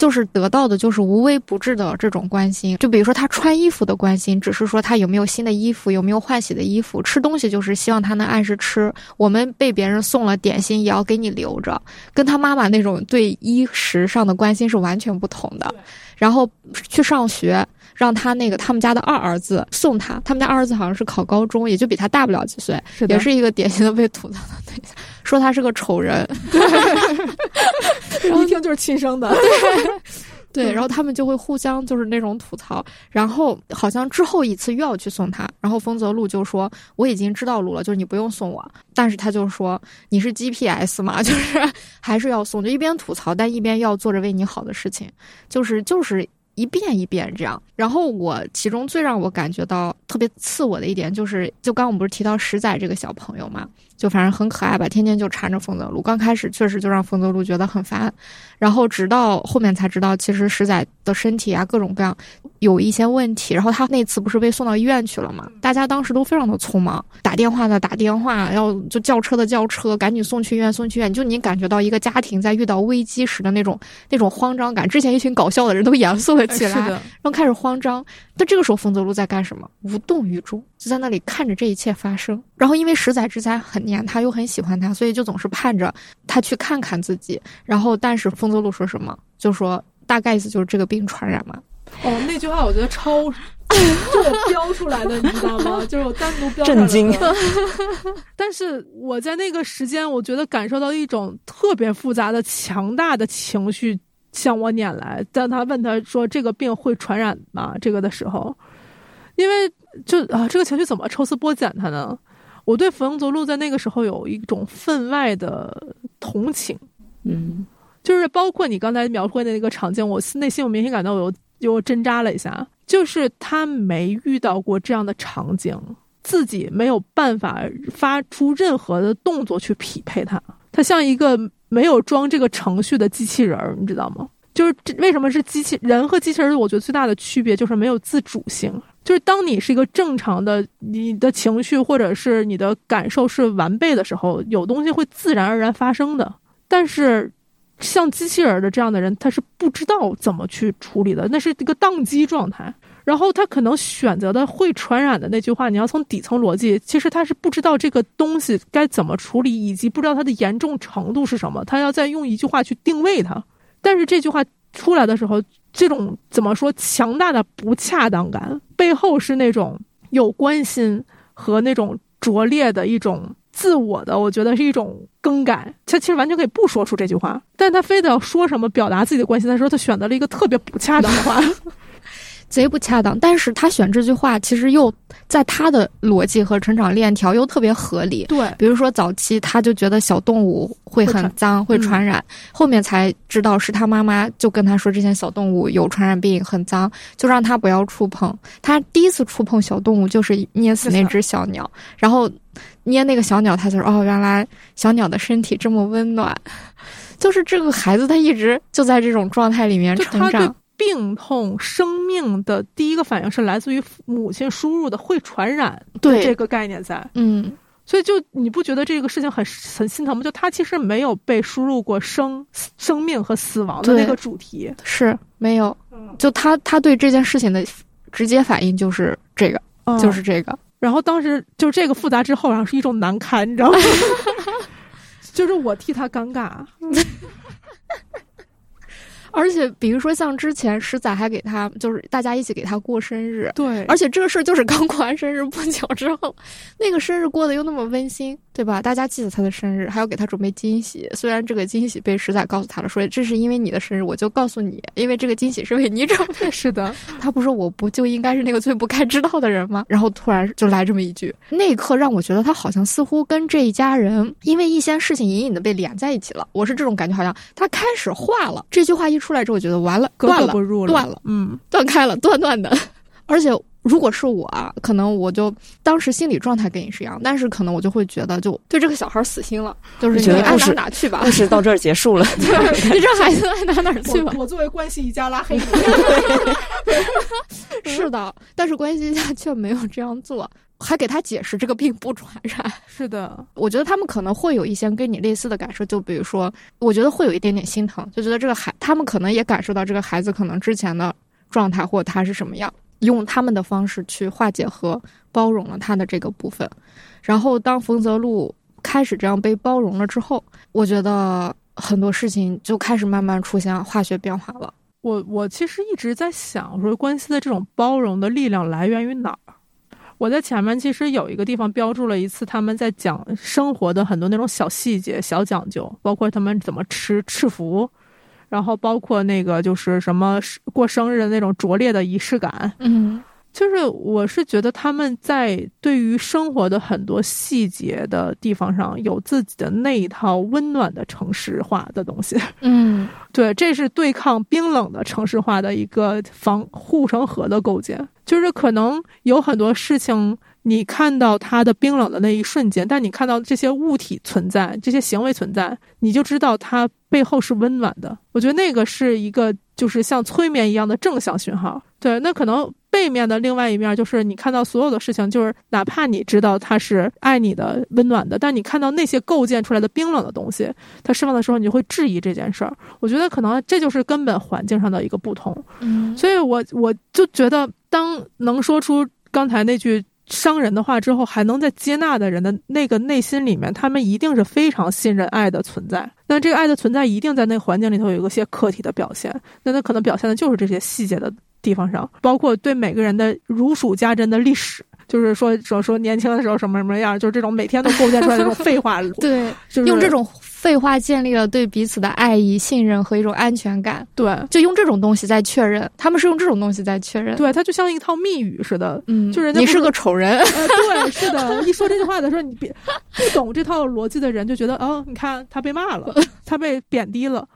就是得到的，就是无微不至的这种关心。就比如说他穿衣服的关心，只是说他有没有新的衣服，有没有换洗的衣服。吃东西就是希望他能按时吃。我们被别人送了点心，也要给你留着。跟他妈妈那种对衣食上的关心是完全不同的。然后去上学，让他那个他们家的二儿子送他。他们家二儿子好像是考高中，也就比他大不了几岁，也是一个典型的被吐槽的对象，说他是个丑人。一听就是亲生的，对，对，然后他们就会互相就是那种吐槽，然后好像之后一次又要去送他，然后丰泽路就说我已经知道路了，就是你不用送我，但是他就说你是 GPS 嘛，就是还是要送，就一边吐槽，但一边要做着为你好的事情，就是就是一遍一遍这样。然后我其中最让我感觉到特别刺我的一点就是，就刚我们不是提到石仔这个小朋友嘛。就反正很可爱吧，天天就缠着丰泽路。刚开始确实就让丰泽路觉得很烦，然后直到后面才知道，其实石仔的身体啊各种各样有一些问题。然后他那次不是被送到医院去了嘛？大家当时都非常的匆忙，打电话的打电话，要就叫车的叫车，赶紧送去医院，送去医院。就你感觉到一个家庭在遇到危机时的那种那种慌张感。之前一群搞笑的人都严肃了起来，然后开始慌张。但这个时候丰泽路在干什么？无动于衷，就在那里看着这一切发生。然后因为十载之才很黏。他又很喜欢他，所以就总是盼着他去看看自己。然后，但是丰泽路说什么？就说大概意思就是这个病传染嘛。哦，那句话我觉得超，就我标出来的，你知道吗？就是我单独标震惊。但是我在那个时间，我觉得感受到一种特别复杂的、强大的情绪向我撵来。当他问他说这个病会传染吗？这个的时候，因为就啊，这个情绪怎么抽丝剥茧他呢？我对冯泽路在那个时候有一种分外的同情，嗯，就是包括你刚才描绘的那个场景，我内心我明显感到有有针扎了一下，就是他没遇到过这样的场景，自己没有办法发出任何的动作去匹配他，他像一个没有装这个程序的机器人儿，你知道吗？就是为什么是机器人和机器人？我觉得最大的区别就是没有自主性。就是当你是一个正常的，你的情绪或者是你的感受是完备的时候，有东西会自然而然发生的。但是，像机器人的这样的人，他是不知道怎么去处理的，那是一个宕机状态。然后他可能选择的会传染的那句话，你要从底层逻辑，其实他是不知道这个东西该怎么处理，以及不知道它的严重程度是什么。他要再用一句话去定位它，但是这句话出来的时候。这种怎么说强大的不恰当感背后是那种有关心和那种拙劣的一种自我的，我觉得是一种更改。他其实完全可以不说出这句话，但他非得要说什么表达自己的关心的时候，他选择了一个特别不恰当的话。贼不恰当，但是他选这句话，其实又在他的逻辑和成长链条又特别合理。对，比如说早期他就觉得小动物会很脏，会传染，后面才知道是他妈妈就跟他说这些小动物有传染病，很脏，就让他不要触碰。他第一次触碰小动物就是捏死那只小鸟，然后捏那个小鸟，他就说哦，原来小鸟的身体这么温暖。就是这个孩子，他一直就在这种状态里面成长。病痛生命的第一个反应是来自于母亲输入的会传染对。这个概念在，嗯，所以就你不觉得这个事情很很心疼吗？就他其实没有被输入过生生命和死亡的那个主题，是没有，就他他对这件事情的直接反应就是这个，就是这个，然后当时就这个复杂之后，然后是一种难堪，你知道吗？就是我替他尴尬。而且，比如说像之前石仔还给他，就是大家一起给他过生日，对，而且这个事儿就是刚过完生日不久之后，那个生日过得又那么温馨，对吧？大家记得他的生日，还要给他准备惊喜。虽然这个惊喜被石仔告诉他了，说这是因为你的生日，我就告诉你，因为这个惊喜是为你准备。是的，他不说我不就应该是那个最不该知道的人吗？然后突然就来这么一句，那一刻让我觉得他好像似乎跟这一家人因为一些事情隐隐的被连在一起了。我是这种感觉，好像他开始化了。这句话一出来之后，我觉得完了，断了，断了，嗯，断开了，断断的。而且如果是我，可能我就当时心理状态跟你是一样，但是可能我就会觉得，就对这个小孩死心了，就是觉得爱哪哪去吧，故事到这儿结束了，你这孩子爱哪哪去吧。我作为关系一家拉黑你，是的，但是关系一家却没有这样做。还给他解释这个病不传染，是的，我觉得他们可能会有一些跟你类似的感受，就比如说，我觉得会有一点点心疼，就觉得这个孩，他们可能也感受到这个孩子可能之前的状态或者他是什么样，用他们的方式去化解和包容了他的这个部分。然后当冯泽路开始这样被包容了之后，我觉得很多事情就开始慢慢出现化学变化了。我我其实一直在想，说关系的这种包容的力量来源于哪儿？我在前面其实有一个地方标注了一次，他们在讲生活的很多那种小细节、小讲究，包括他们怎么吃赤福，然后包括那个就是什么过生日的那种拙劣的仪式感。嗯，就是我是觉得他们在对于生活的很多细节的地方上有自己的那一套温暖的城市化的东西。嗯，对，这是对抗冰冷的城市化的一个防护城河的构建。就是可能有很多事情，你看到它的冰冷的那一瞬间，但你看到这些物体存在，这些行为存在，你就知道它背后是温暖的。我觉得那个是一个，就是像催眠一样的正向讯号。对，那可能背面的另外一面就是你看到所有的事情，就是哪怕你知道它是爱你的、温暖的，但你看到那些构建出来的冰冷的东西，它释放的时候，你就会质疑这件事儿。我觉得可能这就是根本环境上的一个不同。嗯，所以我我就觉得。当能说出刚才那句伤人的话之后，还能在接纳的人的那个内心里面，他们一定是非常信任爱的存在。那这个爱的存在，一定在那个环境里头有一些客体的表现。那他可能表现的就是这些细节的地方上，包括对每个人的如数家珍的历史，就是说说说年轻的时候什么什么样，就是这种每天都构建出来这种废话。对，就是用这种。废话建立了对彼此的爱意、信任和一种安全感。对，就用这种东西在确认，他们是用这种东西在确认。对，它就像一套密语似的。嗯，就是你是个丑人。对，是的。一说这句话的时候，你别不懂这套逻辑的人就觉得，哦，你看他被骂了，他被贬低了。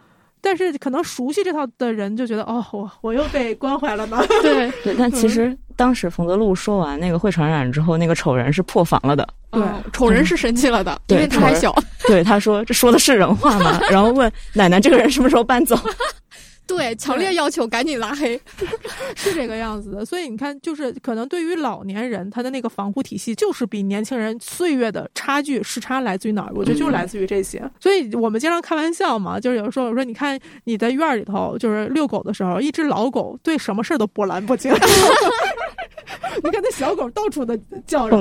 但是可能熟悉这套的人就觉得，哦，我我又被关怀了呢。对对，但其实当时冯泽路说完那个会传染之后，那个丑人是破防了的。对，丑人是生气了的，因为他还小。对，他说这说的是人话吗？然后问奶奶，这个人什么时候搬走？对，强烈要求赶紧拉黑，是这个样子的。所以你看，就是可能对于老年人，他的那个防护体系就是比年轻人岁月的差距时差来自于哪儿？我觉得就来自于这些。所以我们经常开玩笑嘛，就是有时候我说，你看你在院里头，就是遛狗的时候，一只老狗对什么事儿都波澜不惊。你看那小狗到处的叫着。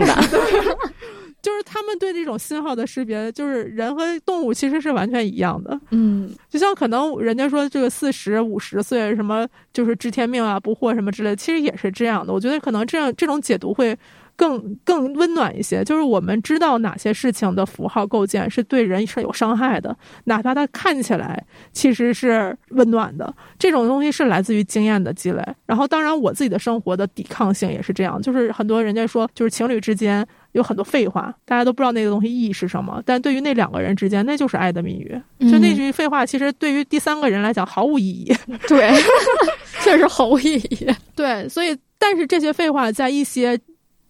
就是他们对这种信号的识别，就是人和动物其实是完全一样的。嗯，就像可能人家说这个四十五十岁什么就是知天命啊、不惑什么之类的，其实也是这样的。我觉得可能这样这种解读会更更温暖一些。就是我们知道哪些事情的符号构建是对人是有伤害的，哪怕它看起来其实是温暖的，这种东西是来自于经验的积累。然后，当然我自己的生活的抵抗性也是这样。就是很多人家说，就是情侣之间。有很多废话，大家都不知道那个东西意义是什么。但对于那两个人之间，那就是爱的密语。就那句废话，其实对于第三个人来讲毫无意义。对，确实毫无意义。对，所以，但是这些废话在一些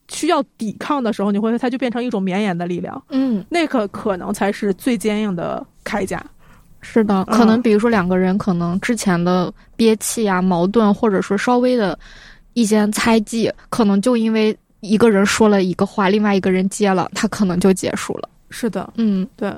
需要抵抗的时候，你会它就变成一种绵延的力量。嗯，那个可能才是最坚硬的铠甲。是的，可能比如说两个人可能之前的憋气啊、矛盾，或者说稍微的一些猜忌，可能就因为。一个人说了一个话，另外一个人接了，他可能就结束了。是的，嗯，对。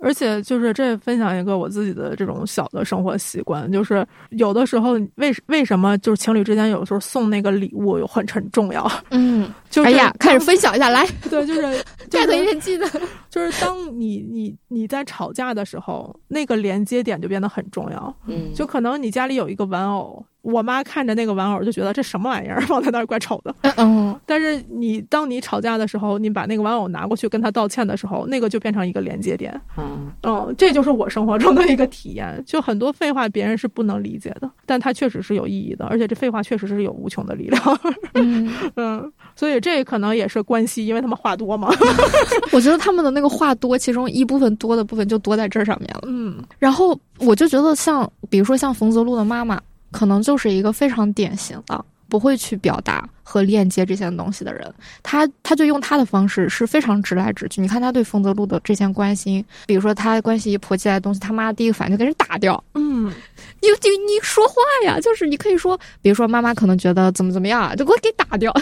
而且就是这分享一个我自己的这种小的生活习惯，就是有的时候为为什么就是情侣之间有时候送那个礼物有很很重要。嗯，就哎呀，开始分享一下来。对，就是 就是 get 一记得，就是当你你你在吵架的时候，那个连接点就变得很重要。嗯，就可能你家里有一个玩偶，我妈看着那个玩偶就觉得这什么玩意儿 放在那儿怪丑的。嗯，但是你当你吵架的时候，你把那个玩偶拿过去跟他道歉的时候，那个就变成一个连接点。嗯，嗯，这就是我生活中的一个体验。就很多废话别人是不能理解的，但它确实是有意义的，而且这废话确实是有无穷的力量。嗯，嗯，所以这可能也是关系，因为他们话多嘛。我觉得他们的那个话多，其中一部分多的部分就多在这上面了。嗯然后我就觉得像，比如说像冯泽路的妈妈，可能就是一个非常典型的不会去表达和链接这些东西的人。他他就用他的方式是非常直来直去。你看他对冯泽路的这些关心，比如说他关系一婆起来的东西，他妈第一个反应就给人打掉。嗯，你就你说话呀，就是你可以说，比如说妈妈可能觉得怎么怎么样啊，就给我给打掉。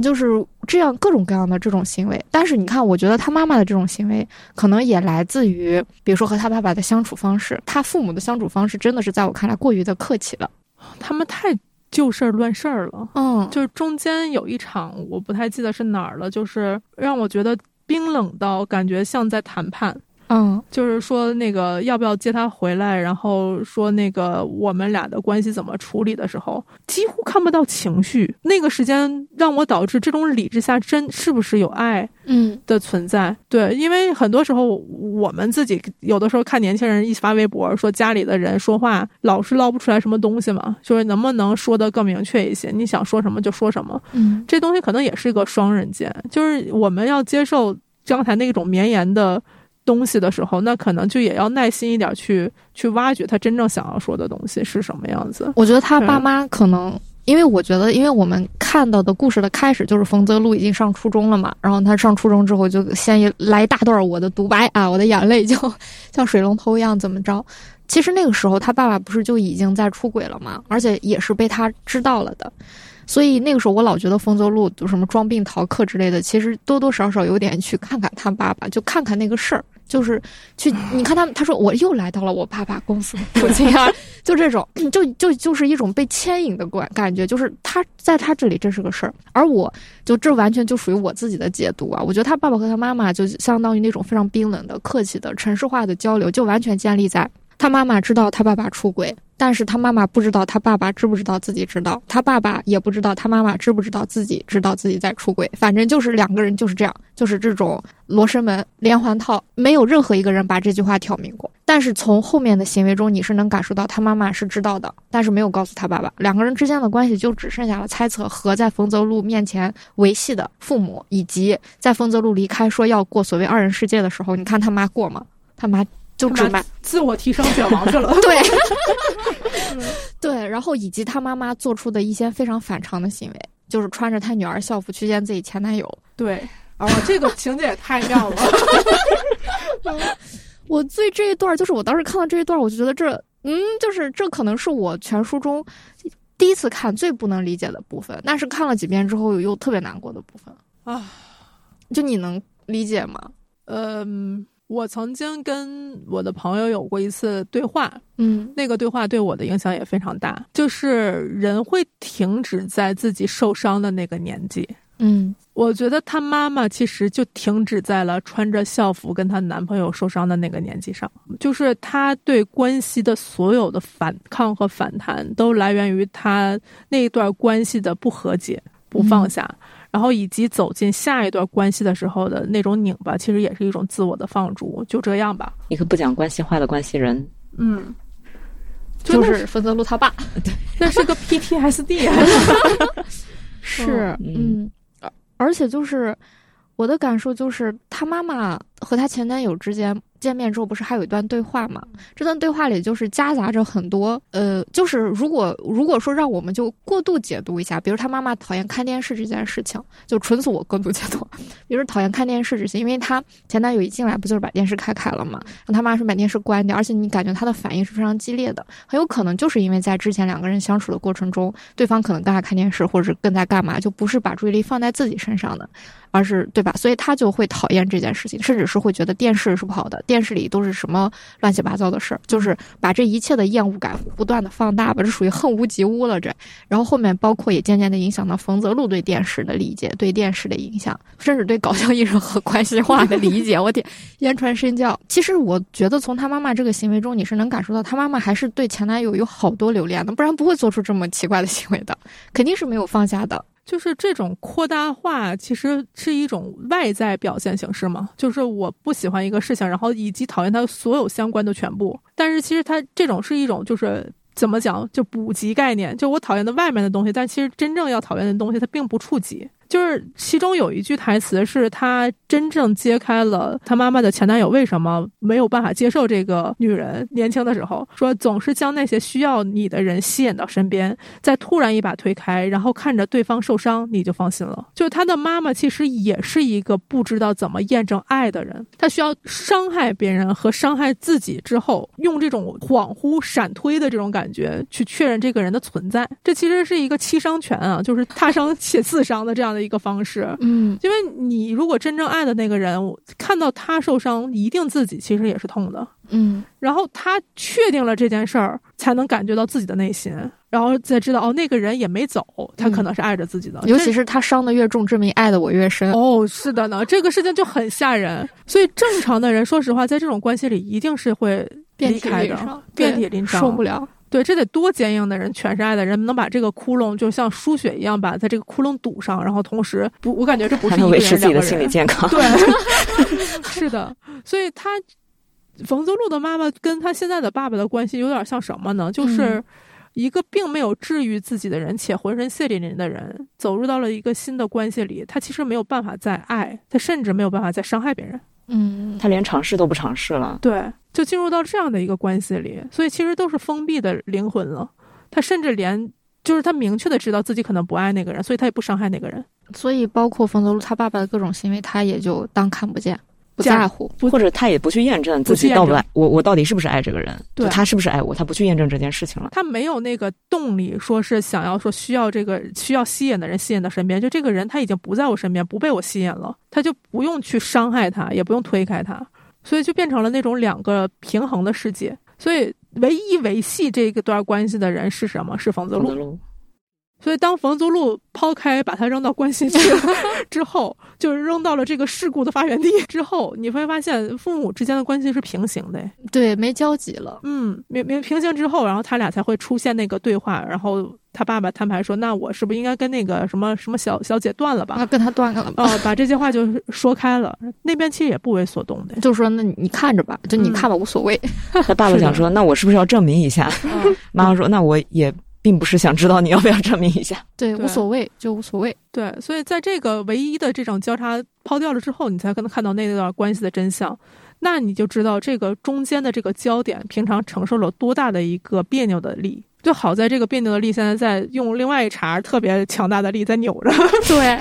就是这样各种各样的这种行为，但是你看，我觉得他妈妈的这种行为，可能也来自于，比如说和他爸爸的相处方式，他父母的相处方式真的是在我看来过于的客气了。他们太就事儿论事儿了。嗯，就是中间有一场，我不太记得是哪儿了，就是让我觉得冰冷到感觉像在谈判。嗯就是说那个要不要接他回来，然后说那个我们俩的关系怎么处理的时候，几乎看不到情绪。那个时间让我导致这种理智下真是不是有爱嗯的存在？对，因为很多时候我们自己有的时候看年轻人一发微博说家里的人说话老是捞不出来什么东西嘛，就是能不能说的更明确一些？你想说什么就说什么。嗯这东西可能也是一个双刃剑，就是我们要接受刚才那种绵延的东西的时候，那可能就也要耐心一点去去挖掘他真正想要说的东西是什么样子。我觉得他爸妈可能，因为我觉得，因为我们看到的故事的开始就是冯泽路已经上初中了嘛，然后他上初中之后就先一来一大段我的独白啊，我的眼泪就像水龙头一样怎么着。其实那个时候他爸爸不是就已经在出轨了嘛，而且也是被他知道了的。所以那个时候我老觉得冯泽路就什么装病逃课之类的，其实多多少少有点去看看他爸爸，就看看那个事儿，就是去你看他他说我又来到了我爸爸公司附近啊，就这种，就就就是一种被牵引的感感觉，就是他在他这里这是个事儿，而我就这完全就属于我自己的解读啊。我觉得他爸爸和他妈妈就相当于那种非常冰冷的、客气的、城市化的交流，就完全建立在他妈妈知道他爸爸出轨，但是他妈妈不知道他爸爸知不知道自己知道，他爸爸也不知道他妈妈知不知道自己知道自己在出轨，反正就是两个人就是这样，就是这种罗生门连环套，没有任何一个人把这句话挑明过。但是从后面的行为中，你是能感受到他妈妈是知道的，但是没有告诉他爸爸。两个人之间的关系就只剩下了猜测和在冯泽路面前维系的父母，以及在冯泽路离开说要过所谓二人世界的时候，你看他妈过吗？他妈就只他妈买。自我提升卷王去了。对，对，然后以及他妈妈做出的一些非常反常的行为，就是穿着他女儿校服去见自己前男友。对，哦，这个情节也太妙了。我对这一段，就是我当时看到这一段，我就觉得这，嗯，就是这可能是我全书中第一次看最不能理解的部分，但是看了几遍之后又特别难过的部分啊。就你能理解吗？嗯，我曾经跟我的朋友有过一次对话，嗯。那个对话对我的影响也非常大，就是人会停止在自己受伤的那个年纪。嗯。我觉得她妈妈其实就停止在了穿着校服跟她男朋友受伤的那个年纪上，就是她对关系的所有的反抗和反弹，都来源于她那一段关系的不和解、不放下，然后以及走进下一段关系的时候的那种拧巴，其实也是一种自我的放逐。就这样吧，一个不讲关系话的关系人，嗯，就是冯泽路他爸。那是个 PTSD 啊。是，嗯嗯，而而且就是我的感受就是，他妈妈和她前男友之间见面之后，不是还有一段对话吗？这段对话里就是夹杂着很多，呃，就是如果如果说让我们就过度解读一下，比如她妈妈讨厌看电视这件事情，就纯属我过度解读。比如讨厌看电视这些，因为她前男友一进来不就是把电视开开了嘛，然后她妈说把电视关掉，而且你感觉她的反应是非常激烈的，很有可能就是因为在之前两个人相处的过程中，对方可能更爱看电视或者更在干嘛，就不是把注意力放在自己身上的，而是对吧？所以她就会讨厌这件事情，甚至是会觉得电视是不好的，电视里都是什么乱七八糟的事儿，就是把这一切的厌恶感不断的放大吧，这属于恨屋及乌了这。然后后面包括也渐渐的影响到冯泽路对电视的理解，对电视的影响，甚至对搞笑艺人和关系化的理解。我天，言传身教。其实我觉得从他妈妈这个行为中，你是能感受到他妈妈还是对前男友有好多留恋的，不然不会做出这么奇怪的行为的，肯定是没有放下的。就是这种扩大化，其实是一种外在表现形式嘛。就是我不喜欢一个事情，然后以及讨厌它所有相关的全部。但是其实它这种是一种，就是怎么讲，就补给概念。就我讨厌的外面的东西，但其实真正要讨厌的东西，它并不触及。就是其中有一句台词是他真正揭开了他妈妈的前男友为什么没有办法接受这个女人。年轻的时候说总是将那些需要你的人吸引到身边，再突然一把推开，然后看着对方受伤，你就放心了。就是他的妈妈其实也是一个不知道怎么验证爱的人，他需要伤害别人和伤害自己之后，用这种恍惚闪推的这种感觉去确认这个人的存在。这其实是一个七伤拳啊，就是他伤且自伤的这样的。一个方式，嗯，因为你如果真正爱的那个人，看到他受伤，一定自己其实也是痛的，嗯，然后他确定了这件事儿，才能感觉到自己的内心，然后再知道哦，那个人也没走，他可能是爱着自己的，尤其是他伤的越重，证明爱的我越深。哦，是的呢，这个事情就很吓人。所以正常的人，说实话，在这种关系里，一定是会离开的，遍体鳞伤，受不了。对，这得多坚硬的人，全是爱的人，能把这个窟窿就像输血一样，把在这个窟窿堵上，然后同时不，我感觉这不是一个人，维持自己的心理健康。对 是的，所以他冯泽路的妈妈跟他现在的爸爸的关系有点像什么呢？就是一个并没有治愈自己的人，且浑身血淋淋的人，走入到了一个新的关系里，他其实没有办法再爱，他甚至没有办法再伤害别人。嗯，他连尝试都不尝试了。对。就进入到这样的一个关系里，所以其实都是封闭的灵魂了。他甚至连就是他明确的知道自己可能不爱那个人，所以他也不伤害那个人。所以包括冯泽路他爸爸的各种行为，他也就当看不见，不在乎，或者他也不去验证自己到不爱我，我到底是不是爱这个人？对，他是不是爱我？他不去验证这件事情了。他没有那个动力，说是想要说需要这个需要吸引的人吸引到身边。就这个人他已经不在我身边，不被我吸引了，他就不用去伤害他，也不用推开他。所以就变成了那种两个平衡的世界。所以唯一维系这个段关系的人是什么？是冯子路。所以当冯泽路抛开把他扔到关系去 之后，就是扔到了这个事故的发源地之后，你会发现父母之间的关系是平行的。对，没交集了。嗯，没没平行之后，然后他俩才会出现那个对话，然后。他爸爸摊牌说：“那我是不是应该跟那个什么什么小小姐断了吧？那，跟他断了吧？哦，把这些话就说开了。那边其实也不为所动的，就说那你看着吧，就你看吧，无所谓。他爸爸想说，那我是不是要证明一下？妈妈说，那我也并不是想知道你要不要证明一下。对，无所谓，就无所谓。对，所以在这个唯一的这种交叉抛掉了之后，你才可能看到那段关系的真相。那你就知道这个中间的这个焦点，平常承受了多大的一个别扭的力。”就好在这个别扭的力现在在用另外一茬特别强大的力在扭着。对，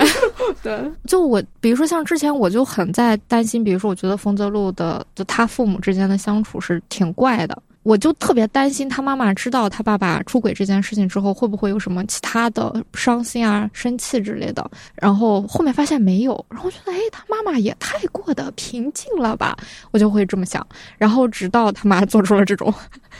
对。就我，比如说像之前我就很在担心，比如说我觉得冯泽路的就他父母之间的相处是挺怪的，我就特别担心他妈妈知道他爸爸出轨这件事情之后会不会有什么其他的伤心啊、生气之类的。然后后面发现没有，然后觉得哎，他妈妈也太过的平静了吧，我就会这么想。然后直到他妈做出了这种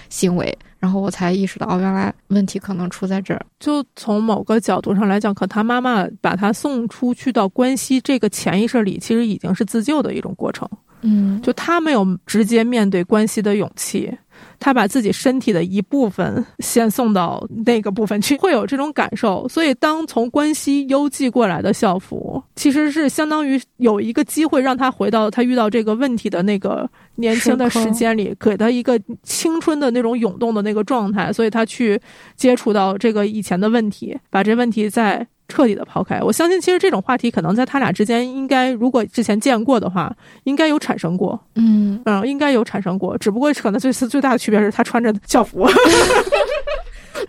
行为。然后我才意识到，哦，原来问题可能出在这儿。就从某个角度上来讲，可他妈妈把他送出去到关西这个潜意识里，其实已经是自救的一种过程。嗯，就他没有直接面对关系的勇气。他把自己身体的一部分先送到那个部分去，会有这种感受。所以，当从关西邮寄过来的校服，其实是相当于有一个机会让他回到他遇到这个问题的那个年轻的时间里，给他一个青春的那种涌动的那个状态。所以他去接触到这个以前的问题，把这问题再。彻底的抛开，我相信其实这种话题可能在他俩之间应该，如果之前见过的话，应该有产生过。嗯嗯，应该有产生过，只不过可能这次最大的区别是他穿着校服。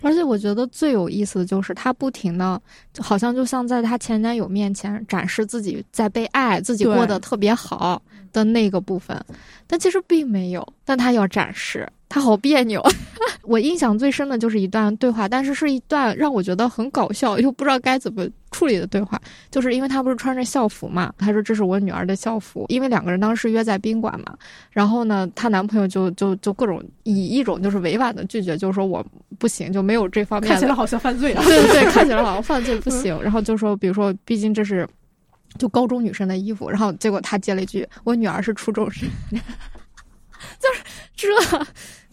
而且我觉得最有意思的就是他不停的，好像就像在他前男友面前展示自己在被爱，自己过得特别好的那个部分，但其实并没有，但他要展示。他好别扭，我印象最深的就是一段对话，但是是一段让我觉得很搞笑又不知道该怎么处理的对话，就是因为他不是穿着校服嘛，他说这是我女儿的校服，因为两个人当时约在宾馆嘛，然后呢，她男朋友就就就各种以一种就是委婉的拒绝，就是说我不行，就没有这方面，看起来好像犯罪啊。对对对，看起来好像犯罪 不行，然后就说，比如说，毕竟这是就高中女生的衣服，然后结果他接了一句，我女儿是初中生，就是这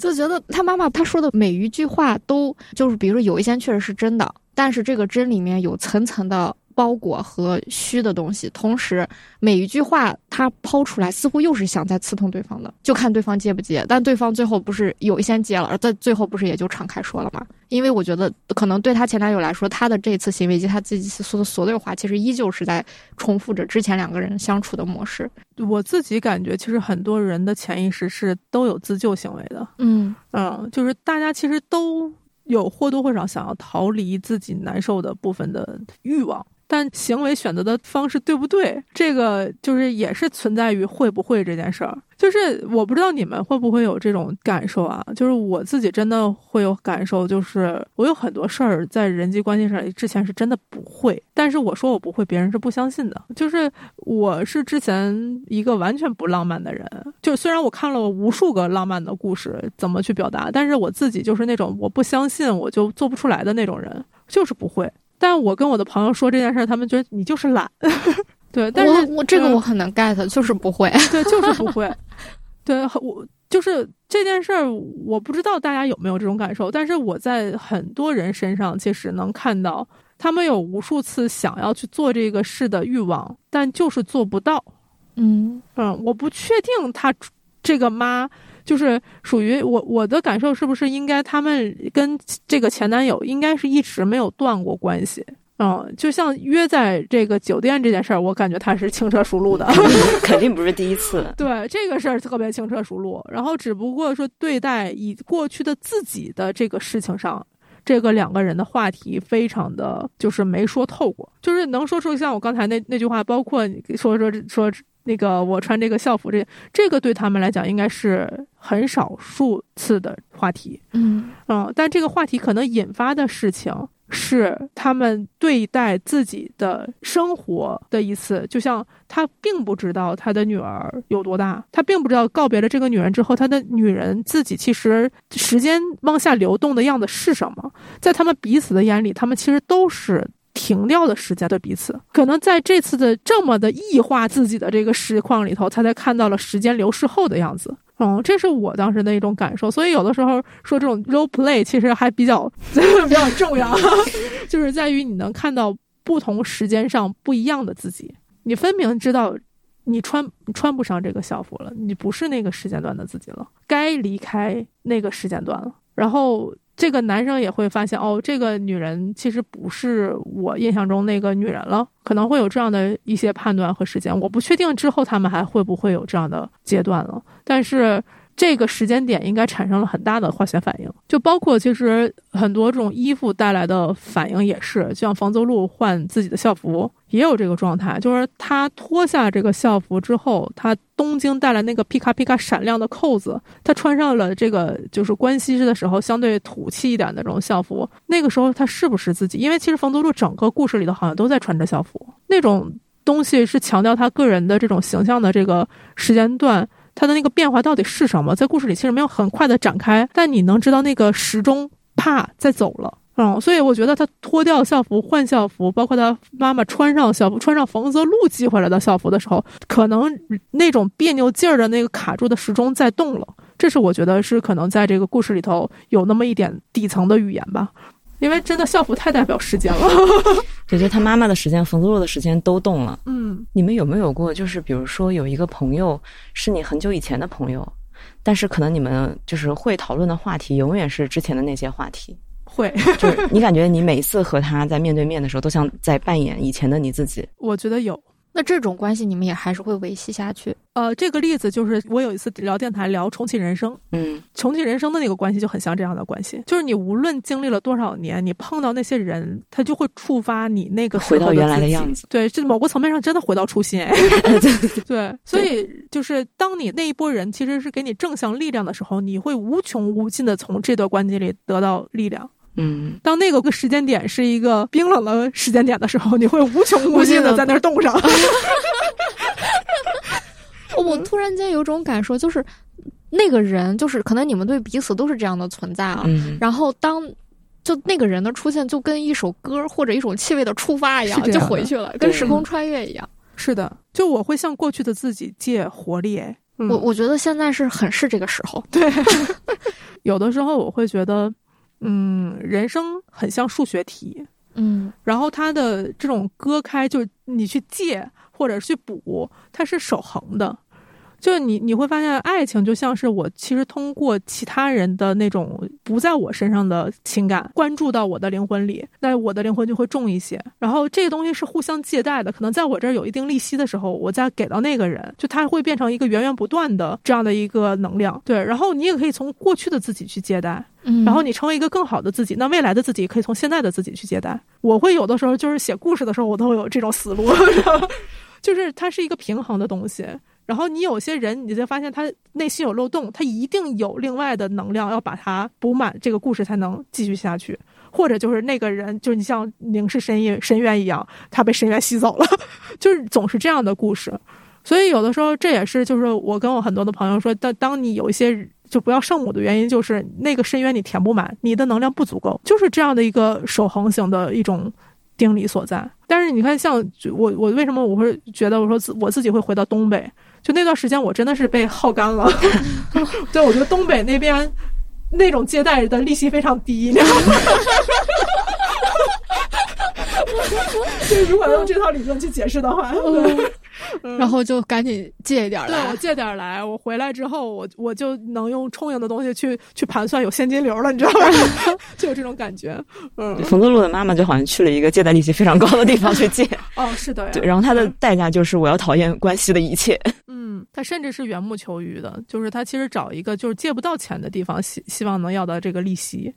就觉得他妈妈他说的每一句话都就是，比如说有一些确实是真的。但是这个真里面有层层的包裹和虚的东西，同时每一句话他抛出来，似乎又是想在刺痛对方的，就看对方接不接。但对方最后不是有一先接了，而在最后不是也就敞开说了吗？因为我觉得可能对他前男友来说，他的这次行为以及他自己说的所有话，其实依旧是在重复着之前两个人相处的模式。我自己感觉，其实很多人的潜意识是都有自救行为的。嗯嗯，就是大家其实都。有或多或少想要逃离自己难受的部分的欲望，但行为选择的方式对不对，这个就是也是存在于会不会这件事儿。就是我不知道你们会不会有这种感受啊？就是我自己真的会有感受，就是我有很多事儿在人际关系上之前是真的不会，但是我说我不会，别人是不相信的。就是我是之前一个完全不浪漫的人，就虽然我看了无数个浪漫的故事，怎么去表达，但是我自己就是那种我不相信我就做不出来的那种人，就是不会。但我跟我的朋友说这件事儿，他们觉得你就是懒。对，但是我这个我很能 get，就是不会，对，就是不会。对，我就是这件事儿，我不知道大家有没有这种感受，但是我在很多人身上其实能看到，他们有无数次想要去做这个事的欲望，但就是做不到。嗯嗯，我不确定他这个妈就是属于我，我的感受是不是应该他们跟这个前男友应该是一直没有断过关系。嗯，就像约在这个酒店这件事儿，我感觉他是轻车熟路的，肯定不是第一次。对这个事儿特别轻车熟路，然后只不过说对待以过去的自己的这个事情上，这个两个人的话题非常的就是没说透过，就是能说出像我刚才那那句话，包括说说说那个我穿这个校服这这个对他们来讲应该是很少数次的话题。嗯嗯，但这个话题可能引发的事情。是他们对待自己的生活的一次，就像他并不知道他的女儿有多大，他并不知道告别了这个女人之后，他的女人自己其实时间往下流动的样子是什么。在他们彼此的眼里，他们其实都是停掉的时间的彼此。可能在这次的这么的异化自己的这个实况里头，他才看到了时间流逝后的样子。嗯，这是我当时的一种感受，所以有的时候说这种 role play 其实还比较 比较重要，就是在于你能看到不同时间上不一样的自己，你分明知道你穿穿不上这个校服了，你不是那个时间段的自己了，该离开那个时间段了，然后。这个男生也会发现，哦，这个女人其实不是我印象中那个女人了，可能会有这样的一些判断和时间。我不确定之后他们还会不会有这样的阶段了，但是。这个时间点应该产生了很大的化学反应，就包括其实很多这种衣服带来的反应也是，就像房泽路换自己的校服也有这个状态，就是他脱下这个校服之后，他东京带来那个皮卡皮卡闪亮的扣子，他穿上了这个就是关西的时候相对土气一点的这种校服，那个时候他是不是自己？因为其实房泽路整个故事里头好像都在穿着校服，那种东西是强调他个人的这种形象的这个时间段。他的那个变化到底是什么？在故事里其实没有很快的展开，但你能知道那个时钟啪在走了，嗯，所以我觉得他脱掉校服换校服，包括他妈妈穿上校服，穿上冯泽路寄回来的校服的时候，可能那种别扭劲儿的那个卡住的时钟在动了，这是我觉得是可能在这个故事里头有那么一点底层的语言吧。因为真的校服太代表时间了，对，就他妈妈的时间、冯子路的时间都动了。嗯，你们有没有过，就是比如说有一个朋友是你很久以前的朋友，但是可能你们就是会讨论的话题永远是之前的那些话题。会，就是你感觉你每一次和他在面对面的时候，都像在扮演以前的你自己。我觉得有。那这种关系你们也还是会维系下去？呃，这个例子就是我有一次聊电台聊重启人生，嗯，重启人生的那个关系就很像这样的关系，就是你无论经历了多少年，你碰到那些人，他就会触发你那个回到原来的样子。对，这某个层面上真的回到初心。对，所以就是当你那一波人其实是给你正向力量的时候，你会无穷无尽的从这段关系里得到力量。嗯，当那个个时间点是一个冰冷的时间点的时候，你会无穷无尽的在那儿冻上。我突然间有种感受，就是那个人，就是可能你们对彼此都是这样的存在啊。嗯然后当就那个人的出现，就跟一首歌或者一种气味的触发一样，就回去了，跟时空穿越一样。是的，就我会向过去的自己借活力。我我觉得现在是很是这个时候。对，有的时候我会觉得，嗯，人生很像数学题，嗯然后它的这种割开，就你去借或者去补，它是守恒的。就你你会发现，爱情就像是我其实通过其他人的那种不在我身上的情感，关注到我的灵魂里，那我的灵魂就会重一些。然后这个东西是互相借贷的，可能在我这儿有一定利息的时候，我再给到那个人，就它会变成一个源源不断的这样的一个能量。对，然后你也可以从过去的自己去借贷，嗯，然后你成为一个更好的自己，那未来的自己可以从现在的自己去接待。我会有的时候就是写故事的时候，我都会有这种思路，就是它是一个平衡的东西。然后你有些人，你就发现他内心有漏洞，他一定有另外的能量要把它补满，这个故事才能继续下去。或者就是那个人，就是你像凝视深渊深渊一样，他被深渊吸走了，就是总是这样的故事。所以有的时候这也是就是我跟我很多的朋友说，当当你有一些就不要圣母的原因，就是那个深渊你填不满，你的能量不足够，就是这样的一个守恒型的一种定理所在。但是你看，像我我为什么我会觉得我说自我自己会回到东北，就那段时间我真的是被耗干了。对，我觉得东北那边那种借贷的利息非常低，你知道吗？就如果用这套理论去解释的话，对。然后就赶紧借一点对我。借点儿来，我回来之后，我我就能用充盈的东西去去盘算有现金流了，你知道吗？就有这种感觉。嗯，冯德路的妈妈就好像去了一个借贷利息非常高的地方去借，哦，是的呀。对，然后他的代价就是我要讨厌关系的一切。嗯，他甚至是缘木求鱼的，就是他其实找一个就是借不到钱的地方，希希望能要到这个利息，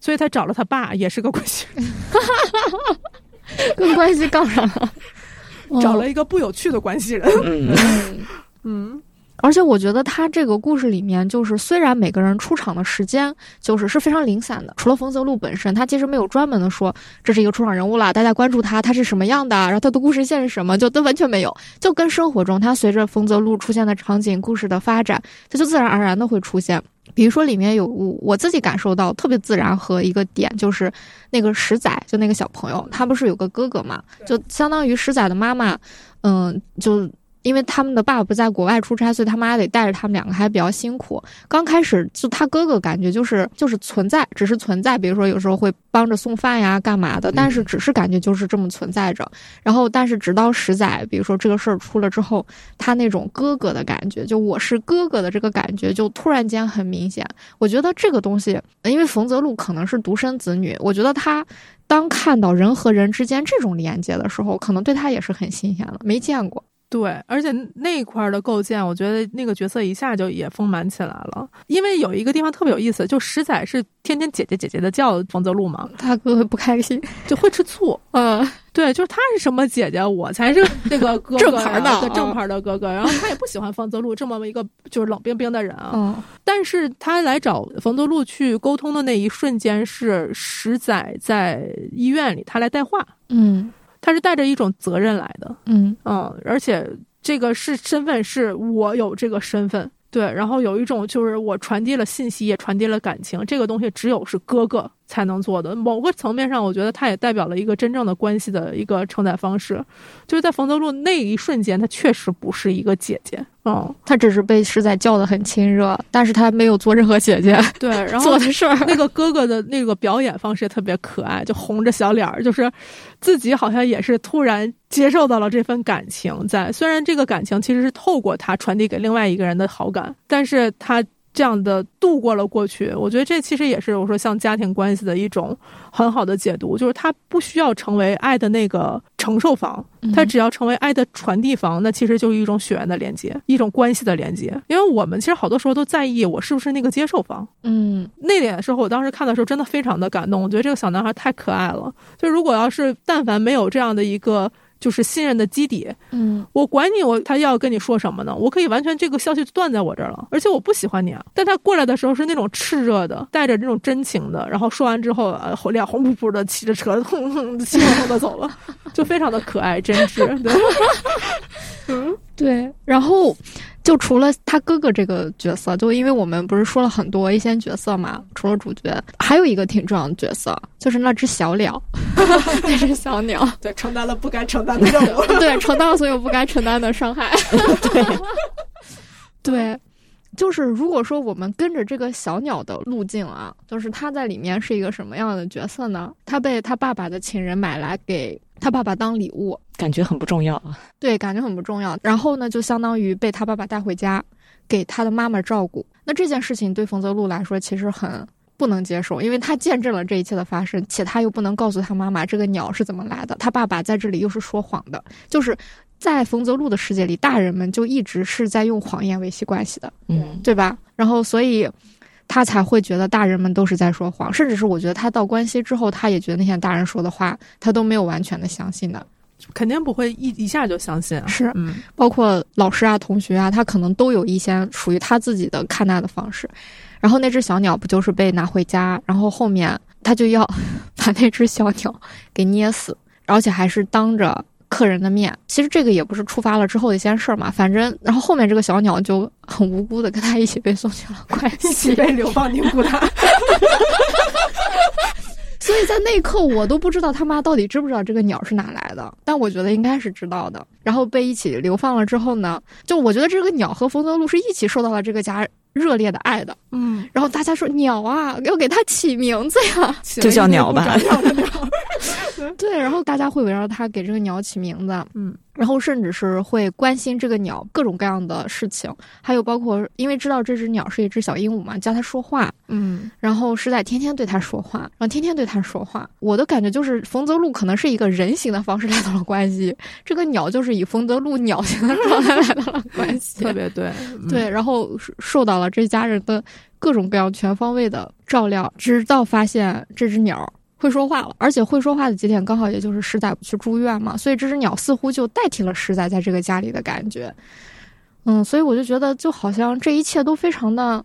所以他找了他爸，也是个关系人，跟关系杠上了，找了一个不有趣的关系人。嗯，嗯。嗯，而且我觉得他这个故事里面，就是虽然每个人出场的时间就是是非常零散的，除了冯泽路本身，他其实没有专门的说这是一个出场人物啦，大家关注他，他是什么样的，然后他的故事线是什么，就都完全没有，就跟生活中他随着冯泽路出现的场景、故事的发展，他就自然而然的会出现。比如说里面有我我自己感受到特别自然和一个点，就是那个石仔，就那个小朋友，他不是有个哥哥嘛，就相当于石仔的妈妈，嗯，就因为他们的爸爸不在国外出差，所以他妈得带着他们两个，还比较辛苦。刚开始就他哥哥感觉就是就是存在，只是存在，比如说有时候会帮着送饭呀，干嘛的，但是只是感觉就是这么存在着。然后，但是直到十载，比如说这个事儿出了之后，他那种哥哥的感觉，就我是哥哥的这个感觉，就突然间很明显。我觉得这个东西，因为冯泽路可能是独生子女，我觉得他当看到人和人之间这种连接的时候，可能对他也是很新鲜的，没见过。对，而且那一块儿的构建，我觉得那个角色一下就也丰满起来了。因为有一个地方特别有意思，就石仔是天天姐姐姐姐的叫冯泽路嘛，他哥哥不开心，就会吃醋。嗯，对，就是他是什么姐姐，我才是 那个哥哥正呀牌的对正嗯牌的哥哥。然后他也不喜欢冯泽路这么一个就是冷冰冰的人啊。嗯但是他来找冯泽路去沟通的那一瞬间，是石仔在医院里，他来带话，嗯他是带着一种责任来的。嗯嗯，而且这个是身份，是我有这个身份，对，然后有一种就是我传递了信息，也传递了感情，这个东西只有是哥哥才能做的。某个层面上，我觉得它也代表了一个真正的关系的一个承载方式，就是在冯德路那一瞬间，她确实不是一个姐姐，嗯，他只是被实在叫的很亲热，但是他没有做任何姐姐 对，然后 做的事儿。那个哥哥的那个表演方式也特别可爱，就红着小脸儿，就是自己好像也是突然接受到了这份感情在。虽然这个感情其实是透过他传递给另外一个人的好感，但是他这样的度过了过去。我觉得这其实也是我说像家庭关系的一种很好的解读，就是他不需要成为爱的那个承受方，他只要成为爱的传递方，那其实就是一种血缘的连接，一种关系的连接。因为我们其实好多时候都在意我是不是那个接受方。嗯那点的时候，我当时看的时候真的非常的感动。我觉得这个小男孩太可爱了。就如果要是但凡没有这样的一个就是信任的基底。嗯我管你我他要跟你说什么呢？我可以完全这个消息就断在我这儿了，而且我不喜欢你啊。但他过来的时候是那种炽热的，带着这种真情的，然后说完之后，呃，脸红扑扑的，骑着车哼哼气冲冲的走了，就非常的可爱真挚。对嗯，对，然后就除了他哥哥这个角色，就因为我们不是说了很多一些角色嘛，除了主角，还有一个挺重要的角色，就是那只小鸟，那只小鸟，对，承担了不该承担的任务。对，承担了所有不该承担的伤害。对，对，就是如果说我们跟着这个小鸟的路径啊，就是它在里面是一个什么样的角色呢？它被他爸爸的情人买来给他爸爸当礼物，感觉很不重要啊。对，感觉很不重要。然后呢，就相当于被他爸爸带回家，给他的妈妈照顾。那这件事情对冯泽路来说其实很不能接受，因为他见证了这一切的发生，且他又不能告诉他妈妈这个鸟是怎么来的。他爸爸在这里又是说谎的，就是在冯泽路的世界里，大人们就一直是在用谎言维系关系的，嗯，对吧？然后所以。他才会觉得大人们都是在说谎，甚至是我觉得他到关西之后，他也觉得那些大人说的话，他都没有完全的相信的。肯定不会一一下就相信啊。是嗯，包括老师啊、同学啊，他可能都有一些属于他自己的看待的方式。然后那只小鸟不就是被拿回家，然后后面他就要 把那只小鸟给捏死，而且还是当着客人的面。其实这个也不是触发了之后的一件事儿嘛，反正然后后面这个小鸟就很无辜的跟他一起被送去了关一起西。被流放宁古塔。所以在那一刻，我都不知道他妈到底知不知道这个鸟是哪来的，但我觉得应该是知道的。然后被一起流放了之后呢，就我觉得这个鸟和冯泽路是一起受到了这个家热烈的爱的。嗯，然后大家说鸟啊，要给它起名字呀，就叫鸟吧 对，然后大家会围绕它给这个鸟起名字，嗯，然后甚至是会关心这个鸟各种各样的事情，还有包括因为知道这只鸟是一只小鹦鹉嘛，教它说话，嗯，然后是在天天对它说话，然后天天对它说话。我的感觉就是冯泽路可能是一个人形的方式来到了关系，这个鸟就是以冯泽路鸟形的状态来到了关系，特别对，嗯。对，然后受到了这家人的各种各样全方位的照料，直到发现这只鸟会说话了，而且会说话的节点刚好也就是石仔去住院嘛，所以这只鸟似乎就代替了石仔在这个家里的感觉。嗯，所以我就觉得就好像这一切都非常的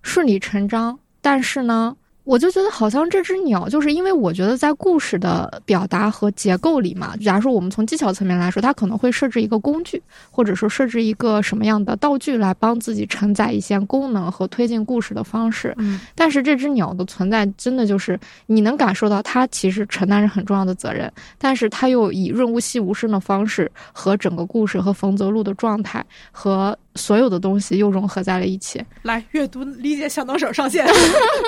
顺理成章，但是呢。我就觉得好像这只鸟，就是因为我觉得在故事的表达和结构里嘛，假如说我们从技巧层面来说，它可能会设置一个工具，或者说设置一个什么样的道具来帮自己承载一些功能和推进故事的方式。嗯，但是这只鸟的存在，真的就是你能感受到它其实承担着很重要的责任，但是它又以润物细无声的方式和整个故事和冯泽路的状态和所有的东西又融合在了一起。来阅读理解小能手上线。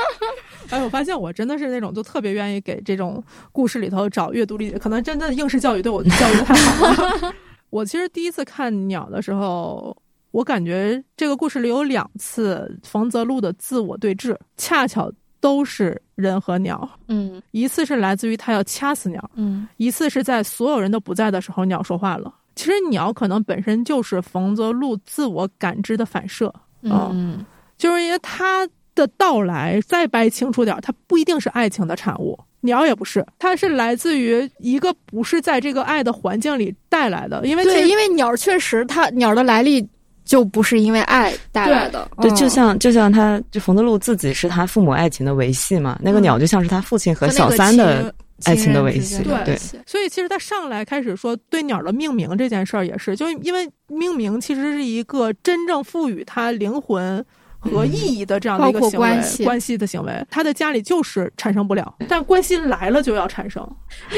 哎，我发现我真的是那种就特别愿意给这种故事里头找阅读理解，可能真的应试教育对我的教育的太好了。我其实第一次看鸟的时候，我感觉这个故事里有两次冯泽路的自我对峙，恰巧都是人和鸟。嗯一次是来自于他要掐死鸟，嗯一次是在所有人都不在的时候，鸟说话了。其实鸟可能本身就是冯泽路自我感知的反射，嗯。就是因为它的到来，再掰清楚点儿，它不一定是爱情的产物，鸟也不是，它是来自于一个不是在这个爱的环境里带来的，因为对，因为鸟确实它鸟的来历就不是因为爱带来的，对，嗯。就像就像他，就冯德路自己是他父母爱情的维系嘛，那个嗯。鸟就像是他父亲和小三的情爱情的维系对所以其实他上来开始说对鸟的命名这件事儿也是，就因为命名其实是一个真正赋予它灵魂。和意义的这样的一个行为，关系关系的行为，他的家里就是产生不了，但关心来了就要产生。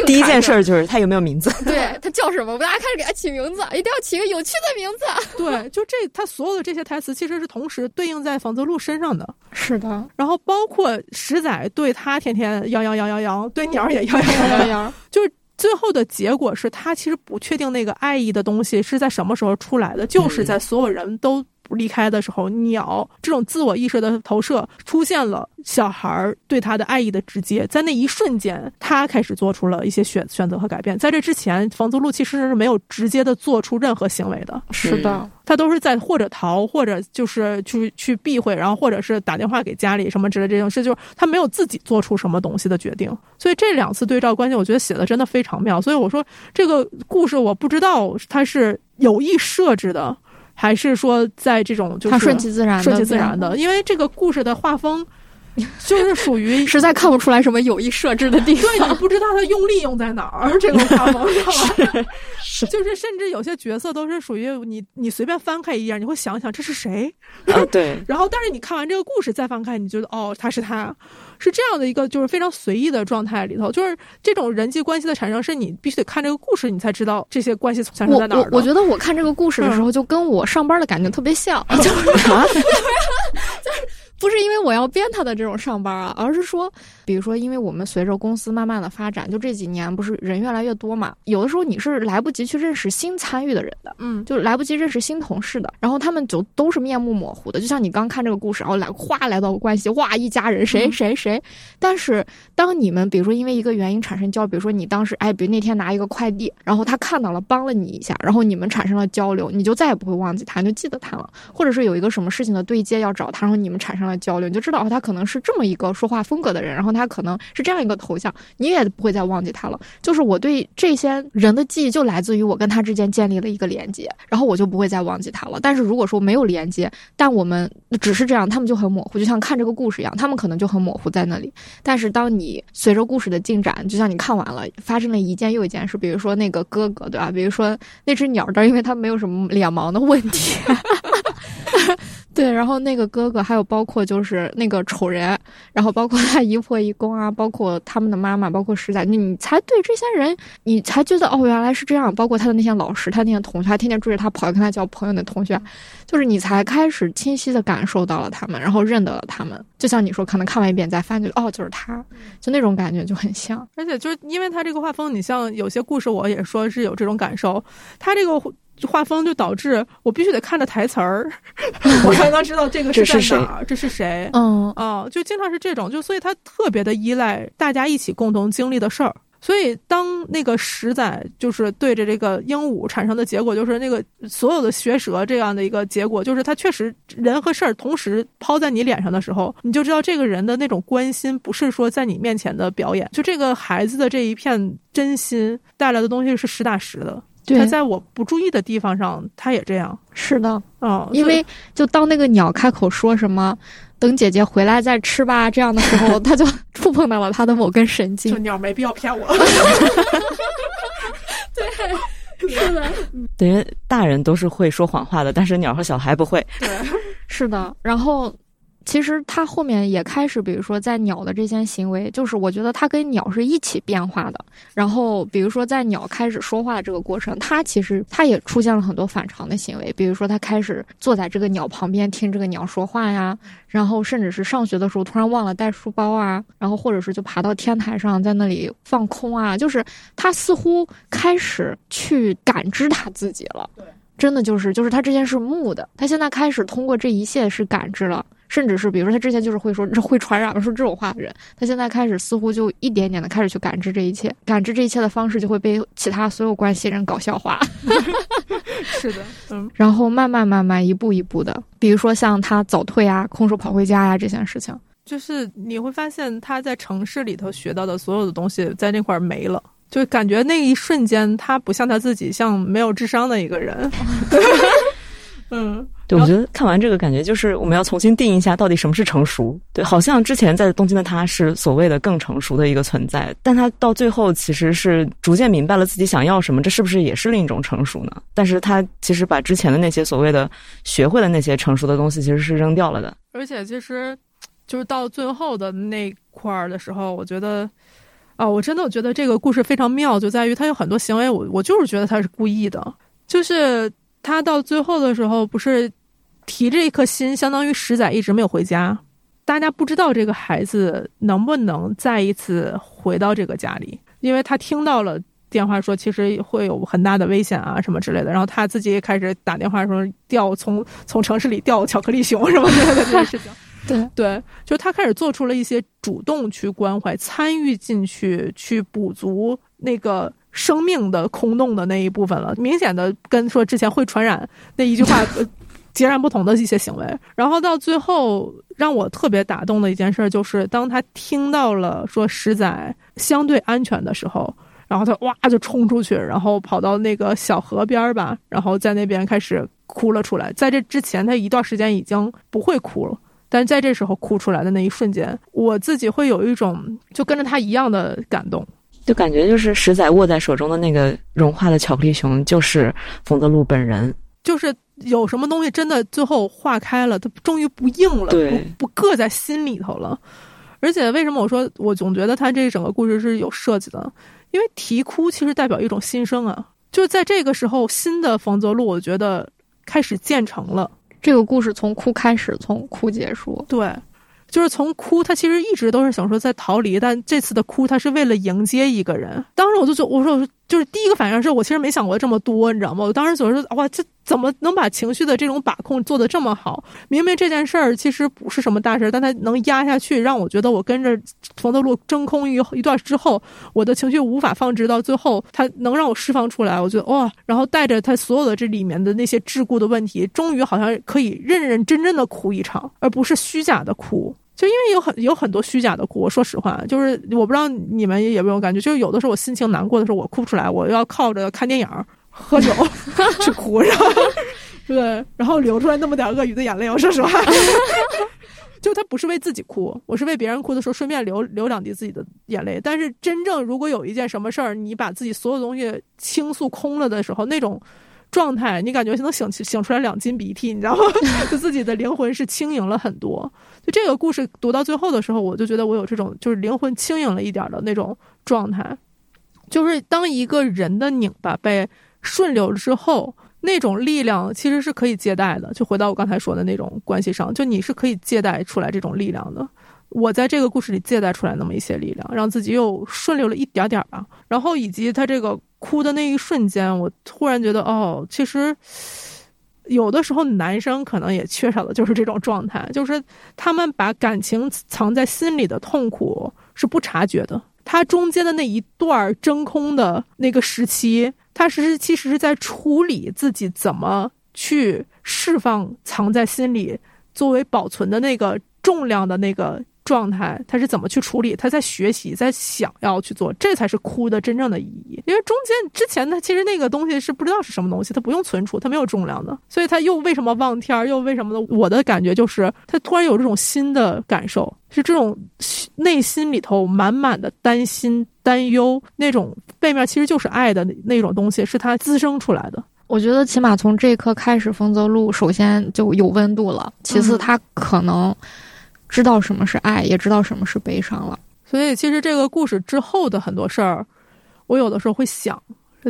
第一件事儿就是他有没有名字，对他叫什么？大家开始给他起名字，一定要起个有趣的名字。对，就这，他所有的这些台词其实是同时对应在房泽路身上的。是的，然后包括石仔对他天天摇摇摇摇摇，对鸟儿也摇摇摇摇摇，就是最后的结果是他其实不确定那个爱意的东西是在什么时候出来的，就是在所有人都离开的时候，鸟这种自我意识的投射出现了，小孩儿对他的爱意的直接，在那一瞬间，他开始做出了一些选选择和改变。在这之前，房租路其实是没有直接的做出任何行为的，是的，他都是在或者逃，或者就是去去避讳，然后或者是打电话给家里什么之类这种事，就是他没有自己做出什么东西的决定。所以这两次对照关系，我觉得写的真的非常妙。所以我说这个故事，我不知道他是有意设置的。还是说，在这种就是顺其自然、顺其自然的，因为这个故事的画风就是属于 实在看不出来什么有意设置的地方，对，你不知道它用力用在哪儿。这个画风 是，就是甚至有些角色都是属于你，你随便翻开一页，你会想想这是谁啊？对。然后，但是你看完这个故事再翻开，你觉得哦，他是他。是这样的一个，就是非常随意的状态里头，就是这种人际关系的产生，是你必须得看这个故事，你才知道这些关系产生在哪儿。我我觉得我看这个故事的时候，就跟我上班的感觉特别像，就是 就是。不是因为我要编他的这种上班啊，而是说，比如说，因为我们随着公司慢慢的发展，就这几年不是人越来越多嘛，有的时候你是来不及去认识新参与的人的，嗯，就来不及认识新同事的，然后他们就都是面目模糊的，就像你刚看这个故事，然后来哗来到关系，哇一家人谁谁谁，但是当你们比如说因为一个原因产生交，比如说你当时哎，比如那天拿一个快递，然后他看到了帮了你一下，然后你们产生了交流，你就再也不会忘记他，你就记得他了，或者是有一个什么事情的对接要找他，然后你们产生交流，你就知道。他可能是这么一个说话风格的人，然后他可能是这样一个头像，你也不会再忘记他了。就是我对这些人的记忆就来自于我跟他之间建立了一个连接，然后我就不会再忘记他了。但是如果说没有连接，但我们只是这样，他们就很模糊，就像看这个故事一样，他们可能就很模糊在那里。但是当你随着故事的进展，就像你看完了，发生了一件又一件事，比如说那个哥哥，对吧？比如说那只鸟儿，因为它没有什么脸盲的问题。对，然后那个哥哥，还有包括就是那个丑人，然后包括他姨婆姨公啊，包括他们的妈妈，包括实在，你才对这些人，你才觉得哦，原来是这样。包括他的那些老师，他那些同学，还天天追着他跑，跟他交朋友的同学，就是你才开始清晰的感受到了他们，然后认得了他们。就像你说，可能看完一遍再翻，就哦，就是他，就那种感觉就很像。而且就是因为他这个画风，你像有些故事，我也说是有这种感受，他这个。画风就导致我必须得看着台词儿，我才能知道这个是在哪儿，这是谁？嗯啊，就经常是这种，就所以他特别的依赖大家一起共同经历的事儿。所以当那个十仔就是对着这个鹦鹉产生的结果，就是那个所有的学舌这样的一个结果，就是他确实人和事儿同时抛在你脸上的时候，你就知道这个人的那种关心不是说在你面前的表演，就这个孩子的这一片真心带来的东西是实打实的。他在我不注意的地方上，他也这样。是的，哦，因为就当那个鸟开口说什么“等姐姐回来再吃吧”这样的时候，他就触碰到了他的某根神经。就鸟没必要骗我。对，是的。等于大人都是会说谎话的，但是鸟和小孩不会。对，是的。然后。其实他后面也开始，比如说在鸟的这些行为，就是我觉得他跟鸟是一起变化的。然后，比如说在鸟开始说话这个过程，他其实他也出现了很多反常的行为，比如说他开始坐在这个鸟旁边听这个鸟说话呀，然后甚至是上学的时候突然忘了带书包啊，然后或者是就爬到天台上在那里放空啊，就是他似乎开始去感知他自己了。对，真的就是就是他之前是木的，他现在开始通过这一切是感知了。甚至是，比如说他之前就是会说 这会传染说这种话的人，他现在开始似乎就一点点的开始去感知这一切，感知这一切的方式就会被其他所有关系人搞笑化。是的，嗯，然后慢慢慢慢一步一步的，比如说像他早退啊、空手跑回家呀这件事情，就是你会发现他在城市里头学到的所有的东西在那块儿没了，就感觉那一瞬间他不像他自己，像没有智商的一个人。嗯。对，我觉得看完这个感觉就是我们要重新定义一下到底什么是成熟。对，好像之前在东京的他是所谓的更成熟的一个存在，但他到最后其实是逐渐明白了自己想要什么，这是不是也是另一种成熟呢？但是他其实把之前的那些所谓的学会的那些成熟的东西其实是扔掉了的。而且其实就是到最后的那块儿的时候，我觉得啊，我真的觉得这个故事非常妙，就在于他有很多行为，我我就是觉得他是故意的，就是。他到最后的时候，不是提着一颗心，相当于十载一直没有回家。大家不知道这个孩子能不能再一次回到这个家里，因为他听到了电话说其实会有很大的危险啊什么之类的，然后他自己也开始打电话说掉从从城市里掉巧克力熊什么之类的这件事情。对对，就他开始做出了一些主动去关怀、参与进去，去补足那个生命的空洞的那一部分了。明显的跟说之前会传染那一句话 截然不同的一些行为。然后到最后让我特别打动的一件事，就是当他听到了说石仔相对安全的时候，然后他哇就冲出去，然后跑到那个小河边吧，然后在那边开始哭了出来。在这之前，他一段时间已经不会哭了。但是在这时候哭出来的那一瞬间，我自己会有一种就跟着他一样的感动，就感觉就是石仔握在手中的那个融化的巧克力熊，就是冯泽路本人。就是有什么东西真的最后化开了，它终于不硬了，不不硌在心里头了。而且为什么我说我总觉得他这整个故事是有设计的？因为啼哭其实代表一种新生啊，就是在这个时候，新的冯泽路我觉得开始建成了。这个故事从哭开始，从哭结束。对，就是从哭，他其实一直都是想说在逃离，但这次的哭，他是为了迎接一个人。当时我就说，我说，就是第一个反应是我其实没想过这么多，你知道吗？我当时总是哇，这。怎么能把情绪的这种把控做得这么好？明明这件事儿其实不是什么大事儿，但他能压下去，让我觉得我跟着冯德路真空一一段之后，我的情绪无法放置，到最后他能让我释放出来，我觉得哇！然后带着他所有的这里面的那些桎梏的问题，终于好像可以认认真真的哭一场，而不是虚假的哭。就因为有很有很多虚假的哭，我说实话，就是我不知道你们有没有感觉，就是有的时候我心情难过的时候，我哭不出来，我要靠着看电影。喝酒 去哭，然后对，然后流出来那么点鳄鱼的眼泪。我说实话，就他不是为自己哭，我是为别人哭的时候顺便流流两滴自己的眼泪。但是真正如果有一件什么事儿，你把自己所有东西倾诉空了的时候，那种状态，你感觉能醒醒出来两斤鼻涕，你知道吗？就自己的灵魂是轻盈了很多。就这个故事读到最后的时候，我就觉得我有这种就是灵魂轻盈了一点的那种状态，就是当一个人的拧巴被。顺流之后，那种力量其实是可以借贷的。就回到我刚才说的那种关系上，就你是可以借贷出来这种力量的。我在这个故事里借贷出来那么一些力量，让自己又顺溜了一点点吧。然后以及他这个哭的那一瞬间，我突然觉得，哦，其实有的时候男生可能也缺少的就是这种状态，就是他们把感情藏在心里的痛苦是不察觉的。他中间的那一段真空的那个时期。他其实其实是在处理自己怎么去释放藏在心里作为保存的那个重量的那个状态，他是怎么去处理？他在学习，在想要去做，这才是哭的真正的意义。因为中间之前他其实那个东西是不知道是什么东西，他不用存储，他没有重量的，所以他又为什么望天又为什么呢？我的感觉就是他突然有这种新的感受，是这种内心里头满满的担心。担忧那种背面其实就是爱的那种东西，是他滋生出来的。我觉得起码从这一刻开始，丰泽路首先就有温度了。其次，他可能知道什么是爱，也知道什么是悲伤了。所以，其实这个故事之后的很多事儿，我有的时候会想，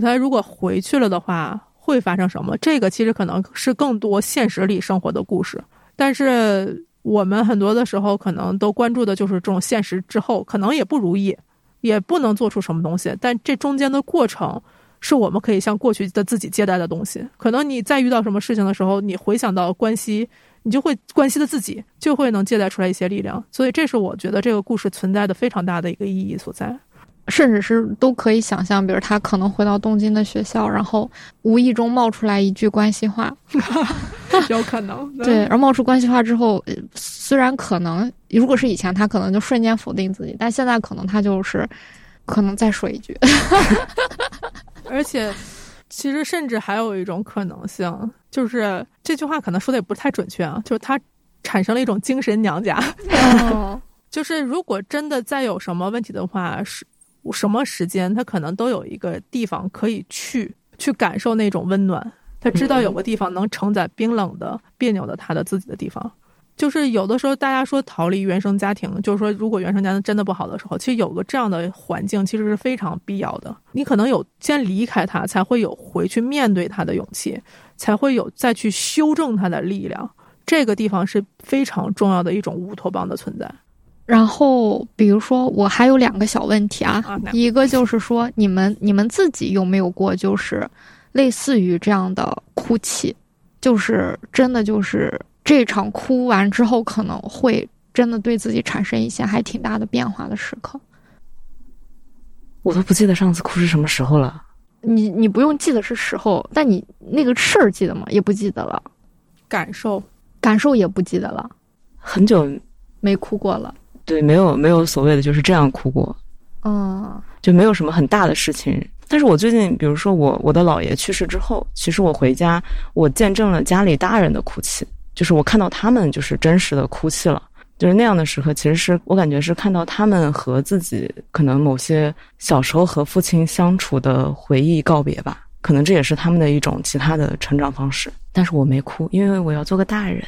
他如果回去了的话，会发生什么？这个其实可能是更多现实里生活的故事。但是我们很多的时候可能都关注的就是这种现实之后，可能也不如意。也不能做出什么东西，但这中间的过程是我们可以向过去的自己借贷的东西。可能你在遇到什么事情的时候，你回想到关系，你就会关心的自己就会能借贷出来一些力量。所以，这是我觉得这个故事存在的非常大的一个意义所在。甚至是都可以想象，比如他可能回到东京的学校，然后无意中冒出来一句关系话 有可能对。而冒出关系话之后，虽然可能如果是以前，他可能就瞬间否定自己，但现在可能他就是可能再说一句。而且，其实甚至还有一种可能性，就是这句话可能说的也不太准确啊，就是他产生了一种精神娘家。就是如果真的再有什么问题的话，是。什么时间，他可能都有一个地方可以去，去感受那种温暖。他知道有个地方能承载冰冷的、别扭的他的自己的地方。就是有的时候，大家说逃离原生家庭，就是说，如果原生家庭真的不好的时候，其实有个这样的环境，其实是非常必要的。你可能有先离开他，才会有回去面对他的勇气，才会有再去修正他的力量。这个地方是非常重要的一种乌托邦的存在。然后，比如说，我还有两个小问题啊，啊一个就是说，你们你们自己有没有过就是类似于这样的哭泣，就是真的就是这场哭完之后，可能会真的对自己产生一些还挺大的变化的时刻。我都不记得上次哭是什么时候了。你你不用记得是时候，但你那个事儿记得吗？也不记得了，感受感受也不记得了，很久，没哭过了。对，没有没有所谓的就是这样哭过，嗯就没有什么很大的事情。但是我最近，比如说我我的姥爷去世之后，其实我回家，我见证了家里大人的哭泣，就是我看到他们就是真实的哭泣了。就是那样的时刻，其实是我感觉是看到他们和自己可能某些小时候和父亲相处的回忆告别吧，可能这也是他们的一种其他的成长方式。但是我没哭，因为我要做个大人。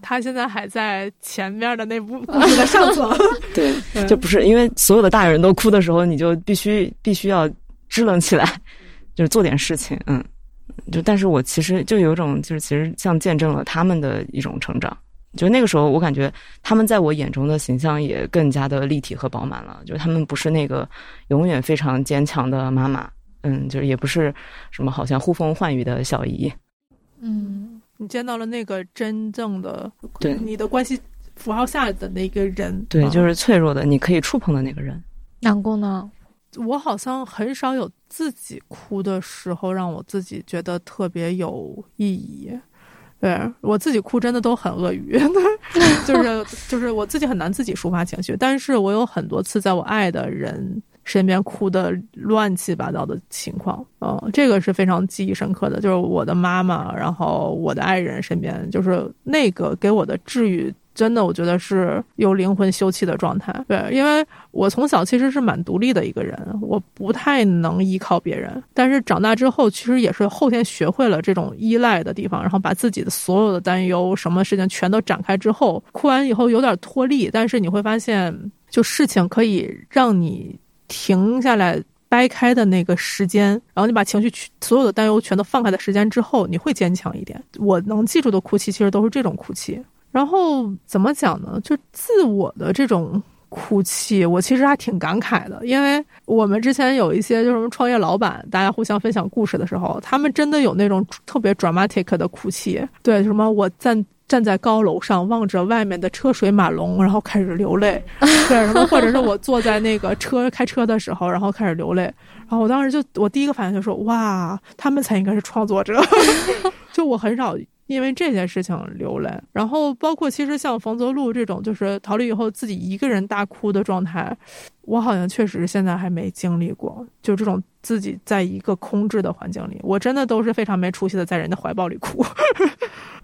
他现在还在前面的那部故事的上层。对，对就不是因为所有的大人都哭的时候，你就必须必须要支棱起来，就是做点事情，嗯，就但是我其实就有一种就是其实像见证了他们的一种成长，就那个时候我感觉他们在我眼中的形象也更加的立体和饱满了，就是他们不是那个永远非常坚强的妈妈，嗯，就是也不是什么好像呼风唤雨的小姨，嗯你见到了那个真正的对你的关系符号下的那个人。对，嗯就是脆弱的，你可以触碰的那个人。南宫呢？我好像很少有自己哭的时候，让我自己觉得特别有意义。对我自己哭真的都很鳄鱼，就是就是我自己很难自己抒发情绪，但是我有很多次在我爱的人身边哭的乱七八糟的情况，嗯，这个是非常记忆深刻的，就是我的妈妈，然后我的爱人身边，就是那个给我的治愈。真的，我觉得是有灵魂休憩的状态。对，因为我从小其实是蛮独立的一个人，我不太能依靠别人。但是长大之后，其实也是后天学会了这种依赖的地方，然后把自己的所有的担忧、什么事情全都展开之后，哭完以后有点脱力，但是你会发现，就事情可以让你停下来。掰开的那个时间，然后你把情绪所有的担忧全都放开的时间之后，你会坚强一点。我能记住的哭泣，其实都是这种哭泣。然后怎么讲呢？就自我的这种哭泣，我其实还挺感慨的，因为我们之前有一些就是什么创业老板，大家互相分享故事的时候，他们真的有那种特别 dramatic 的哭泣。对，什么我站站在高楼上望着外面的车水马龙，然后开始流泪。对，什么或者是我坐在那个车开车的时候，然后开始流泪。然后我当时就我第一个反应就说：哇，他们才应该是创作者。就我很少。因为这件事情流泪，然后包括其实像冯泽路这种就是逃离以后自己一个人大哭的状态，我好像确实现在还没经历过。就这种自己在一个空置的环境里，我真的都是非常没出息的在人的怀抱里哭。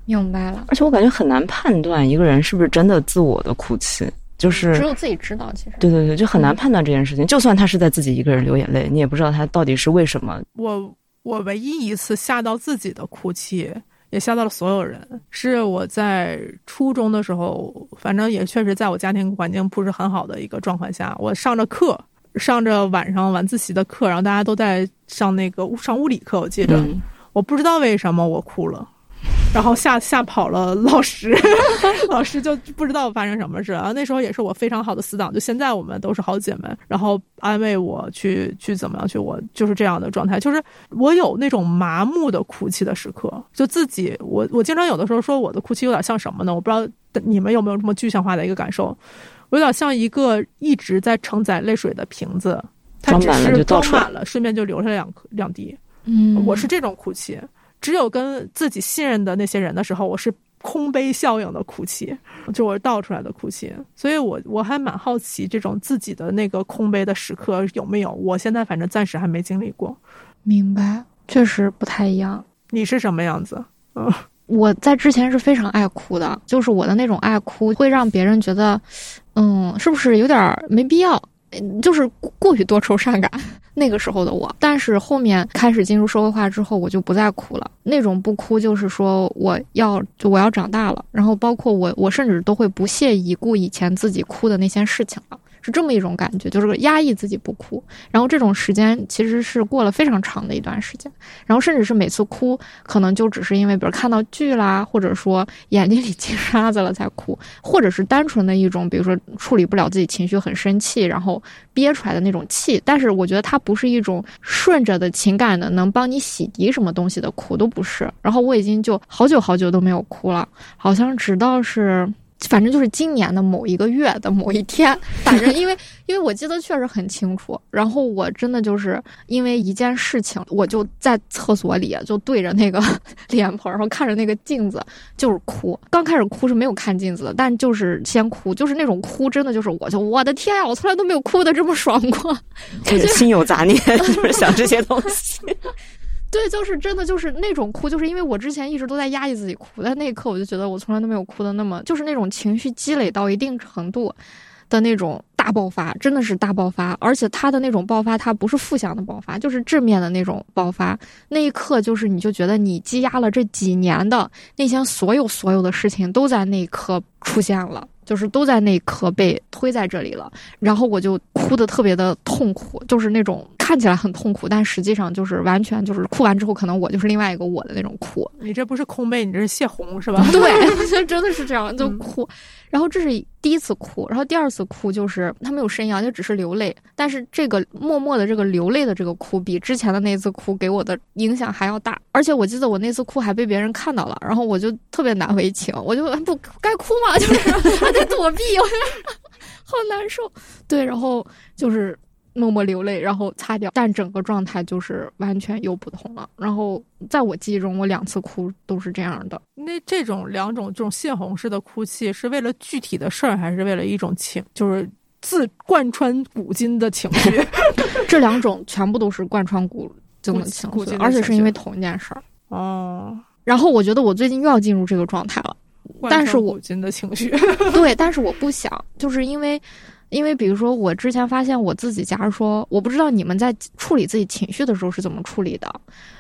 明白了，而且我感觉很难判断一个人是不是真的自我的哭泣，就是只有自己知道。其实，对对对，就很难判断这件事情。就算他是在自己一个人流眼泪，你也不知道他到底是为什么。我我唯一一次吓到自己的哭泣。也吓到了所有人。是我在初中的时候，反正也确实在我家庭环境不是很好的一个状况下，我上着课，上着晚上晚自习的课，然后大家都在上那个上物理课，我记着，嗯、我不知道为什么我哭了。然后吓吓跑了老师，老师就不知道发生什么事。然后那时候也是我非常好的死党，就现在我们都是好姐妹，然后安慰我去去怎么样去，我就是这样的状态。就是我有那种麻木的哭泣的时刻，就自己我我经常有的时候说我的哭泣有点像什么呢？我不知道你们有没有这么具象化的一个感受？我有点像一个一直在承载泪水的瓶子，它只是装满了，顺便就流下两颗两滴。嗯，我是这种哭泣。只有跟自己信任的那些人的时候，我是空杯效应的哭泣，就我倒出来的哭泣。所以我我还蛮好奇这种自己的那个空杯的时刻有没有。我现在反正暂时还没经历过。明白，确实不太一样。你是什么样子？嗯，我在之前是非常爱哭的，就是我的那种爱哭会让别人觉得，嗯，是不是有点没必要？就是过于多愁善感，那个时候的我。但是后面开始进入社会化之后，我就不再哭了。那种不哭，就是说我要就我要长大了。然后包括我，我甚至都会不屑一顾以前自己哭的那些事情了。是这么一种感觉，就是压抑自己不哭。然后这种时间其实是过了非常长的一段时间，然后甚至是每次哭，可能就只是因为比如看到剧啦，或者说眼睛里进沙子了才哭，或者是单纯的一种，比如说处理不了自己情绪很生气，然后憋出来的那种气。但是我觉得它不是一种顺着的情感的，能帮你洗涤什么东西的哭都不是。然后我已经就好久好久都没有哭了，好像直到是。反正就是今年的某一个月的某一天，反正因为因为我记得确实很清楚，然后我真的就是因为一件事情，我就在厕所里就对着那个 脸盆，然后看着那个镜子就是哭。刚开始哭是没有看镜子的，但就是先哭，就是那种哭，真的就是我就我的天呀，我从来都没有哭的这么爽过，就是心有杂念，就是想这些东西。对，就是真的，就是那种哭，就是因为我之前一直都在压抑自己哭，但那一刻我就觉得我从来都没有哭的那么，就是那种情绪积累到一定程度的那种大爆发，真的是大爆发，而且他的那种爆发，他不是负向的爆发，就是正面的那种爆发。那一刻，就是你就觉得你积压了这几年的那些所有所有的事情，都在那一刻出现了。就是都在那一刻被推在这里了，然后我就哭的特别的痛苦，就是那种看起来很痛苦，但实际上就是完全就是哭完之后，可能我就是另外一个我的那种哭。你这不是空杯，你这是泄洪是吧？对，就真的是这样，就哭。然后这是第一次哭，然后第二次哭就是他没有呻吟，就只是流泪。但是这个默默的这个流泪的这个哭，比之前的那次哭给我的影响还要大。而且我记得我那次哭还被别人看到了，然后我就特别难为情，我就不该哭嘛，就是还在躲避，我 好难受。对，然后就是。默默流泪，然后擦掉，但整个状态就是完全又不同了。然后在我记忆中，我两次哭都是这样的。那这种两种这种泄洪式的哭泣，是为了具体的事儿，还是为了一种情，就是自贯穿古今的情绪？这两种全部都是贯穿古今的情绪，而且是因为同一件事儿。哦。然后我觉得我最近又要进入这个状态了，但是我今的情绪，对，但是我不想，就是因为。因为比如说，我之前发现我自己，假如说，我不知道你们在处理自己情绪的时候是怎么处理的。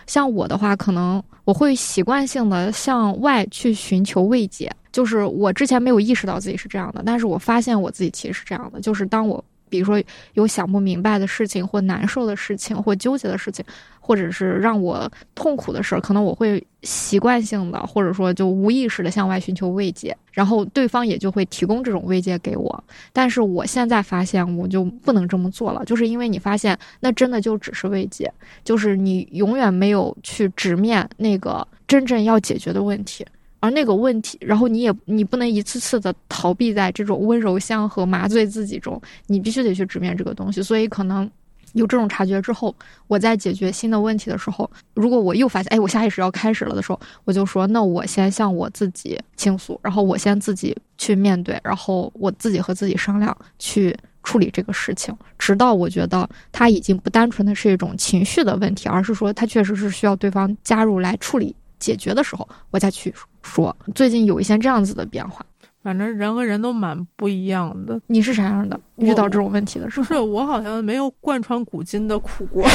像我的话，可能我会习惯性的向外去寻求慰藉，就是我之前没有意识到自己是这样的，但是我发现我自己其实是这样的，就是当我。比如说有想不明白的事情，或难受的事情，或纠结的事情，或者是让我痛苦的事儿，可能我会习惯性的，或者说就无意识的向外寻求慰藉，然后对方也就会提供这种慰藉给我。但是我现在发现，我就不能这么做了，就是因为你发现那真的就只是慰藉，就是你永远没有去直面那个真正要解决的问题。而那个问题，然后你也你不能一次次的逃避在这种温柔乡和麻醉自己中，你必须得去直面这个东西。所以可能有这种察觉之后，我在解决新的问题的时候，如果我又发现，哎，我下意识要开始了的时候，我就说，那我先向我自己倾诉，然后我先自己去面对，然后我自己和自己商量去处理这个事情，直到我觉得它已经不单纯的是一种情绪的问题，而是说它确实是需要对方加入来处理。解决的时候，我再去说。最近有一些这样子的变化，反正人和人都蛮不一样的。你是啥样的？遇到这种问题的时候，不是我好像没有贯穿古今的苦过。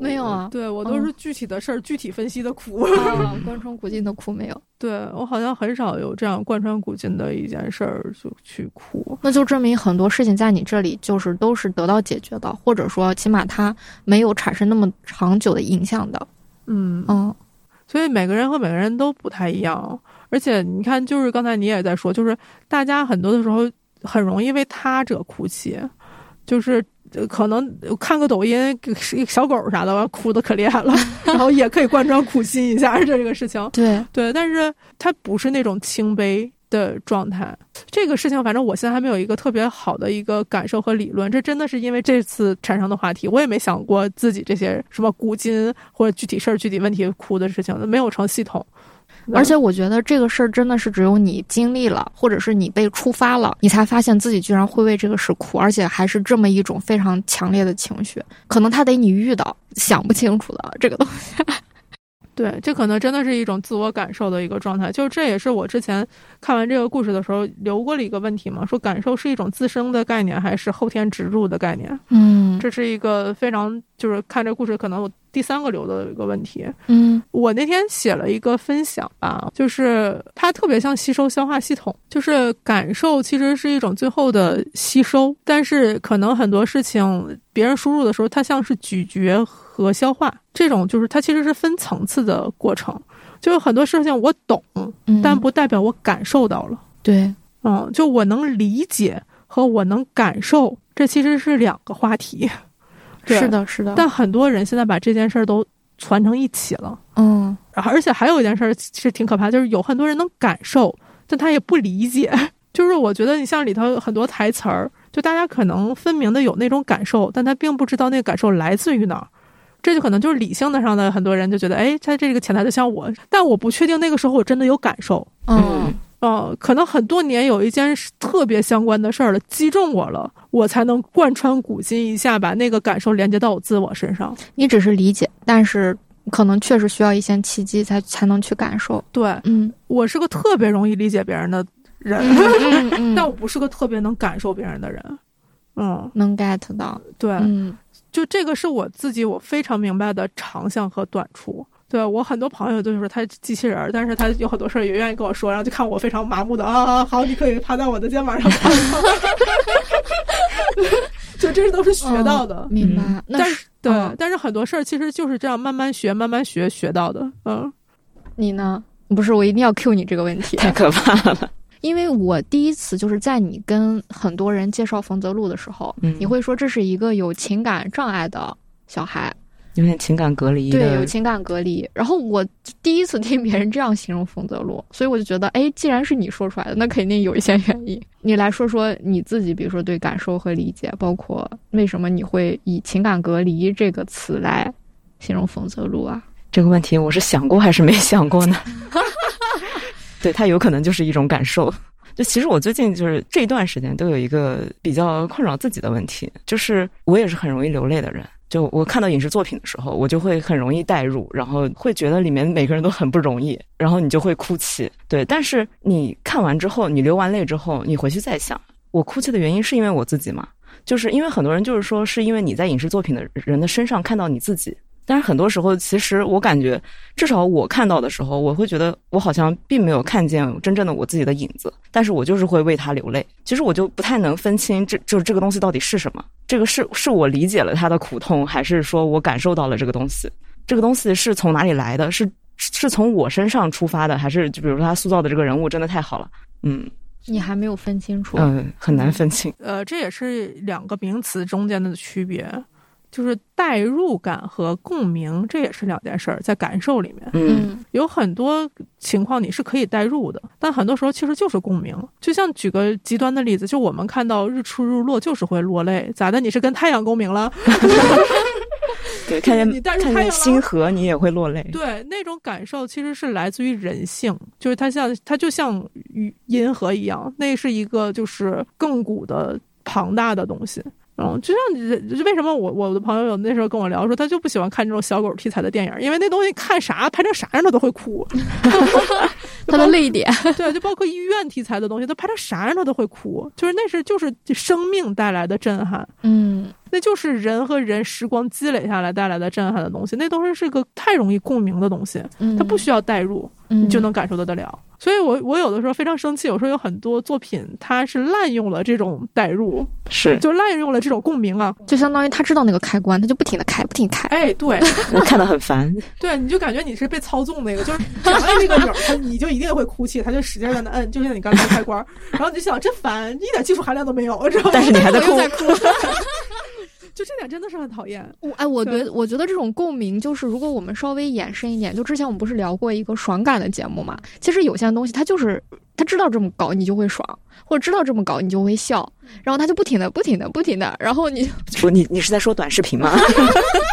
没有啊，对我都是具体的事儿，具体分析的苦。贯穿古今的苦没有。对我好像很少有这样贯穿古今的一件事儿就去哭。那就证明很多事情在你这里就是都是得到解决的，或者说起码它没有产生那么长久的影响的。嗯嗯，所以每个人和每个人都不太一样，而且你看，就是刚才你也在说，就是大家很多的时候很容易为他者哭泣，就是可能看个抖音，一小狗啥的，哭的可厉害了，然后也可以贯穿苦心一下这个事情。对对，但是它不是那种轻悲。的状态，这个事情反正我现在还没有一个特别好的一个感受和理论。这真的是因为这次产生的话题，我也没想过自己这些什么古今或者具体事儿、具体问题哭的事情，没有成系统。而且我觉得这个事儿真的是只有你经历了，或者是你被触发了，你才发现自己居然会为这个事哭，而且还是这么一种非常强烈的情绪。可能他得你遇到，想不清楚的这个东西。对，这可能真的是一种自我感受的一个状态。就这也是我之前看完这个故事的时候留过了一个问题嘛，说感受是一种自身的概念，还是后天植入的概念？嗯，这是一个非常就是看这故事，可能我第三个留的一个问题。嗯我那天写了一个分享吧，就是它特别像吸收消化系统，就是感受其实是一种最后的吸收，但是可能很多事情别人输入的时候，它像是咀嚼和消化，这种就是它其实是分层次的过程。就是很多事情我懂，嗯，但不代表我感受到了。对，嗯，就我能理解和我能感受，这其实是两个话题。对是，的，是的，但很多人现在把这件事儿都传成一起了。嗯而且还有一件事儿是挺可怕，就是有很多人能感受，但他也不理解。就是我觉得你像里头很多台词儿，就大家可能分明的有那种感受，但他并不知道那个感受来自于哪儿。这就可能就是理性的上的很多人就觉得，哎，他这个潜台词像我，但我不确定那个时候我真的有感受。嗯呃，可能很多年有一件事特别相关的事儿了，击中我了，我才能贯穿古今，一下把那个感受连接到我自我身上。你只是理解，但是可能确实需要一些契机才才能去感受。对嗯我是个特别容易理解别人的人，嗯嗯 但我不是个特别能感受别人的人。嗯，能 get 到。对，嗯就这个是我自己我非常明白的长项和短处。对我很多朋友就是说他机器人儿，但是他有很多事儿也愿意跟我说，然后就看我非常麻木的啊，好，你可以趴在我的肩膀上。就这都是学到的，明白嗯。但那是对，嗯但是很多事儿其实就是这样慢慢学、慢慢学学到的。嗯，你呢？不是，我一定要 Q 你这个问题，太可怕了。因为我第一次就是在你跟很多人介绍冯泽路的时候，嗯你会说这是一个有情感障碍的小孩，有点情感隔离，对，有情感隔离。然后我第一次听别人这样形容冯泽路，所以我就觉得，哎，既然是你说出来的，那肯定有一些原因。你来说说你自己，比如说对感受和理解，包括为什么你会以情感隔离这个词来形容冯泽路啊？这个问题，我是想过还是没想过呢？对，它有可能就是一种感受。就其实我最近就是这一段时间都有一个比较困扰自己的问题，就是我也是很容易流泪的人。就我看到影视作品的时候，我就会很容易代入，然后会觉得里面每个人都很不容易，然后你就会哭泣。对，但是你看完之后，你流完泪之后，你回去再想，我哭泣的原因是因为我自己吗？就是因为很多人就是说，是因为你在影视作品的人的身上看到你自己。但是很多时候，其实我感觉，至少我看到的时候，我会觉得我好像并没有看见真正的我自己的影子，但是我就是会为他流泪。其实我就不太能分清这就是这个东西到底是什么。这个是是我理解了他的苦痛，还是说我感受到了这个东西？这个东西是从哪里来的？是是从我身上出发的，还是就比如说他塑造的这个人物真的太好了？嗯你还没有分清楚。嗯，很难分清。呃，这也是两个名词中间的区别，就是代入感和共鸣，这也是两件事儿，在感受里面。嗯嗯有很多情况你是可以代入的，但很多时候其实就是共鸣。就像举个极端的例子，就我们看到日出日落就是会落泪，咋的？你是跟太阳共鸣了？对，看见你带入看见太阳了星河，你也会落泪。对，那种感受其实是来自于人性，就是它像它就像与银河一样，那是一个就是亘古的庞大的东西。嗯，就像你为什么我我的朋友有那时候跟我聊说，他就不喜欢看这种小狗题材的电影，因为那东西看啥拍成啥样他都会哭。他的泪点，对，就包括医院题材的东西，他拍成啥样他都会哭，就是那是就是生命带来的震撼，嗯那就是人和人时光积累下来带来的震撼的东西，那东西是个太容易共鸣的东西，嗯，它不需要代入，你你就能感受得得了。所以我我有的时候非常生气，有时候有很多作品它是滥用了这种代入，是，就滥用了这种共鸣啊。就相当于他知道那个开关，他就不停的开，不停开。哎，对 我看到很烦。对，你就感觉你是被操纵那个，就是只要按这个钮儿，它你就一定会哭泣，它就使劲在那摁，就像你刚才开关儿，然后你就想真烦，一点技术含量都没有，知道吗？但是你还在哭。就这点真的是很讨厌。我哎，我觉得我觉得这种共鸣，就是如果我们稍微延伸一点，就之前我们不是聊过一个爽感的节目嘛？其实有些东西它就是他知道这么搞你就会爽，或者知道这么搞你就会笑，然后他就不停的、不停的、不停的，然后你不你你是在说短视频吗？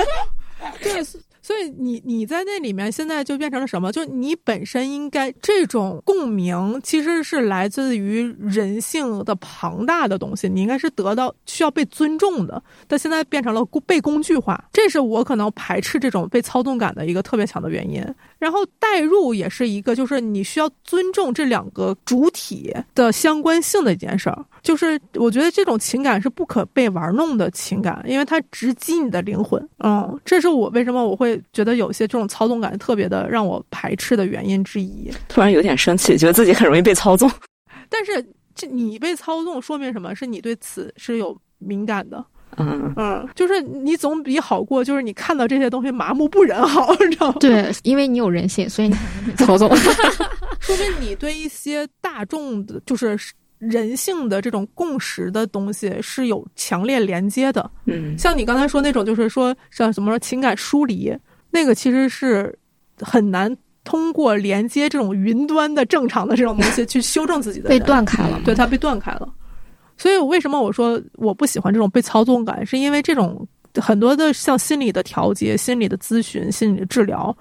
对，所以你你在那里面现在就变成了什么？就你本身应该这种共鸣其实是来自于人性的庞大的东西，你应该是得到需要被尊重的，但现在变成了被工具化，这是我可能排斥这种被操纵感的一个特别强的原因。然后代入也是一个，就是你需要尊重这两个主体的相关性的一件事儿。就是我觉得这种情感是不可被玩弄的情感，因为它直击你的灵魂。嗯，这是我为什么我会会觉得有些这种操纵感特别的让我排斥的原因之一。突然有点生气，觉得自己很容易被操纵。但是这你被操纵，说明什么？是你对此是有敏感的。嗯嗯，就是你总比好过，就是你看到这些东西麻木不仁好，你知道吗？对，因为你有人性，所以你操纵。说明你对一些大众的，就是人性的这种共识的东西是有强烈连接的。嗯，像你刚才说那种，就是说像什么说情感疏离，那个其实是很难通过连接这种云端的正常的这种东西去修正自己的被断开了，对它被断开了。所以为什么我说我不喜欢这种被操纵感，是因为这种很多的像心理的调节、心理的咨询、心理的治疗，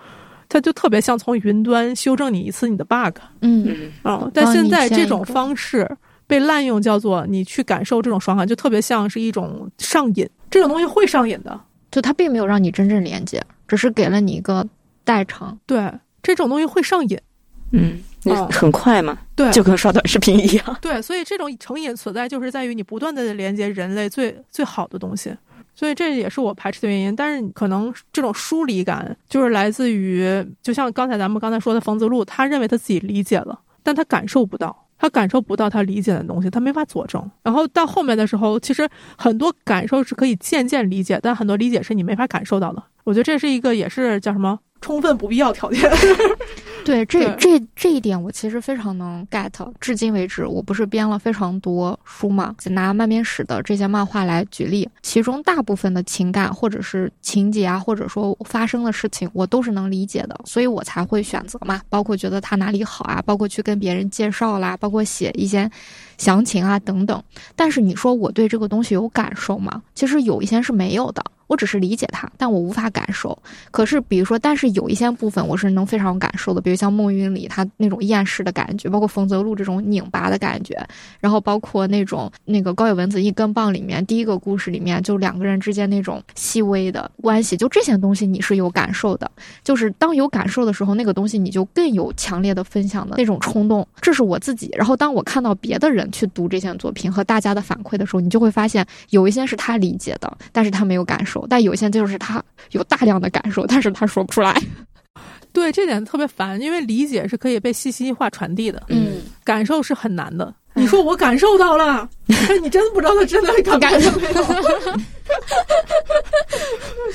它就特别像从云端修正你一次你的 bug。嗯嗯，但现在这种方式被滥用，叫做你去感受这种爽感，就特别像是一种上瘾。这种东西会上瘾的，就它并没有让你真正连接，只是给了你一个代偿。对，这种东西会上瘾。嗯。很快嘛，对，就跟刷短视频一样。对，所以这种成瘾所在就是在于你不断的连接人类最最好的东西，所以这也是我排斥的原因。但是可能这种疏离感就是来自于，就像刚才咱们刚才说的冯子路，他认为他自己理解了，但他感受不到，他感受不到他理解的东西，他没法佐证。然后到后面的时候，其实很多感受是可以渐渐理解，但很多理解是你没法感受到的。我觉得这是一个也是叫什么？充分不必要条件。对，这这这一点我其实非常能 get。至今为止，我不是编了非常多书嘛，拿漫编史的这些漫画来举例，其中大部分的情感或者是情节啊，或者说发生的事情，我都是能理解的，所以我才会选择嘛。包括觉得他哪里好啊，包括去跟别人介绍啦，包括写一些详情啊等等。但是你说我对这个东西有感受吗？其实有一些是没有的。我只是理解它，但我无法感受。可是，比如说，但是有一些部分我是能非常有感受的，比如像梦云里他那种厌世的感觉，包括冯泽路这种拧巴的感觉，然后包括那种那个高野文子一根棒里面第一个故事里面就两个人之间那种细微的关系，就这些东西你是有感受的。就是当有感受的时候，那个东西你就更有强烈的分享的那种冲动。这是我自己。然后当我看到别的人去读这些作品和大家的反馈的时候，你就会发现有一些是他理解的，但是他没有感受。但有些就是他有大量的感受，但是他说不出来。对，这点特别烦，因为理解是可以被信息化传递的，嗯，感受是很难的。你说我感受到了，你真不知道他真的感受没有？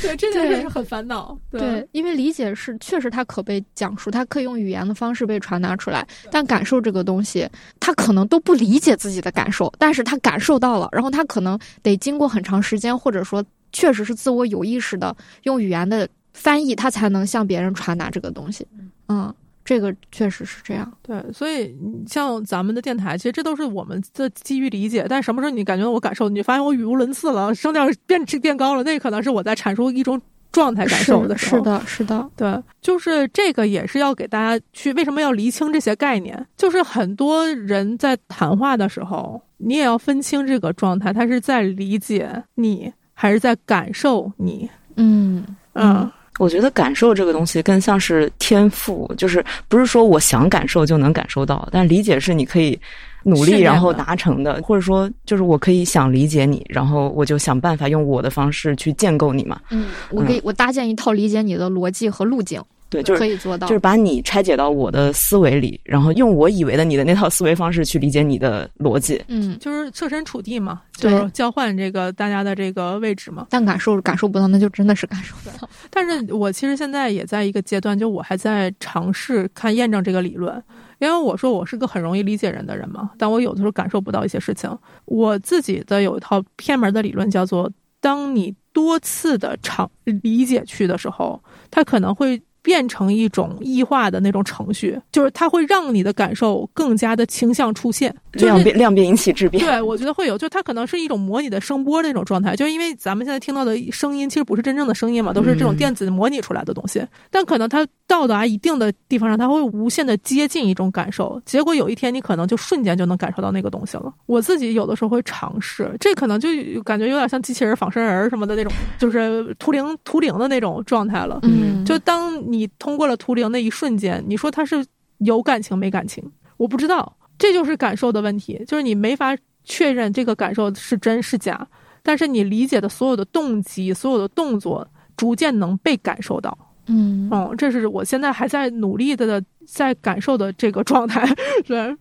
对，这件事是很烦恼。对，因为理解是确实它可被讲述，它可以用语言的方式被传达出来，但感受这个东西，他可能都不理解自己的感受，但是他感受到了，然后他可能得经过很长时间，或者说。确实是自我有意识的用语言的翻译，他才能向别人传达这个东西。嗯，这个确实是这样。对，所以像咱们的电台，其实这都是我们的基于理解。但什么时候你感觉我感受，你发现我语无伦次了，声调变变高了，那可能是我在阐述一种状态感受的时候。是的，是的，对，就是这个也是要给大家去为什么要厘清这些概念？就是很多人在谈话的时候，你也要分清这个状态，他是在理解你。还是在感受你，嗯嗯，我觉得感受这个东西更像是天赋，就是不是说我想感受就能感受到，但理解是你可以努力然后达成的，或者说就是我可以想理解你，然后我就想办法用我的方式去建构你嘛。嗯，我可以我搭建一套理解你的逻辑和路径。对，就是可以做到，就是把你拆解到我的思维里，然后用我以为的你的那套思维方式去理解你的逻辑。嗯，就是设身处地嘛，就是交换这个大家的这个位置嘛。但感受感受不到，那就真的是感受不到。但是我其实现在也在一个阶段，就我还在尝试看验证这个理论，因为我说我是个很容易理解人的人嘛，但我有的时候感受不到一些事情。我自己的有一套偏门的理论，叫做当你多次的尝理解去的时候，它可能会。变成一种异化的那种程序，就是它会让你的感受更加的倾向出现，量变量变引起质变。对，我觉得会有，就它可能是一种模拟的声波那种状态，就是因为咱们现在听到的声音其实不是真正的声音嘛，都是这种电子模拟出来的东西。但可能它到达一定的地方上，它会无限的接近一种感受，结果有一天你可能就瞬间就能感受到那个东西了。我自己有的时候会尝试，这可能就感觉有点像机器人仿生人什么的那种，就是图灵图灵的那种状态了。嗯，就当。你通过了图灵那一瞬间，你说他是有感情没感情？我不知道，这就是感受的问题，就是你没法确认这个感受是真是假，但是你理解的所有的动机、所有的动作，逐渐能被感受到。嗯嗯，这是我现在还在努力的在感受的这个状态。对，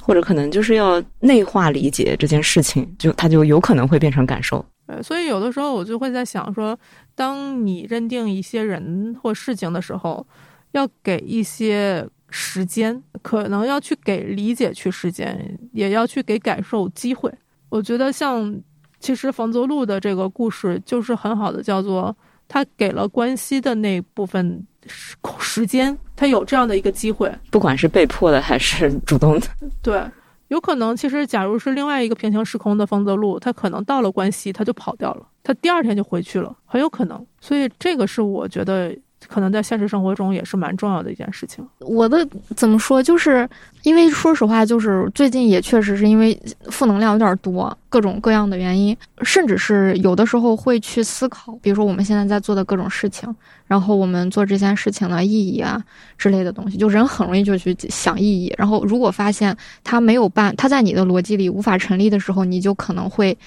或者可能就是要内化理解这件事情，就它就有可能会变成感受。对，所以有的时候我就会在想说，当你认定一些人或事情的时候，要给一些时间，可能要去给理解去时间，也要去给感受机会。我觉得像其实房泽路的这个故事就是很好的，叫做他给了关系的那部分时时间，他有这样的一个机会，不管是被迫的还是主动的。对。有可能，其实假如是另外一个平行时空的方泽路，他可能到了关西他就跑掉了，他第二天就回去了，很有可能。所以这个是我觉得可能在现实生活中也是蛮重要的一件事情。我的怎么说，就是因为说实话，就是最近也确实是因为负能量有点多，各种各样的原因，甚至是有的时候会去思考，比如说我们现在在做的各种事情。然后我们做这件事情的意义啊之类的东西，就人很容易就去想意义。然后如果发现他没有办，他在你的逻辑里无法成立的时候，你就可能会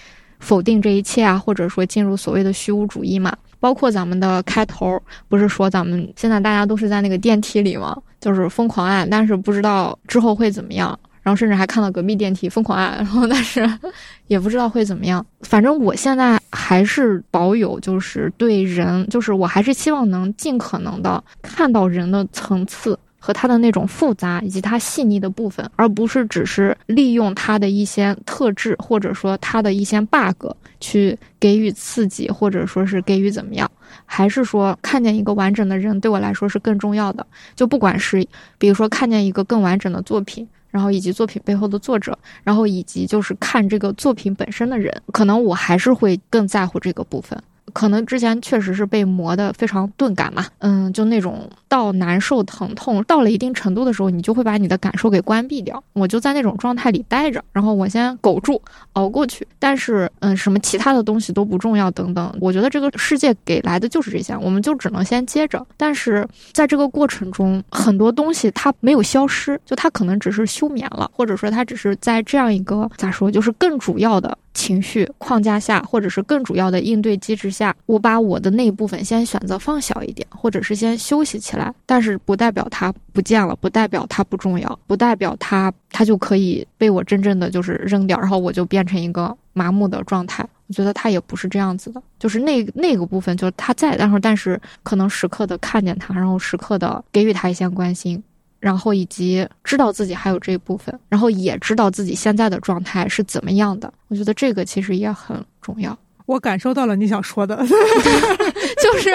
否定这一切啊，或者说进入所谓的虚无主义嘛。包括咱们的开头，不是说咱们现在大家都是在那个电梯里吗？就是疯狂按，但是不知道之后会怎么样。然后甚至还看到隔壁电梯疯狂按，然后但是 也不知道会怎么样。反正我现在还是保有，就是对人，就是我还是希望能尽可能的看到人的层次和他的那种复杂以及他细腻的部分，而不是只是利用他的一些特质或者说他的一些 bug 去给予刺激，或者说是给予怎么样。还是说看见一个完整的人对我来说是更重要的。就不管是比如说看见一个更完整的作品。然后以及作品背后的作者，然后以及就是看这个作品本身的人，可能我还是会更在乎这个部分。可能之前确实是被磨得非常钝感嘛，嗯，就那种到难受、疼痛到了一定程度的时候，你就会把你的感受给关闭掉。我就在那种状态里待着，然后我先苟住、熬过去。但是，嗯，什么其他的东西都不重要，等等。我觉得这个世界给来的就是这些，我们就只能先接着。但是在这个过程中，很多东西它没有消失，就它可能只是休眠了，或者说它只是在这样一个咋说，就是更主要的。情绪框架下，或者是更主要的应对机制下，我把我的那一部分先选择放小一点，或者是先休息起来。但是不代表它不见了，不代表它不重要，不代表它它就可以被我真正的就是扔掉，然后我就变成一个麻木的状态。我觉得它也不是这样子的，就是那那个部分就是它在，但是但是可能时刻的看见它，然后时刻的给予它一些关心。然后以及知道自己还有这一部分，然后也知道自己现在的状态是怎么样的，我觉得这个其实也很重要。我感受到了你想说的，就是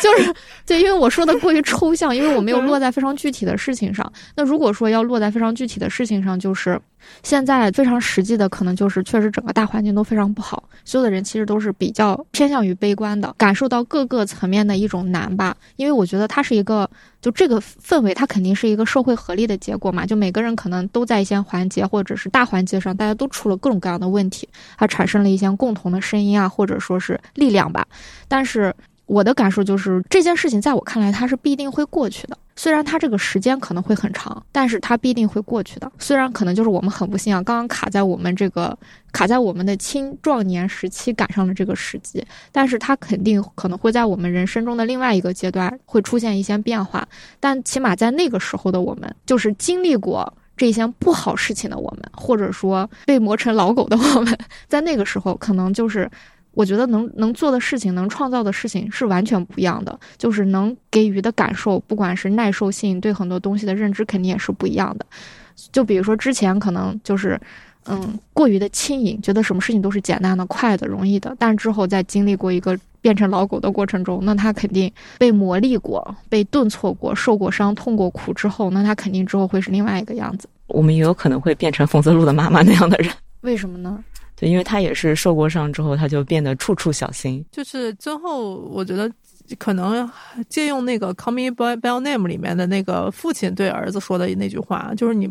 就是对，因为我说的过于抽象，因为我没有落在非常具体的事情上。那如果说要落在非常具体的事情上，就是。现在非常实际的，可能就是确实整个大环境都非常不好，所有的人其实都是比较偏向于悲观的，感受到各个层面的一种难吧。因为我觉得它是一个，就这个氛围，它肯定是一个社会合力的结果嘛。就每个人可能都在一些环节或者是大环节上，大家都出了各种各样的问题，它产生了一些共同的声音啊，或者说是力量吧。但是。我的感受就是，这件事情在我看来，它是必定会过去的。虽然它这个时间可能会很长，但是它必定会过去的。虽然可能就是我们很不幸啊，刚刚卡在我们这个卡在我们的青壮年时期赶上了这个时机，但是它肯定可能会在我们人生中的另外一个阶段会出现一些变化。但起码在那个时候的我们，就是经历过这些不好事情的我们，或者说被磨成老狗的我们，在那个时候可能就是。我觉得能能做的事情，能创造的事情是完全不一样的，就是能给予的感受，不管是耐受性，对很多东西的认知，肯定也是不一样的。就比如说之前可能就是，嗯，过于的轻盈，觉得什么事情都是简单的、快的、容易的，但之后在经历过一个变成老狗的过程中，那他肯定被磨砺过、被顿挫过、受过伤、痛过苦之后，那他肯定之后会是另外一个样子。我们也有可能会变成冯泽路的妈妈那样的人，为什么呢？对，因为他也是受过伤之后，他就变得处处小心。就是最后，我觉得可能借用那个《Call Me by By Name》里面的那个父亲对儿子说的那句话，就是你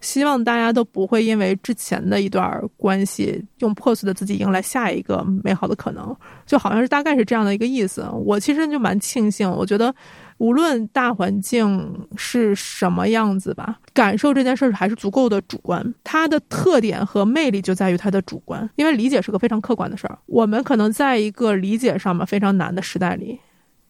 希望大家都不会因为之前的一段关系，用破碎的自己迎来下一个美好的可能，就好像是大概是这样的一个意思。我其实就蛮庆幸，我觉得。无论大环境是什么样子吧，感受这件事儿还是足够的主观。它的特点和魅力就在于它的主观，因为理解是个非常客观的事儿。我们可能在一个理解上面非常难的时代里，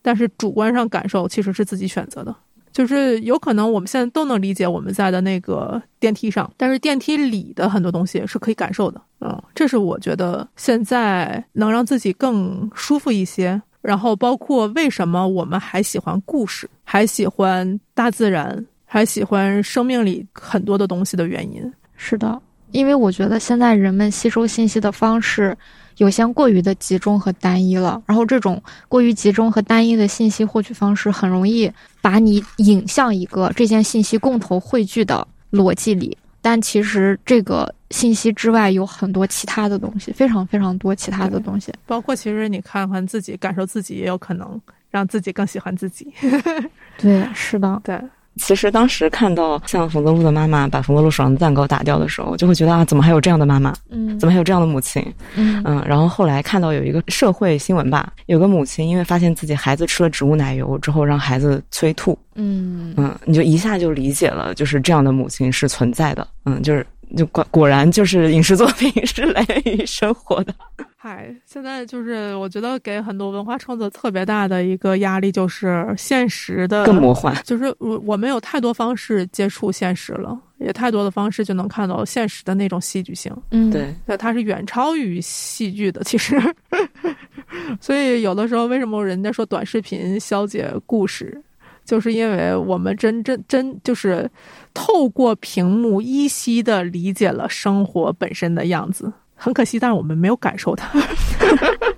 但是主观上感受其实是自己选择的。就是有可能我们现在都能理解我们在的那个电梯上，但是电梯里的很多东西是可以感受的。嗯，这是我觉得现在能让自己更舒服一些。然后包括为什么我们还喜欢故事，还喜欢大自然，还喜欢生命里很多的东西的原因。是的，因为我觉得现在人们吸收信息的方式有些过于的集中和单一了，然后这种过于集中和单一的信息获取方式，很容易把你引向一个这件信息共同汇聚的逻辑里。但其实这个信息之外有很多其他的东西，非常非常多其他的东西。包括其实你看看自己，感受自己，也有可能让自己更喜欢自己。对，是的，对。其实当时看到像冯德禄的妈妈把冯德禄手上的蛋糕打掉的时候，就会觉得啊，怎么还有这样的妈妈？嗯，怎么还有这样的母亲？嗯嗯。然后后来看到有一个社会新闻吧，有个母亲因为发现自己孩子吃了植物奶油之后，让孩子催吐。嗯嗯，你就一下就理解了，就是这样的母亲是存在的。嗯，就是就果果然就是影视作品 是来源于生活的。嗨，现在就是我觉得给很多文化创作特别大的一个压力，就是现实的更魔幻。就是我我们有太多方式接触现实了，也太多的方式就能看到现实的那种戏剧性。嗯，对，对，它是远超于戏剧的。其实，所以有的时候为什么人家说短视频消解故事，就是因为我们真真真就是透过屏幕依稀的理解了生活本身的样子。很可惜，但是我们没有感受它。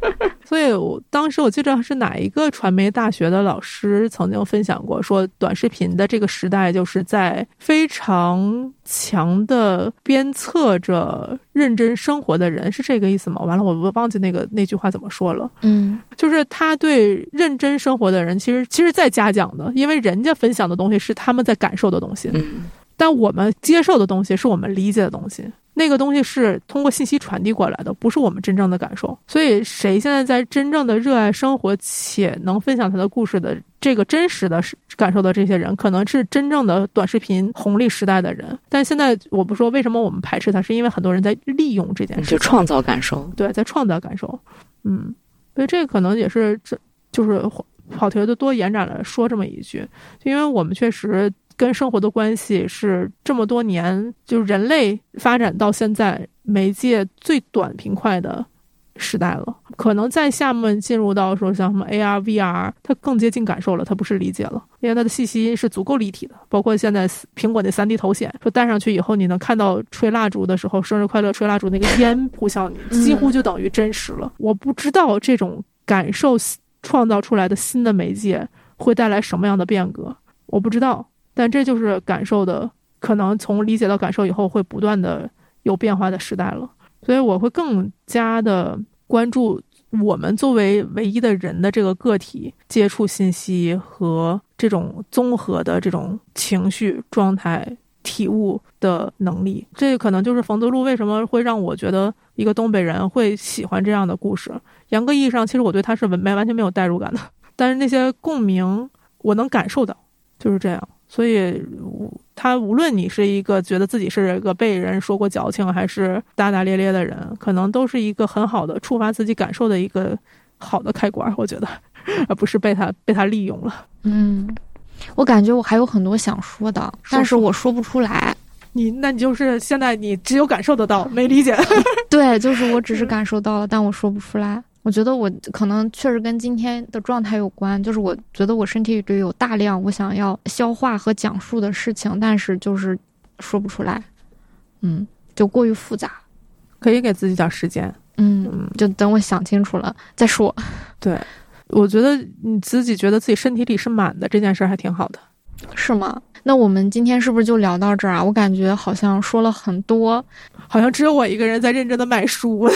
所以，我当时我记得是哪一个传媒大学的老师曾经分享过，说短视频的这个时代，就是在非常强的鞭策着认真生活的人，是这个意思吗？完了，我我忘记那个那句话怎么说了。嗯，就是他对认真生活的人，其实其实在嘉奖的，因为人家分享的东西是他们在感受的东西，嗯，但我们接受的东西是我们理解的东西。那个东西是通过信息传递过来的，不是我们真正的感受。所以，谁现在在真正的热爱生活且能分享他的故事的这个真实的感受的这些人，可能是真正的短视频红利时代的人。但现在，我不说为什么我们排斥他，是因为很多人在利用这件事，就创造感受，对，在创造感受。嗯，所以这个可能也是这就是跑题的多延展了说这么一句，因为我们确实。跟生活的关系是这么多年，就是人类发展到现在媒介最短平快的时代了。可能在下面进入到说像什么 AR、VR，它更接近感受了，它不是理解了，因为它的信息是足够立体的。包括现在苹果那三 D 头显，说戴上去以后，你能看到吹蜡烛的时候，生日快乐吹蜡烛那个烟扑向你，几乎就等于真实了。我不知道这种感受创造出来的新的媒介会带来什么样的变革，我不知道。但这就是感受的，可能从理解到感受以后，会不断的有变化的时代了。所以我会更加的关注我们作为唯一的人的这个个体接触信息和这种综合的这种情绪状态体悟的能力。这可能就是冯德路为什么会让我觉得一个东北人会喜欢这样的故事。严格意义上，其实我对他是没完全没有代入感的，但是那些共鸣我能感受到，就是这样。所以，他无论你是一个觉得自己是一个被人说过矫情，还是大大咧咧的人，可能都是一个很好的触发自己感受的一个好的开关。我觉得，而不是被他被他利用了。嗯，我感觉我还有很多想说的，但是我说不出来。你那你就是现在你只有感受得到，没理解。对，就是我只是感受到了，但我说不出来。我觉得我可能确实跟今天的状态有关，就是我觉得我身体里有大量我想要消化和讲述的事情，但是就是说不出来，嗯，就过于复杂，可以给自己点时间，嗯，就等我想清楚了再说。对，我觉得你自己觉得自己身体里是满的这件事还挺好的，是吗？那我们今天是不是就聊到这儿啊？我感觉好像说了很多，好像只有我一个人在认真的买书。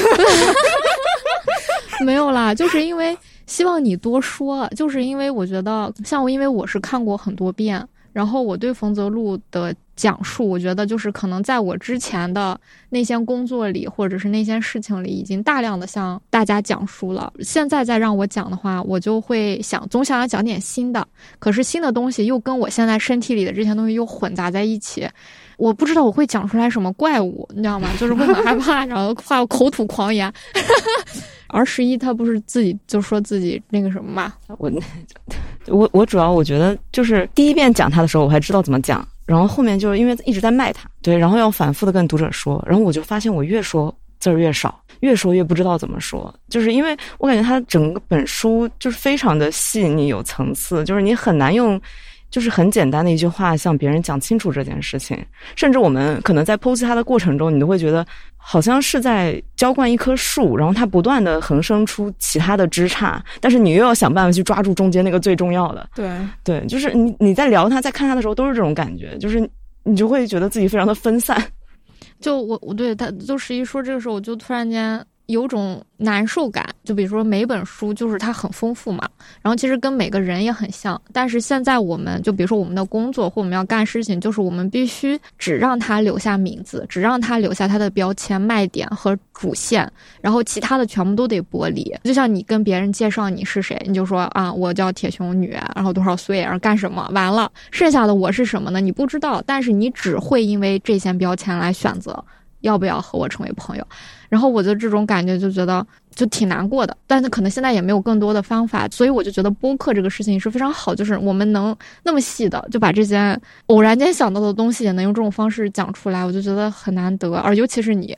没有啦，就是因为希望你多说，就是因为我觉得像我，因为我是看过很多遍，然后我对冯泽路的讲述，我觉得就是可能在我之前的那些工作里，或者是那些事情里，已经大量的向大家讲述了。现在再让我讲的话，我就会想总想要讲点新的，可是新的东西又跟我现在身体里的这些东西又混杂在一起，我不知道我会讲出来什么怪物，你知道吗？就是会很害怕，然后怕口吐狂言。而十一他不是自己就说自己那个什么嘛？我我我主要我觉得就是第一遍讲他的时候，我还知道怎么讲，然后后面就是因为一直在卖他，对，然后要反复的跟读者说，然后我就发现我越说字儿越少，越说越不知道怎么说，就是因为我感觉他整个本书就是非常的细腻有层次，就是你很难用。就是很简单的一句话，向别人讲清楚这件事情。甚至我们可能在剖析它的过程中，你都会觉得好像是在浇灌一棵树，然后它不断的横生出其他的枝杈，但是你又要想办法去抓住中间那个最重要的。对对，就是你你在聊它、在看它的时候，都是这种感觉，就是你就会觉得自己非常的分散。就我我对他就十一说这个时候，我就突然间。有种难受感，就比如说每本书就是它很丰富嘛，然后其实跟每个人也很像，但是现在我们就比如说我们的工作或我们要干事情，就是我们必须只让他留下名字，只让他留下他的标签、卖点和主线，然后其他的全部都得剥离。就像你跟别人介绍你是谁，你就说啊，我叫铁熊女，然后多少岁，然后干什么，完了，剩下的我是什么呢？你不知道，但是你只会因为这些标签来选择要不要和我成为朋友。然后我的这种感觉就觉得就挺难过的，但是可能现在也没有更多的方法，所以我就觉得播客这个事情是非常好，就是我们能那么细的就把这些偶然间想到的东西也能用这种方式讲出来，我就觉得很难得，而尤其是你。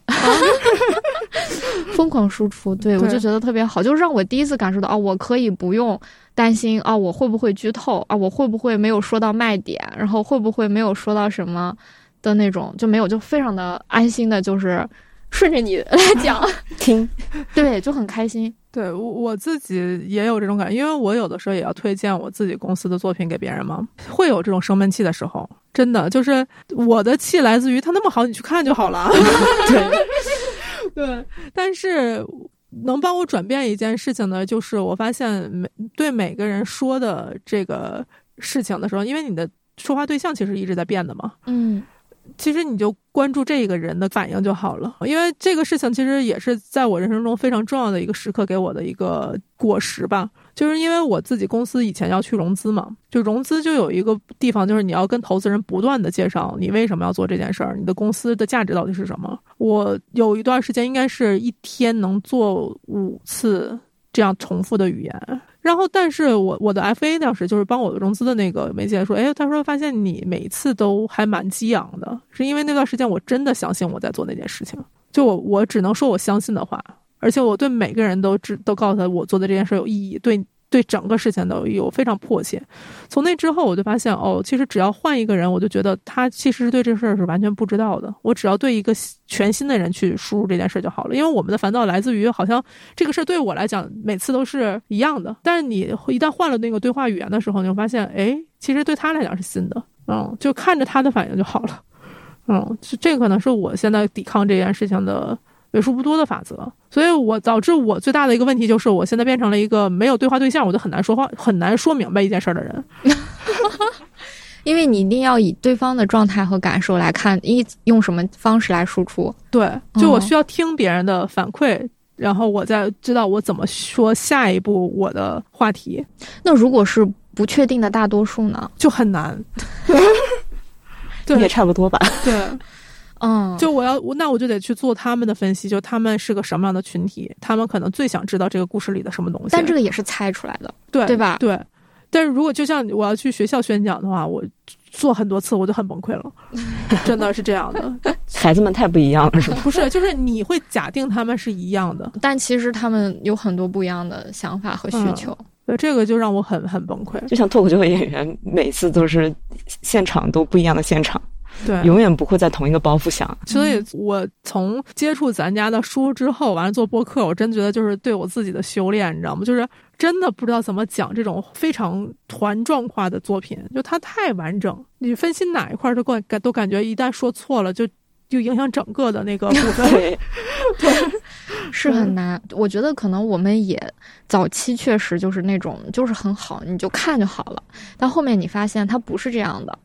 疯狂输出，对我就觉得特别好，就是让我第一次感受到哦，我可以不用担心啊，我会不会剧透啊，我会不会没有说到卖点，然后会不会没有说到什么的那种就没有，就非常的安心的，就是。顺着你 来讲，听，对，就很开心。对我我自己也有这种感觉，因为我有的时候也要推荐我自己公司的作品给别人嘛，会有这种生闷气的时候。真的，就是我的气来自于他那么好，你去看就好了。对，对。但是能帮我转变一件事情呢，就是我发现每对每个人说的这个事情的时候，因为你的说话对象其实一直在变的嘛。嗯。其实你就关注这个人的反应就好了，因为这个事情其实也是在我人生中非常重要的一个时刻给我的一个果实吧。就是因为我自己公司以前要去融资嘛，就融资就有一个地方，就是你要跟投资人不断的介绍你为什么要做这件事儿，你的公司的价值到底是什么。我有一段时间应该是一天能做五次这样重复的语言。然后，但是我我的 FA 当时就是帮我融资的那个媒介说，哎，他说发现你每次都还蛮激昂的，是因为那段时间我真的相信我在做那件事情，就我我只能说我相信的话，而且我对每个人都知都告诉他我做的这件事有意义，对。对整个事情都有非常迫切。从那之后，我就发现哦，其实只要换一个人，我就觉得他其实是对这事儿是完全不知道的。我只要对一个全新的人去输入这件事就好了。因为我们的烦躁来自于好像这个事儿对我来讲每次都是一样的，但是你一旦换了那个对话语言的时候，你就发现哎，其实对他来讲是新的。嗯，就看着他的反应就好了。嗯，这可能是我现在抵抗这件事情的。为数不多的法则，所以我导致我最大的一个问题就是，我现在变成了一个没有对话对象，我就很难说话，很难说明白一件事儿的人。因为你一定要以对方的状态和感受来看，一用什么方式来输出。对，就我需要听别人的反馈，然后我再知道我怎么说下一步我的话题。那如果是不确定的大多数呢？就很难。对，也差不多吧。对。嗯，就我要，那我就得去做他们的分析，就他们是个什么样的群体，他们可能最想知道这个故事里的什么东西。但这个也是猜出来的，对对吧？对。但是如果就像我要去学校宣讲的话，我做很多次我就很崩溃了，真的是这样的。孩子们太不一样了，是吧？不是，就是你会假定他们是一样的，但其实他们有很多不一样的想法和需求。对，这个就让我很很崩溃。就像脱口秀演员，每次都是现场都不一样的现场。对，永远不会在同一个包袱想。所以我从接触咱家的书之后，完了做播客，我真觉得就是对我自己的修炼，你知道吗？就是真的不知道怎么讲这种非常团状化的作品，就它太完整，你分析哪一块都感感都感觉一旦说错了，就就影响整个的那个部分。对，是很难。我觉得可能我们也早期确实就是那种就是很好，你就看就好了。但后面你发现它不是这样的。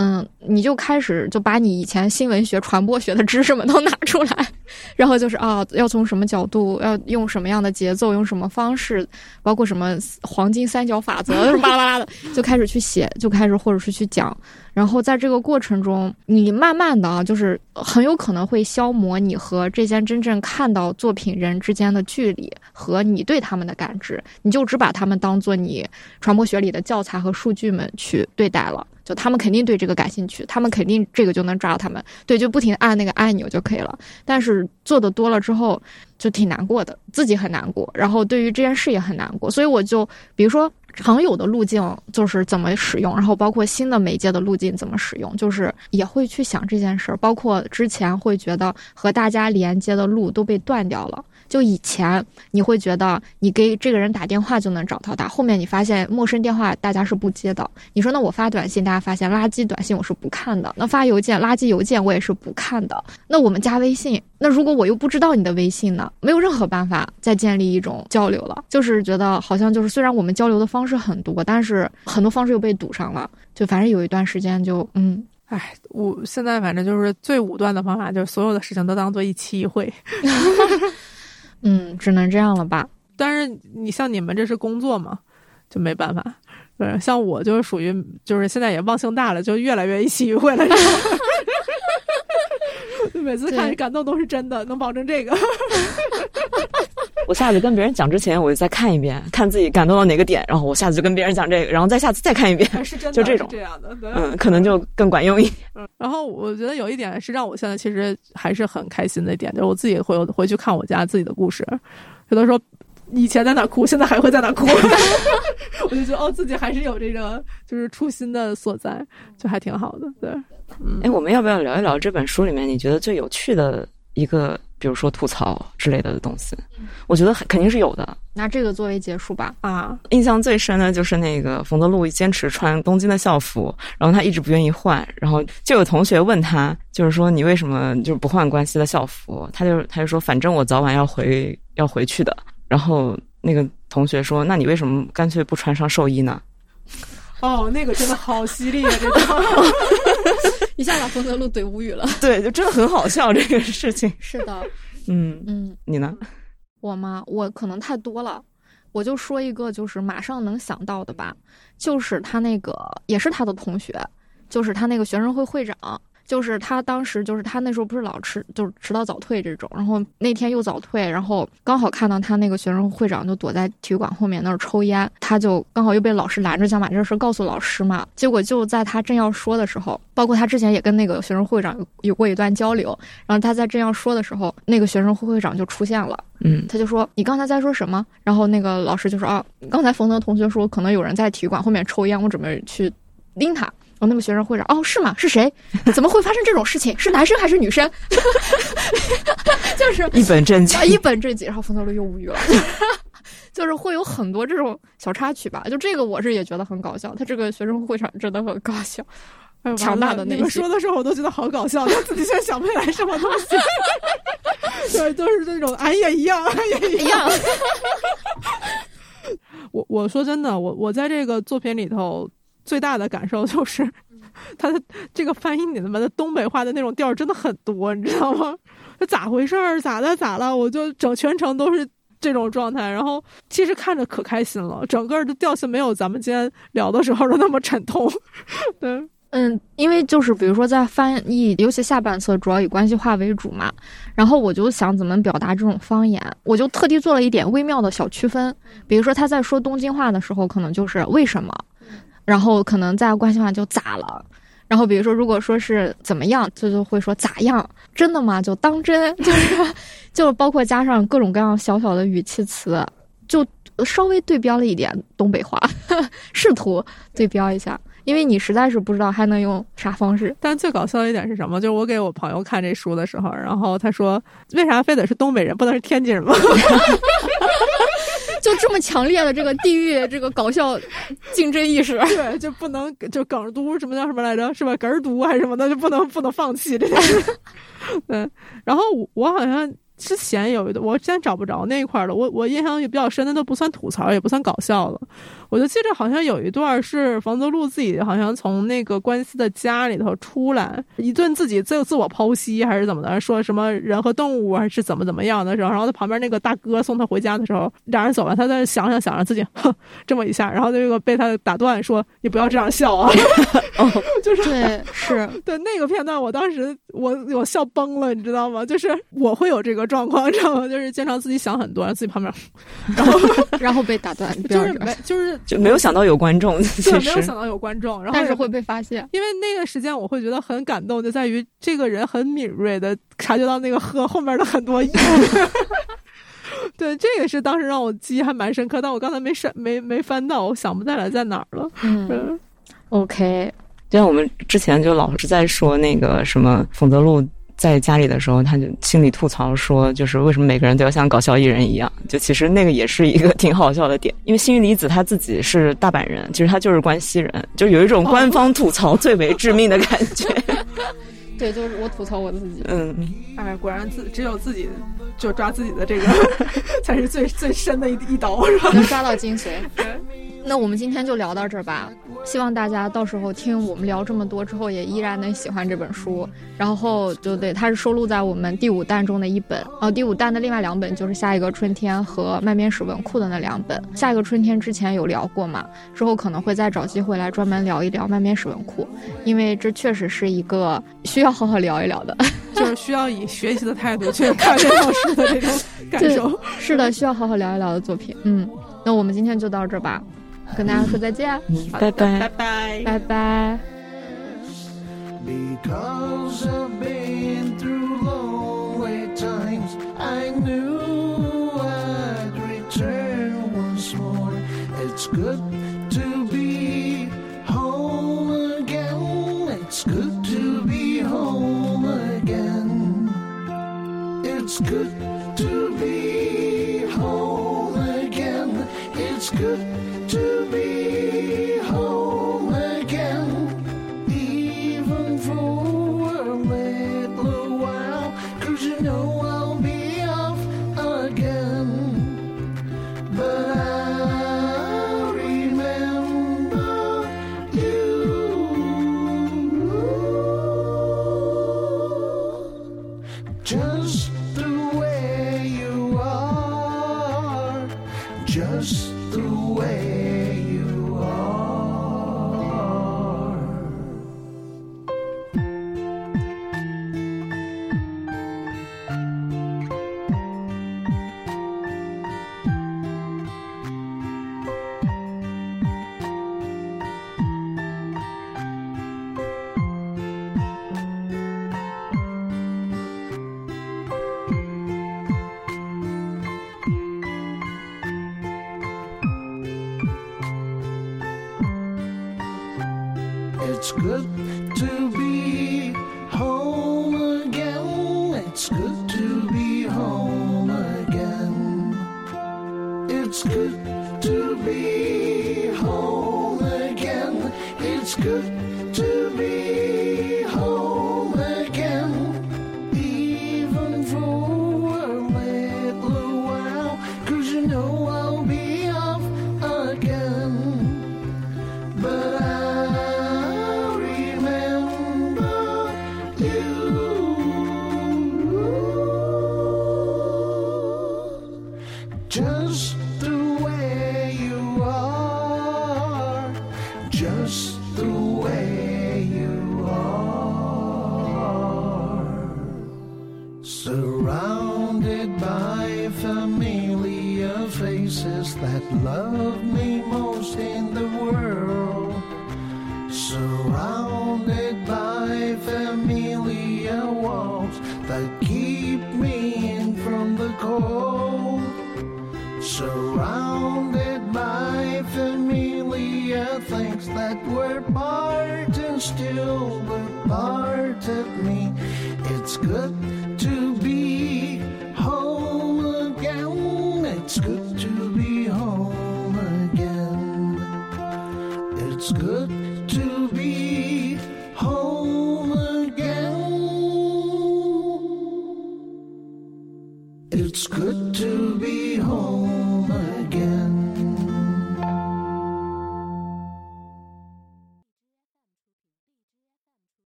嗯，你就开始就把你以前新闻学、传播学的知识们都拿出来，然后就是啊，要从什么角度，要用什么样的节奏，用什么方式，包括什么黄金三角法则，巴拉巴拉的，就开始去写，就开始或者是去讲。然后在这个过程中，你慢慢的啊，就是很有可能会消磨你和这些真正看到作品人之间的距离和你对他们的感知，你就只把他们当做你传播学里的教材和数据们去对待了。就他们肯定对这个感兴趣，他们肯定这个就能抓到他们，对，就不停按那个按钮就可以了。但是做的多了之后，就挺难过的，自己很难过，然后对于这件事也很难过。所以我就比如说常有的路径就是怎么使用，然后包括新的媒介的路径怎么使用，就是也会去想这件事儿。包括之前会觉得和大家连接的路都被断掉了。就以前你会觉得你给这个人打电话就能找到他，后面你发现陌生电话大家是不接的。你说那我发短信，大家发现垃圾短信我是不看的。那发邮件，垃圾邮件我也是不看的。那我们加微信，那如果我又不知道你的微信呢？没有任何办法再建立一种交流了。就是觉得好像就是虽然我们交流的方式很多，但是很多方式又被堵上了。就反正有一段时间就嗯，哎，我现在反正就是最武断的方法，就是所有的事情都当做一期一会。嗯，只能这样了吧。但是你像你们这是工作嘛，就没办法。对，像我就是属于，就是现在也忘性大了，就越来越一期一会了。每次看感动都是真的，能保证这个。我下次跟别人讲之前，我就再看一遍，看自己感动到哪个点，然后我下次就跟别人讲这个，然后再下次再看一遍，是真 的，就这种这样的，嗯，可能就更管用一点。嗯，然后我觉得有一点是让我现在其实还是很开心的一点，就是我自己回回去看我家自己的故事，有的时候以前在哪哭，现在还会在哪哭，我就觉得哦，自己还是有这个就是初心的所在，就还挺好的。对，哎，我们要不要聊一聊这本书里面你觉得最有趣的一个？比如说吐槽之类的东西，我觉得肯定是有的。拿这个作为结束吧。啊，印象最深的就是那个冯德路坚持穿东京的校服，然后他一直不愿意换，然后就有同学问他，就是说你为什么就是不换关西的校服？他就他就说反正我早晚要回要回去的。然后那个同学说，那你为什么干脆不穿上寿衣呢？哦，那个真的好犀利啊！这个 一下把冯德禄怼无语了。对，就真的很好笑这个事情。是的，嗯嗯，你呢？我吗？我可能太多了，我就说一个，就是马上能想到的吧，就是他那个也是他的同学，就是他那个学生会会长。就是他当时就是他那时候不是老迟就是迟到早退这种，然后那天又早退，然后刚好看到他那个学生会长就躲在体育馆后面那儿抽烟，他就刚好又被老师拦着，想把这事告诉老师嘛。结果就在他正要说的时候，包括他之前也跟那个学生会长有有过一段交流，然后他在正要说的时候，那个学生会会长就出现了，嗯，他就说你刚才在说什么？然后那个老师就说啊，刚才冯德同学说可能有人在体育馆后面抽烟，我准备去拎他。然后那个学生会长，哦，是吗？是谁？怎么会发生这种事情？是男生还是女生？就是一本正经，一本正经。然后冯德伦又无语了，就是会有很多这种小插曲吧。就这个，我是也觉得很搞笑。他这个学生会长真的很搞笑，强大的你们说的时候我都觉得好搞笑，他自己现在想不起来什么东西。对，都是那种俺也一样，俺也一样。我我说真的，我我在这个作品里头。最大的感受就是，他的这个翻译里面的东北话的那种调真的很多，你知道吗？这咋回事儿？咋的？咋了？我就整全程都是这种状态，然后其实看着可开心了，整个的调性没有咱们今天聊的时候的那么沉痛。对，嗯，因为就是比如说在翻译，尤其下半册主要以关系化为主嘛，然后我就想怎么表达这种方言，我就特地做了一点微妙的小区分，比如说他在说东京话的时候，可能就是为什么。然后可能在关系话就咋了，然后比如说如果说是怎么样，就就会说咋样，真的吗？就当真，就是就包括加上各种各样小小的语气词，就稍微对标了一点东北话，试图对标一下，因为你实在是不知道还能用啥方式。但最搞笑的一点是什么？就是我给我朋友看这书的时候，然后他说：“为啥非得是东北人，不能是天津人吗？” 就这么强烈的这个地域这个搞笑竞争意识，对，就不能就梗读什么叫什么来着？是吧？梗儿读还是什么的，就不能不能放弃这件事。嗯，然后我好像之前有一段，我现在找不着那一块了。我我印象也比较深，的都不算吐槽，也不算搞笑了。我就记着好像有一段是房泽路自己好像从那个关西的家里头出来，一顿自己自自我剖析还是怎么的，说什么人和动物还是怎么怎么样的时候，然后他旁边那个大哥送他回家的时候，俩人走了，他在想想想着自己，哼，这么一下，然后那个被他打断说：“你不要这样笑啊！” 哦，就是对，是对那个片段，我当时我我笑崩了，你知道吗？就是我会有这个状况，知道吗？就是经常自己想很多，然后自己旁边，然后然后被打断，就是没就是就没有想到有观众，对，没有想到有观众，然后但是会被发现，因为那个时间我会觉得很感动，就在于这个人很敏锐的察觉到那个喝后面的很多意思。对，这个是当时让我记忆还蛮深刻，但我刚才没删没没翻到，我想不起来在哪儿了。嗯，OK。就像我们之前就老是在说那个什么冯泽路在家里的时候，他就心里吐槽说，就是为什么每个人都要像搞笑艺人一样？就其实那个也是一个挺好笑的点，因为星云离子他自己是大阪人，其实他就是关西人，就有一种官方吐槽最为致命的感觉。对，就是我吐槽我自己。嗯，哎，果然自只有自己就抓自己的这个 才是最最深的一一刀，是吧？能抓到精髓。那我们今天就聊到这儿吧。希望大家到时候听我们聊这么多之后，也依然能喜欢这本书。然后就对，它是收录在我们第五弹中的一本。哦，第五弹的另外两本就是《下一个春天》和《麦面史文库》的那两本。《下一个春天》之前有聊过嘛？之后可能会再找机会来专门聊一聊《麦面史文库》，因为这确实是一个需要好好聊一聊的，就是需要以学习的态度去看这老师的这种感受。是的，需要好好聊一聊的作品。嗯，那我们今天就到这吧。跟大家说再见，拜拜，拜拜，拜拜。Because I've been through lonely times, I knew I'd return once more. It's good It's good to be home again. It's good